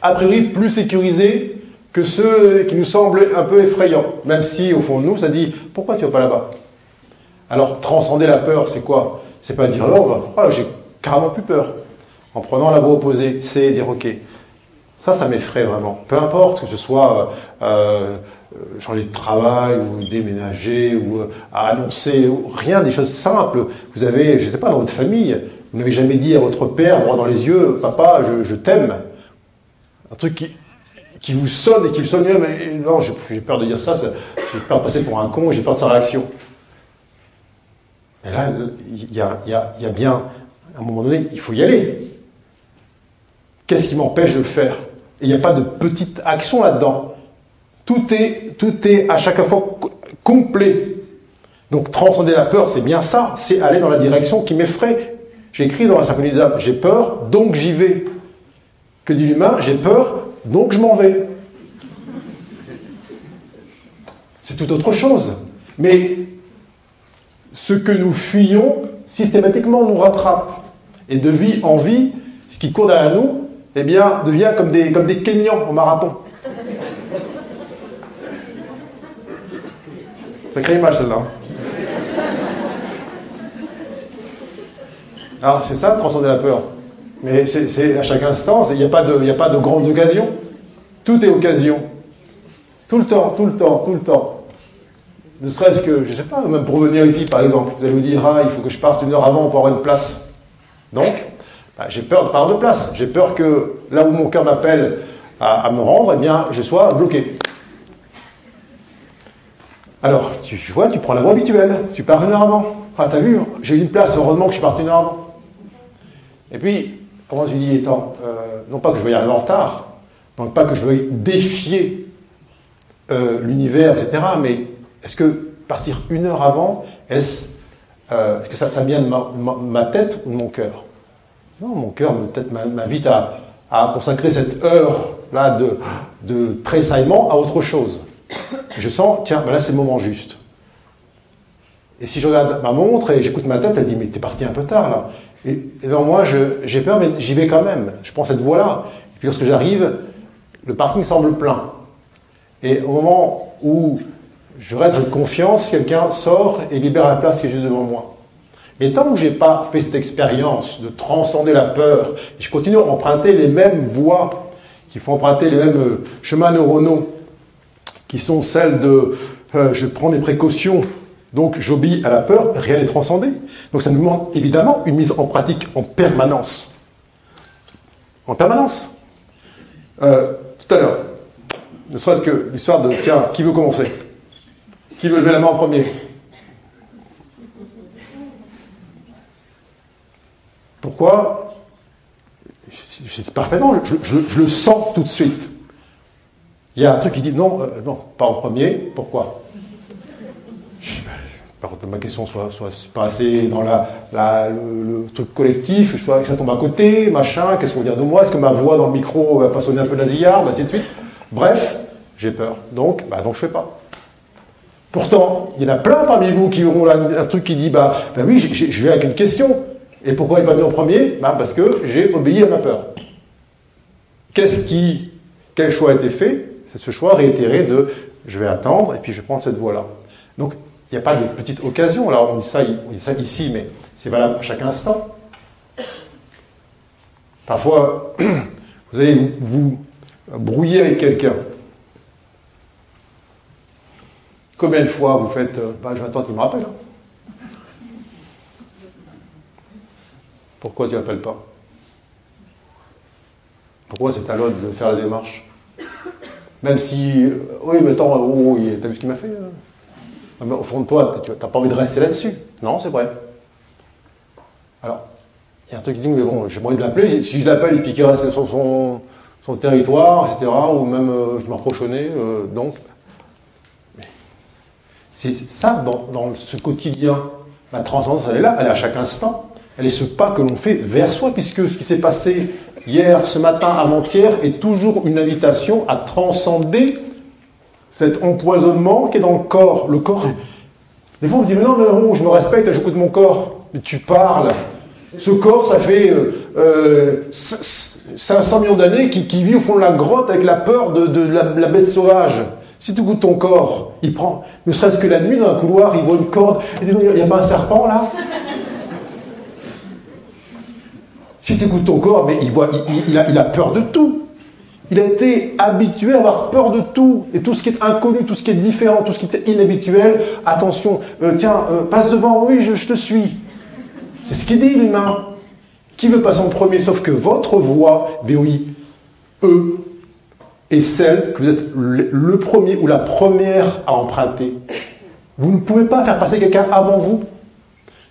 a priori plus sécurisés que ceux qui nous semblent un peu effrayants. Même si au fond de nous, ça dit pourquoi tu vas pas là-bas? Alors transcender la peur, c'est quoi? C'est pas dire non, oh, j'ai carrément plus peur. En prenant la voie opposée, c'est dire ok, ça, ça m'effraie vraiment. Peu importe que ce soit euh, euh, changer de travail ou déménager ou euh, annoncer, rien, des choses simples. Vous avez, je ne sais pas, dans votre famille, vous n'avez jamais dit à votre père, droit dans les yeux, papa, je, t'aime. Un truc qui, qui vous sonne et qui le sonne mais non, j'ai peur de dire ça, j'ai peur de passer pour un con, j'ai peur de sa réaction. Et là, il y a, y, a, bien, à un moment donné, il faut y aller. Qu'est-ce qui m'empêche de le faire? Il n'y a pas de petite action là-dedans. Tout est, à chaque fois complet. Donc transcender la peur, c'est bien ça, c'est aller dans la direction qui m'effraie. J'ai écrit dans la synchronisation, j'ai peur, donc j'y vais. Que dit l'humain J'ai peur, donc je m'en vais. C'est tout autre chose. Mais ce que nous fuyons, systématiquement, nous rattrape. Et de vie en vie, ce qui court derrière nous, eh bien, devient comme des, comme des Kenyans au marathon. Sacrée image celle-là. Alors c'est ça, transcender la peur. Mais c'est à chaque instant, il n'y a, pas de, pas grandes occasions. Tout est occasion. Tout le temps, tout le temps, tout le temps. Ne serait-ce que, je ne sais pas, même pour venir ici par exemple, vous allez vous dire, ah, il faut que je parte une heure avant pour avoir une place. Donc, bah, j'ai peur de perdre de place. J'ai peur que là où mon cœur m'appelle à, me rendre, eh bien, je sois bloqué. Alors, tu, vois, tu prends la voie habituelle. Tu pars une heure avant. Ah, t'as vu, j'ai eu une place, heureusement que je suis parti une heure avant. Et puis, comment tu dis, étant, euh, non pas que je veuille arriver en retard, non pas que je veuille défier euh, l'univers, etc., mais est-ce que partir une heure avant, est-ce euh, que ça, vient de ma, tête ou de mon cœur? Non, mon cœur peut-être m'invite à, consacrer cette heure-là de tressaillement à autre chose. Je sens, tiens, ben là c'est le moment juste. Et si je regarde ma montre et j'écoute ma tête, elle dit, mais t'es parti un peu tard là. Et, et dans moi, je- j'ai peur, mais j'y vais quand même. Je prends cette voie-là. Et puis lorsque j'arrive, le parking semble plein. Et au moment où je reste avec confiance, quelqu'un sort et libère la place qui est juste devant moi. Mais tant que j'ai pas fait cette expérience de transcender la peur, je continue à emprunter les mêmes voies qui font emprunter les mêmes euh, chemins neuronaux, qui sont celles de euh, je prends mes précautions, donc j'obéis à la peur, rien n'est transcendé. Donc ça nous demande évidemment une mise en pratique en permanence. En permanence. Euh, tout à l'heure, ne serait-ce que l'histoire de tiens, qui veut commencer? Qui veut lever la main en premier? Pourquoi? Je je le sens tout de suite. Il y a un truc qui dit non, euh, non, pas en premier. Pourquoi? Par contre, ma question soit, soit pas assez dans la, le, truc collectif, que ça tombe à côté, machin, qu'est-ce qu'on va de moi? Est-ce que ma voix dans le micro va pas sonner un peu nasillarde, ainsi de suite? Bref, j'ai peur. Donc, bah, donc je fais pas. Pourtant, il y en a plein parmi vous qui auront un truc qui dit bah, bah oui, je vais avec une question. Et pourquoi il pas venu en premier? Bah, Parce que j'ai obéi à ma peur. Qu'est-ce qui, quel choix a été fait? C'est ce choix réitéré de je vais attendre et puis je vais prendre cette voie-là. Donc, il n'y a pas de petite occasion. Alors, on dit ça, on dit ça ici, mais c'est valable à chaque instant. Parfois, vous allez vous, vous brouiller avec quelqu'un. Combien de fois vous faites euh, bah, Je vais attendre qu'il me rappelle. hein. Pourquoi tu n'appelles pas? Pourquoi c'est à l'autre de faire la démarche? Même si, oui, mais attends, oh, il- t'as vu ce qu'il m'a fait euh Ah, Au fond de toi, tu n'as pas envie de rester là-dessus. Non, c'est vrai. Alors, il y a un truc qui dit, mais bon, j'ai pas envie de l'appeler. Si je l'appelle qu'il reste sur son, son territoire, etc., ou même euh, qu'il m'a euh, donc. C'est ça, dans ce quotidien. La transcendance, elle est là, elle est à chaque instant. Elle est ce pas que l'on fait vers soi, puisque ce qui s'est passé hier, ce matin, avant-hier, est toujours une invitation à transcender cet empoisonnement qui est dans le corps. Le corps, des fois on me dit, mais non, non, je me respecte, j'écoute mon corps. Mais tu parles. Ce corps, ça fait euh, euh, 500 millions d'années qui, qui vit au fond de la grotte avec la peur de, la bête sauvage. Si tu goûtes ton corps, il prend, ne serait-ce que la nuit dans un couloir, il voit une corde, il dit, il n'y a pas un serpent là? Si tu écoutes ton corps, mais il, voit, il, a, peur de tout. Il a été habitué à avoir peur de tout. Et tout ce qui est inconnu, tout ce qui est différent, tout ce qui est inhabituel, attention, euh, tiens, euh, passe devant, oui, je, te suis. C'est ce qu'il dit l'humain. Qui veut passer en premier Sauf que votre voix, VOI, eux, est celle que vous êtes le premier ou la première à emprunter. Vous ne pouvez pas faire passer quelqu'un avant vous.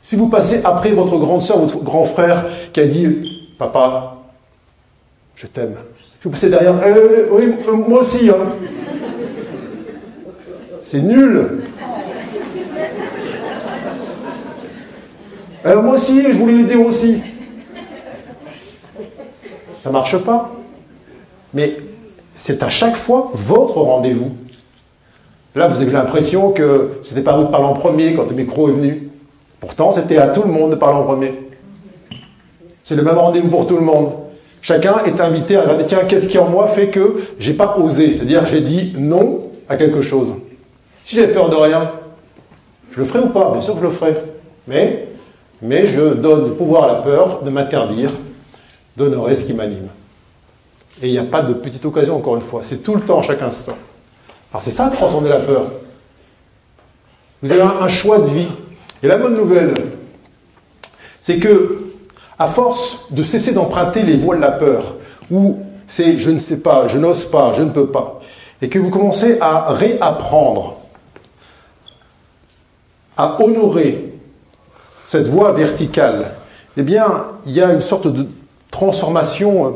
Si vous passez après votre grande soeur, votre grand frère qui a dit Papa, je t'aime. Si vous passez derrière, Euh, oui, euh, moi aussi. hein. C'est nul. Euh, moi aussi, je voulais le dire aussi. Ça marche pas. Mais c'est à chaque fois votre rendez-vous. Là, vous avez l'impression que c'était pas vous de parler en premier quand le micro est venu. Pourtant, c'était à tout le monde de parler en premier. C'est le même rendez-vous pour tout le monde. Chacun est invité à regarder, tiens, qu'est-ce qui en moi fait que j'ai pas osé C'est-à-dire, j'ai dit non à quelque chose. Si j'ai peur de rien, je le ferai ou pas? Bien sûr que je le ferai. Mais, mais je donne le pouvoir à la peur de m'interdire d'honorer ce qui m'anime. Et il n'y a pas de petite occasion, encore une fois. C'est tout le temps, à chaque instant. Alors c'est ça, transcender la peur. Vous avez un, un choix de vie. Et la bonne nouvelle, c'est que, à force de cesser d'emprunter les voies de la peur, où c'est je ne sais pas, je n'ose pas, je ne peux pas, et que vous commencez à réapprendre à honorer cette voie verticale, eh bien, il y a une sorte de transformation, une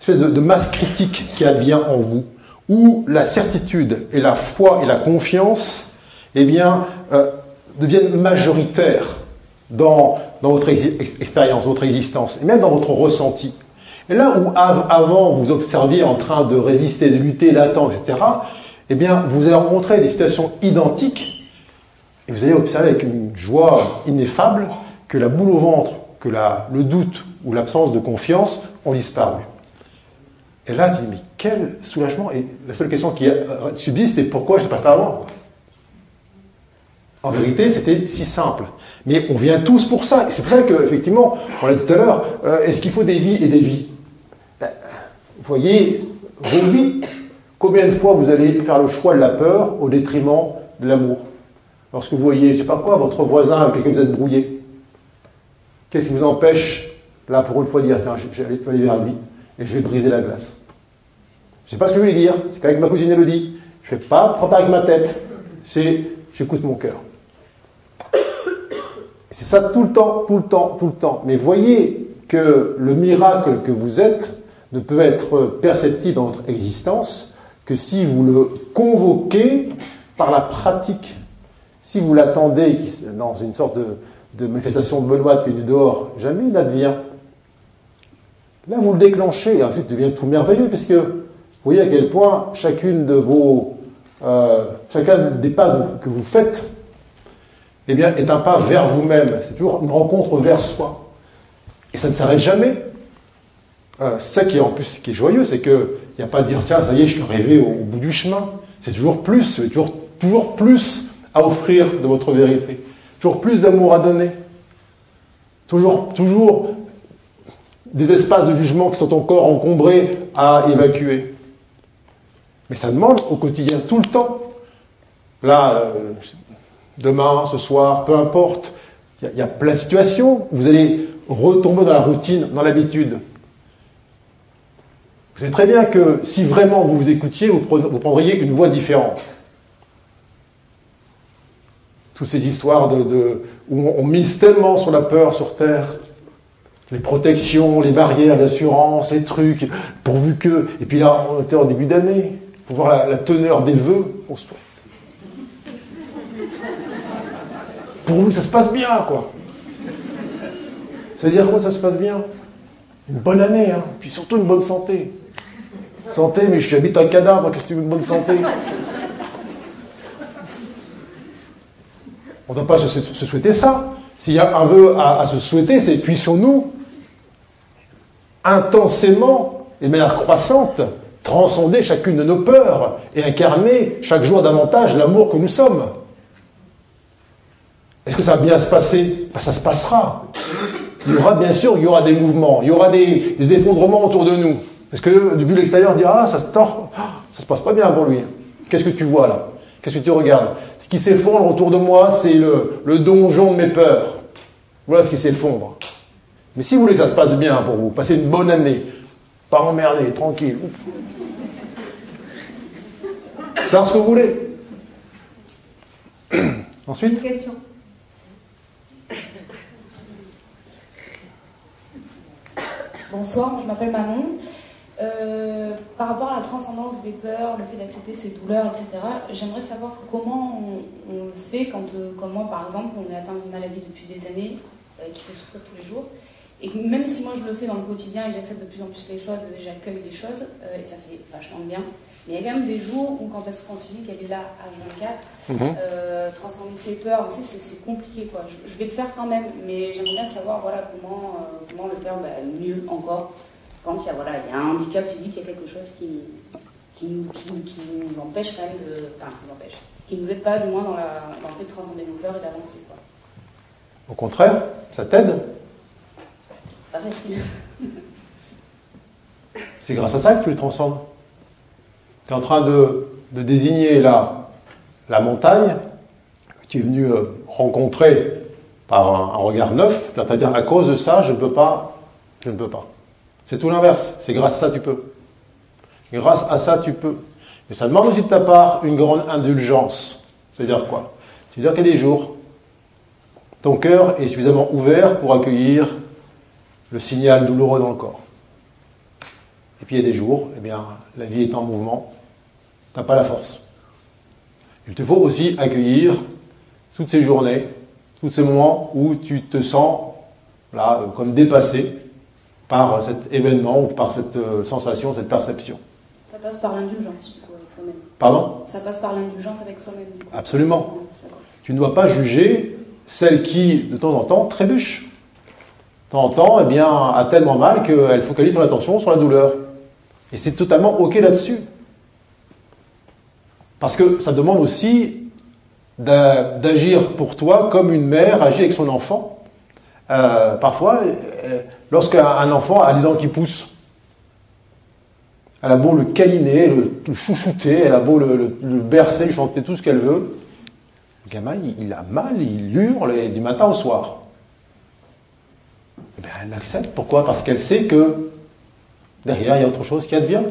espèce de, de masse critique qui advient en vous, où la certitude et la foi et la confiance eh bien, euh, deviennent majoritaires dans, dans votre expérience, votre existence, et même dans votre ressenti. Et là où avant vous observiez en train de résister, de lutter, d'attendre, etc., eh bien, vous allez rencontrer des situations identiques, et vous allez observer avec une joie ineffable que la boule au ventre, que le doute ou l'absence de confiance ont disparu. Et là, tu dis, mais quel soulagement Et la seule question qui subsiste, c'est pourquoi je ne l'ai pas fait avant? En vérité, c'était si simple. Mais on vient tous pour ça. C'est pour ça qu'effectivement, on l'a dit tout à l'heure, euh, est-ce qu'il faut des vies et des vies? Ben, Vous voyez, vos vies, combien de fois vous allez faire le choix de la peur au détriment de l'amour? Lorsque vous voyez, je sais pas quoi, votre voisin avec lequel vous êtes brouillé, qu'est-ce qui vous empêche, là, pour une fois, de dire, tiens, je vais aller vers lui et je vais briser la glace? Je ne sais pas ce que je voulais dire, c'est qu'avec ma cousine Elodie, je ne fais pas préparer avec ma tête, c'est j'écoute mon cœur. C'est ça tout le temps, tout le temps, tout le temps. Mais voyez que le miracle que vous êtes ne peut être perceptible dans votre existence que si vous le convoquez par la pratique. Si vous l'attendez dans une sorte de, manifestation benoîte du dehors, jamais il n'advient. Là, vous le déclenchez et ensuite, il devient tout merveilleux puisque vous voyez à quel point chacune de vos, euh, chacun des pas que vous faites eh bien, est un pas vers vous-même. C'est toujours une rencontre vers soi. Et ça ne s'arrête jamais. Euh, ça qui est en plus qui est joyeux, c'est qu'il n'y a pas à dire tiens, ça y est, je suis arrivé au, bout du chemin. C'est toujours plus, toujours, toujours plus à offrir de votre vérité. Toujours plus d'amour à donner. Toujours, toujours des espaces de jugement qui sont encore encombrés à évacuer. Mais ça demande au quotidien, tout le temps. Là, euh, demain, ce soir, peu importe. Il y, a plein de situations où vous allez retomber dans la routine, dans l'habitude. Vous savez très bien que si vraiment vous vous écoutiez, vous, prendriez une voie différente. Toutes ces histoires de, où on, mise tellement sur la peur sur Terre, les protections, les barrières d'assurance, les trucs, pourvu que. Et puis là, on était en début d'année, pour voir la, la teneur des vœux qu'on souhaite. Pour vous, ça se passe bien, quoi. Ça veut dire quoi, ça se passe bien? Une bonne année, hein, puis surtout une bonne santé. Santé, mais j'habite un cadavre, qu'est-ce que tu veux, une bonne santé? On ne doit pas se, souhaiter ça. S'il y a un vœu à, se souhaiter, c'est puissions-nous intensément et de manière croissante transcender chacune de nos peurs et incarner chaque jour davantage l'amour que nous sommes. Est-ce que ça va bien se passer? Ben, Ça se passera. Il y aura bien sûr, il y aura des mouvements, il y aura des, effondrements autour de nous. Est-ce que vu l'extérieur, on dira ah ça se tord, ça se passe pas bien pour lui. Qu'est-ce que tu vois là? Qu'est-ce que tu regardes? Ce qui s'effondre autour de moi, c'est le, donjon de mes peurs. Voilà ce qui s'effondre. Mais si vous voulez que ça se passe bien pour vous, passez une bonne année, pas emmerdé, tranquille. C'est ce que vous voulez. Ensuite? Bonsoir, je m'appelle Manon. Euh, par rapport à la transcendance des peurs, le fait d'accepter ses douleurs, etc., j'aimerais savoir comment on, le fait quand, euh, comme moi par exemple, on est atteint d'une maladie depuis des années euh, qui fait souffrir tous les jours. Et même si moi je le fais dans le quotidien et j'accepte de plus en plus les choses et j'accueille des choses, et ça fait vachement bien, mais il y a quand même des jours où quand la souffrance physique elle est là à 24, mhm. transcender ses peurs, c'est compliqué quoi. Je, vais le faire quand même, mais j'aimerais bien savoir voilà, comment, comment le faire bah, mieux encore quand il y a, voilà, il y a un handicap physique, il y a quelque chose qui, qui, nous, qui, nous empêche quand même de. Enfin, qui nous empêche. Qui nous aide pas, du moins, dans, la, dans le fait de transcender nos peurs et d'avancer. Au contraire, ça t'aide? C'est pas facile. C'est grâce à ça que tu les transcendes? Es en train de, désigner la, montagne que tu es venu euh, rencontrer par un, regard neuf. Tu à dire à cause de ça, je ne peux pas, je ne peux pas. C'est tout l'inverse. C'est grâce à ça tu peux. Grâce à ça tu peux. Mais ça demande aussi de ta part une grande indulgence. C'est-à-dire quoi? C'est-à-dire qu'il y a des jours, ton cœur est suffisamment ouvert pour accueillir le signal douloureux dans le corps. Et puis il y a des jours, eh bien, la vie est en mouvement, tu n'as pas la force. Il te faut aussi accueillir toutes ces journées, tous ces moments où tu te sens là comme dépassé par cet événement ou par cette euh, sensation, cette perception. Ça passe par l'indulgence, du coup, avec soi-même. Pardon? Ça passe par l'indulgence avec soi-même. Absolument. Tu ne dois pas juger celle qui, de temps en temps, trébuche. De temps en temps, eh bien, a tellement mal qu'elle focalise son attention sur la douleur. Et c'est totalement OK là-dessus. Parce que ça demande aussi d'a- d'agir pour toi comme une mère agit avec son enfant. Euh, parfois, euh, lorsqu'un un enfant a les dents qui poussent, elle a beau le câliner, le, chouchouter, elle a beau le, le- le bercer, lui chanter tout ce qu'elle veut. Le gamin, il, a mal, il hurle et du matin au soir. Eh bien, elle l'accepte. Pourquoi? Parce qu'elle sait que derrière, il y a autre chose qui advient.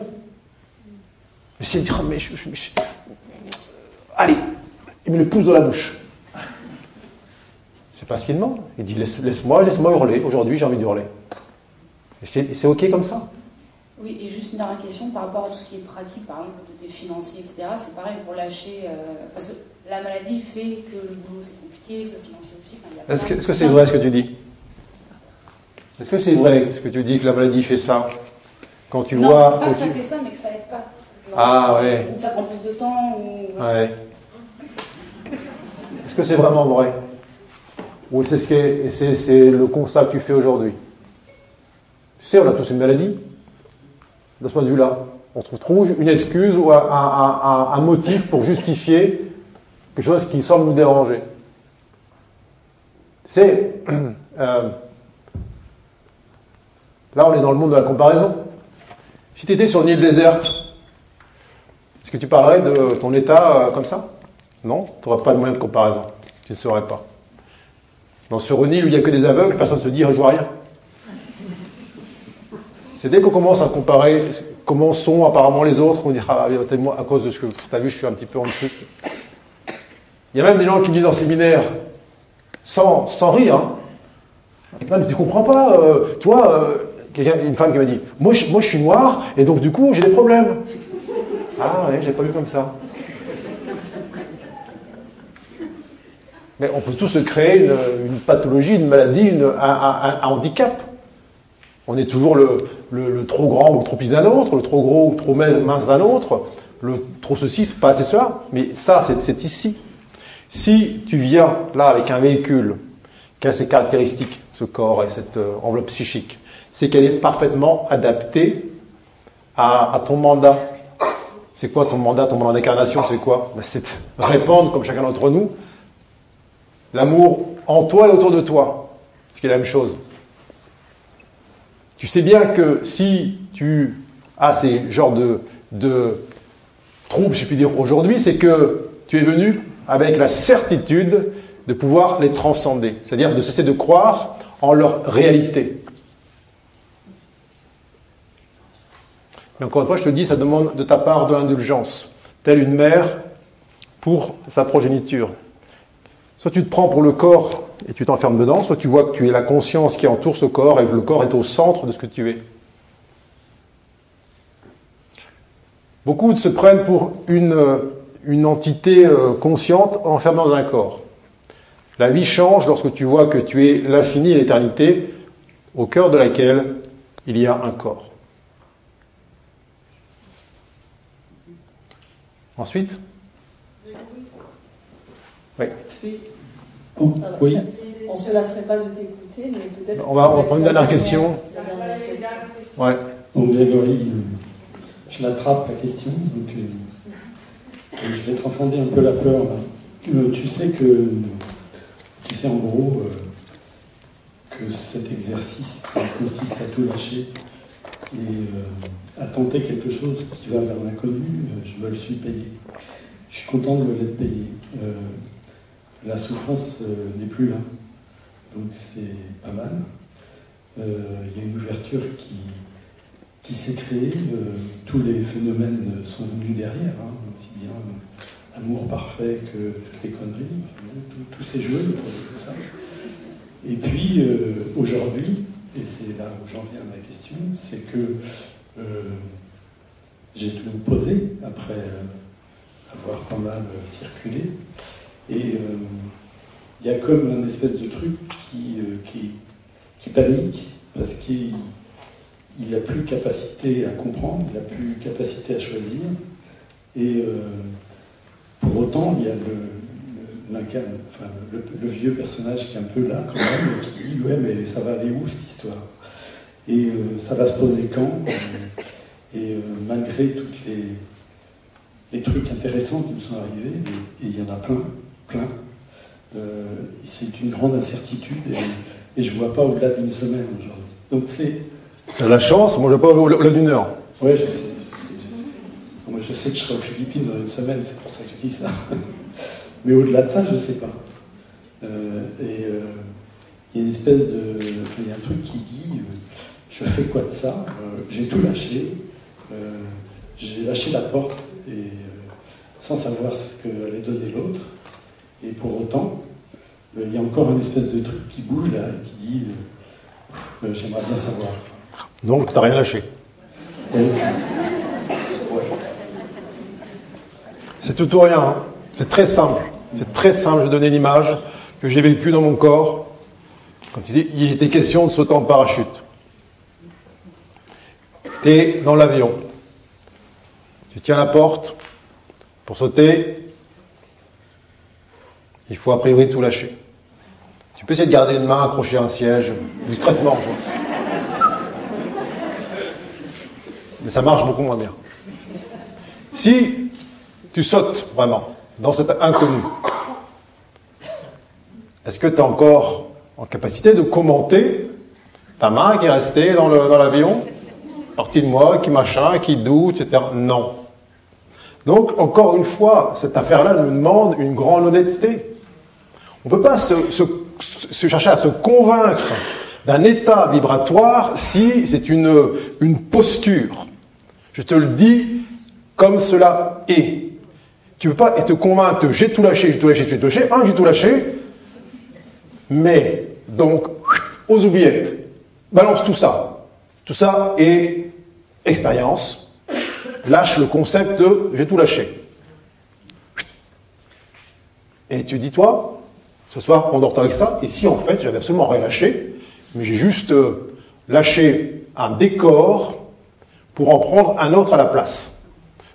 Mais si elle dit, Ah, mais je- je- allez, il me le pousse dans la bouche. C'est pas ce qu'il demande. Il dit, Laisse- laisse-moi, laisse-moi hurler. Aujourd'hui, j'ai envie de hurler. Et c'est et c'est OK comme ça. Oui, et juste une dernière question par rapport à tout ce qui est pratique, par exemple le côté financier, etc. C'est pareil pour lâcher. euh, parce que la maladie fait que le boulot c'est compliqué, que le financier aussi. enfin, il y a Est-ce que plein- est-ce que c'est vrai ce que tu dis? Est-ce que c'est vrai ce que tu dis que la maladie fait ça? Quand tu non, vois. pas quand que ça fait ça, mais que ça aide pas. Ah, ouais. ou Ça prend plus de temps. Ou... Ouais. Est-ce que c'est vraiment vrai Ou c'est ce qui est- c'est, c'est le constat que tu fais aujourd'hui Tu sais, on a tous une maladie. De ce point de vue-là, on trouve trop une excuse ou un, un- un- un motif pour justifier quelque chose qui semble nous déranger. Tu sais, euh, là on est dans le monde de la comparaison. Si tu étais sur une île déserte, est-ce que tu parlerais de ton état euh, comme ça? Non, tu n'aurais pas de moyen de comparaison. Tu ne saurais pas. Dans sur une île où il n'y a que des aveugles, personne ne se dit je vois rien. C'est dès qu'on commence à comparer comment sont apparemment les autres qu'on dira ah, moi, à cause de ce que tu as vu, je suis un petit peu en dessous. Il y a même des gens qui me disent en séminaire, sans, sans rire, hein, non mais tu comprends pas, euh, tu vois, euh, une femme qui m'a dit, moi je, moi je suis noire et donc du coup j'ai des problèmes. Ah ouais, je l'ai pas vu comme ça. Mais on peut tous se créer une, pathologie, une maladie, une- un, handicap. On est toujours le, trop grand ou trop petit d'un autre, le trop gros ou trop mince d'un autre, le trop ceci, pas assez cela. Mais ça, c'est- ici. Si tu viens là avec un véhicule qui a ces caractéristiques, ce corps et cette euh, enveloppe psychique, c'est qu'elle est parfaitement adaptée à ton mandat. C'est quoi ton mandat, ton mandat d'incarnation, c'est quoi Ben, C'est répandre, comme chacun d'entre nous, l'amour en toi et autour de toi. Ce qui est la même chose. Tu sais bien que si tu as ces genres de, de troubles, je puis dire, aujourd'hui, c'est que tu es venu avec la certitude de pouvoir les transcender, c'est-à-dire de cesser de croire en leur réalité. Mais encore une fois, je te dis, ça demande de ta part de l'indulgence, telle une mère pour sa progéniture. Soit tu te prends pour le corps et tu t'enfermes dedans, soit tu vois que tu es la conscience qui entoure ce corps et que le corps est au centre de ce que tu es. Beaucoup se prennent pour une, entité euh, consciente enfermée dans un corps. La vie change lorsque tu vois que tu es l'infini et l'éternité au cœur de laquelle il y a un corps. Ensuite Oui. oui. On ne se lasserait pas de t'écouter, mais peut-être. On va, on va prendre une dernière question. La dernière question. Ouais. Donc Grégory, euh, je l'attrape la question, donc euh, je vais transcender un peu la peur. Euh, tu sais que, tu sais en gros euh, que cet exercice consiste à tout lâcher et euh, à tenter quelque chose qui va vers l'inconnu, euh, je me le suis payé. Je suis content de me l'être payé. Euh, la souffrance euh, n'est plus là, donc c'est pas mal. Il y a une ouverture qui, qui s'est créée. tous les phénomènes sont venus derrière, hein, aussi bien euh, amour parfait que toutes les conneries. tout, s'est joué ça. Et puis aujourd'hui, et c'est là où j'en viens à ma question, c'est que euh, j'ai tout posé après, euh, avoir pas mal circulé. Et il y a comme une espèce de truc qui, qui, panique parce qu'il n'a plus capacité à comprendre, il n'a plus capacité à choisir. Et pour autant, il y a le, le, vieux personnage qui est un peu là quand même, qui dit ouais mais ça va aller où cette histoire? Et ça va se poser quand? Et euh, malgré tous les, les, trucs intéressants qui nous sont arrivés, et, il y en a plein, plein, euh, c'est une grande incertitude et, et je ne vois pas au-delà d'une semaine aujourd'hui. Donc c'est. La chance, moi je ne vois pas au-delà d'une heure. Oui, je sais. Moi, je sais que je serai aux Philippines dans une semaine, c'est pour ça que je dis ça. Mais au-delà de ça, je ne sais pas. Euh, et il y a une espèce de. il y a un truc qui dit je fais quoi de ça J'ai tout lâché, euh, j'ai lâché la porte et, euh, sans savoir ce qu'allait donner l'autre. Et pour autant, euh, il y a encore une espèce de truc qui bouge là et qui dit j'aimerais bien savoir. Donc tu n'as rien lâché. C'est tout ou rien. Hein. C'est très simple. C'est très simple. Je donner l'image que j'ai vécue dans mon corps quand il était question de sauter en parachute. Tu es dans l'avion. Tu tiens la porte. Pour sauter, il faut a priori tout lâcher. Tu peux essayer de garder une main accrochée à un siège, discrètement. Mais ça marche beaucoup moins bien. Si tu sautes vraiment dans cet inconnu, est-ce que tu es encore en capacité de commenter ta main qui est restée dans l'avion partie de moi, qui machin, qui doute, etc. Non. Donc, encore une fois, cette affaire-là nous demande une grande honnêteté. On ne peut pas se, chercher à se convaincre d'un état vibratoire si c'est une, une posture. Je te le dis comme cela est. Tu ne peux pas te convaincre j'ai tout lâché, j'ai tout lâché, j'ai tout lâché. Un, j'ai tout lâché. Mais, donc, aux oubliettes. Balance tout ça. Tout ça est expérience. Lâche le concept de j'ai tout lâché. Et tu dis, toi, ce soir, on dort avec ça. Et si en fait, j'avais absolument rien lâché, mais j'ai juste euh, lâché un décor pour en prendre un autre à la place.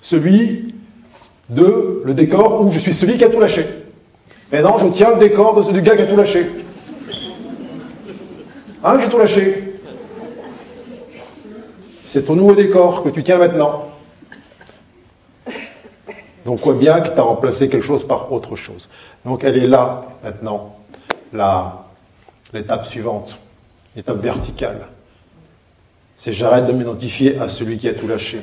Celui de le décor où je suis celui qui a tout lâché. Maintenant, je tiens le décor de, du gars qui a tout lâché. Hein, j'ai tout lâché. C'est ton nouveau décor que tu tiens maintenant. Donc, quoi bien que tu as remplacé quelque chose par autre chose. Donc, elle est là, maintenant, l'étape suivante, l'étape verticale. C'est j'arrête de m'identifier à celui qui a tout lâché.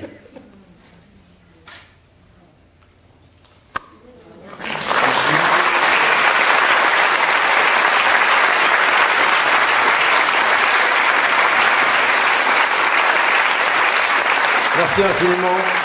Merci infiniment.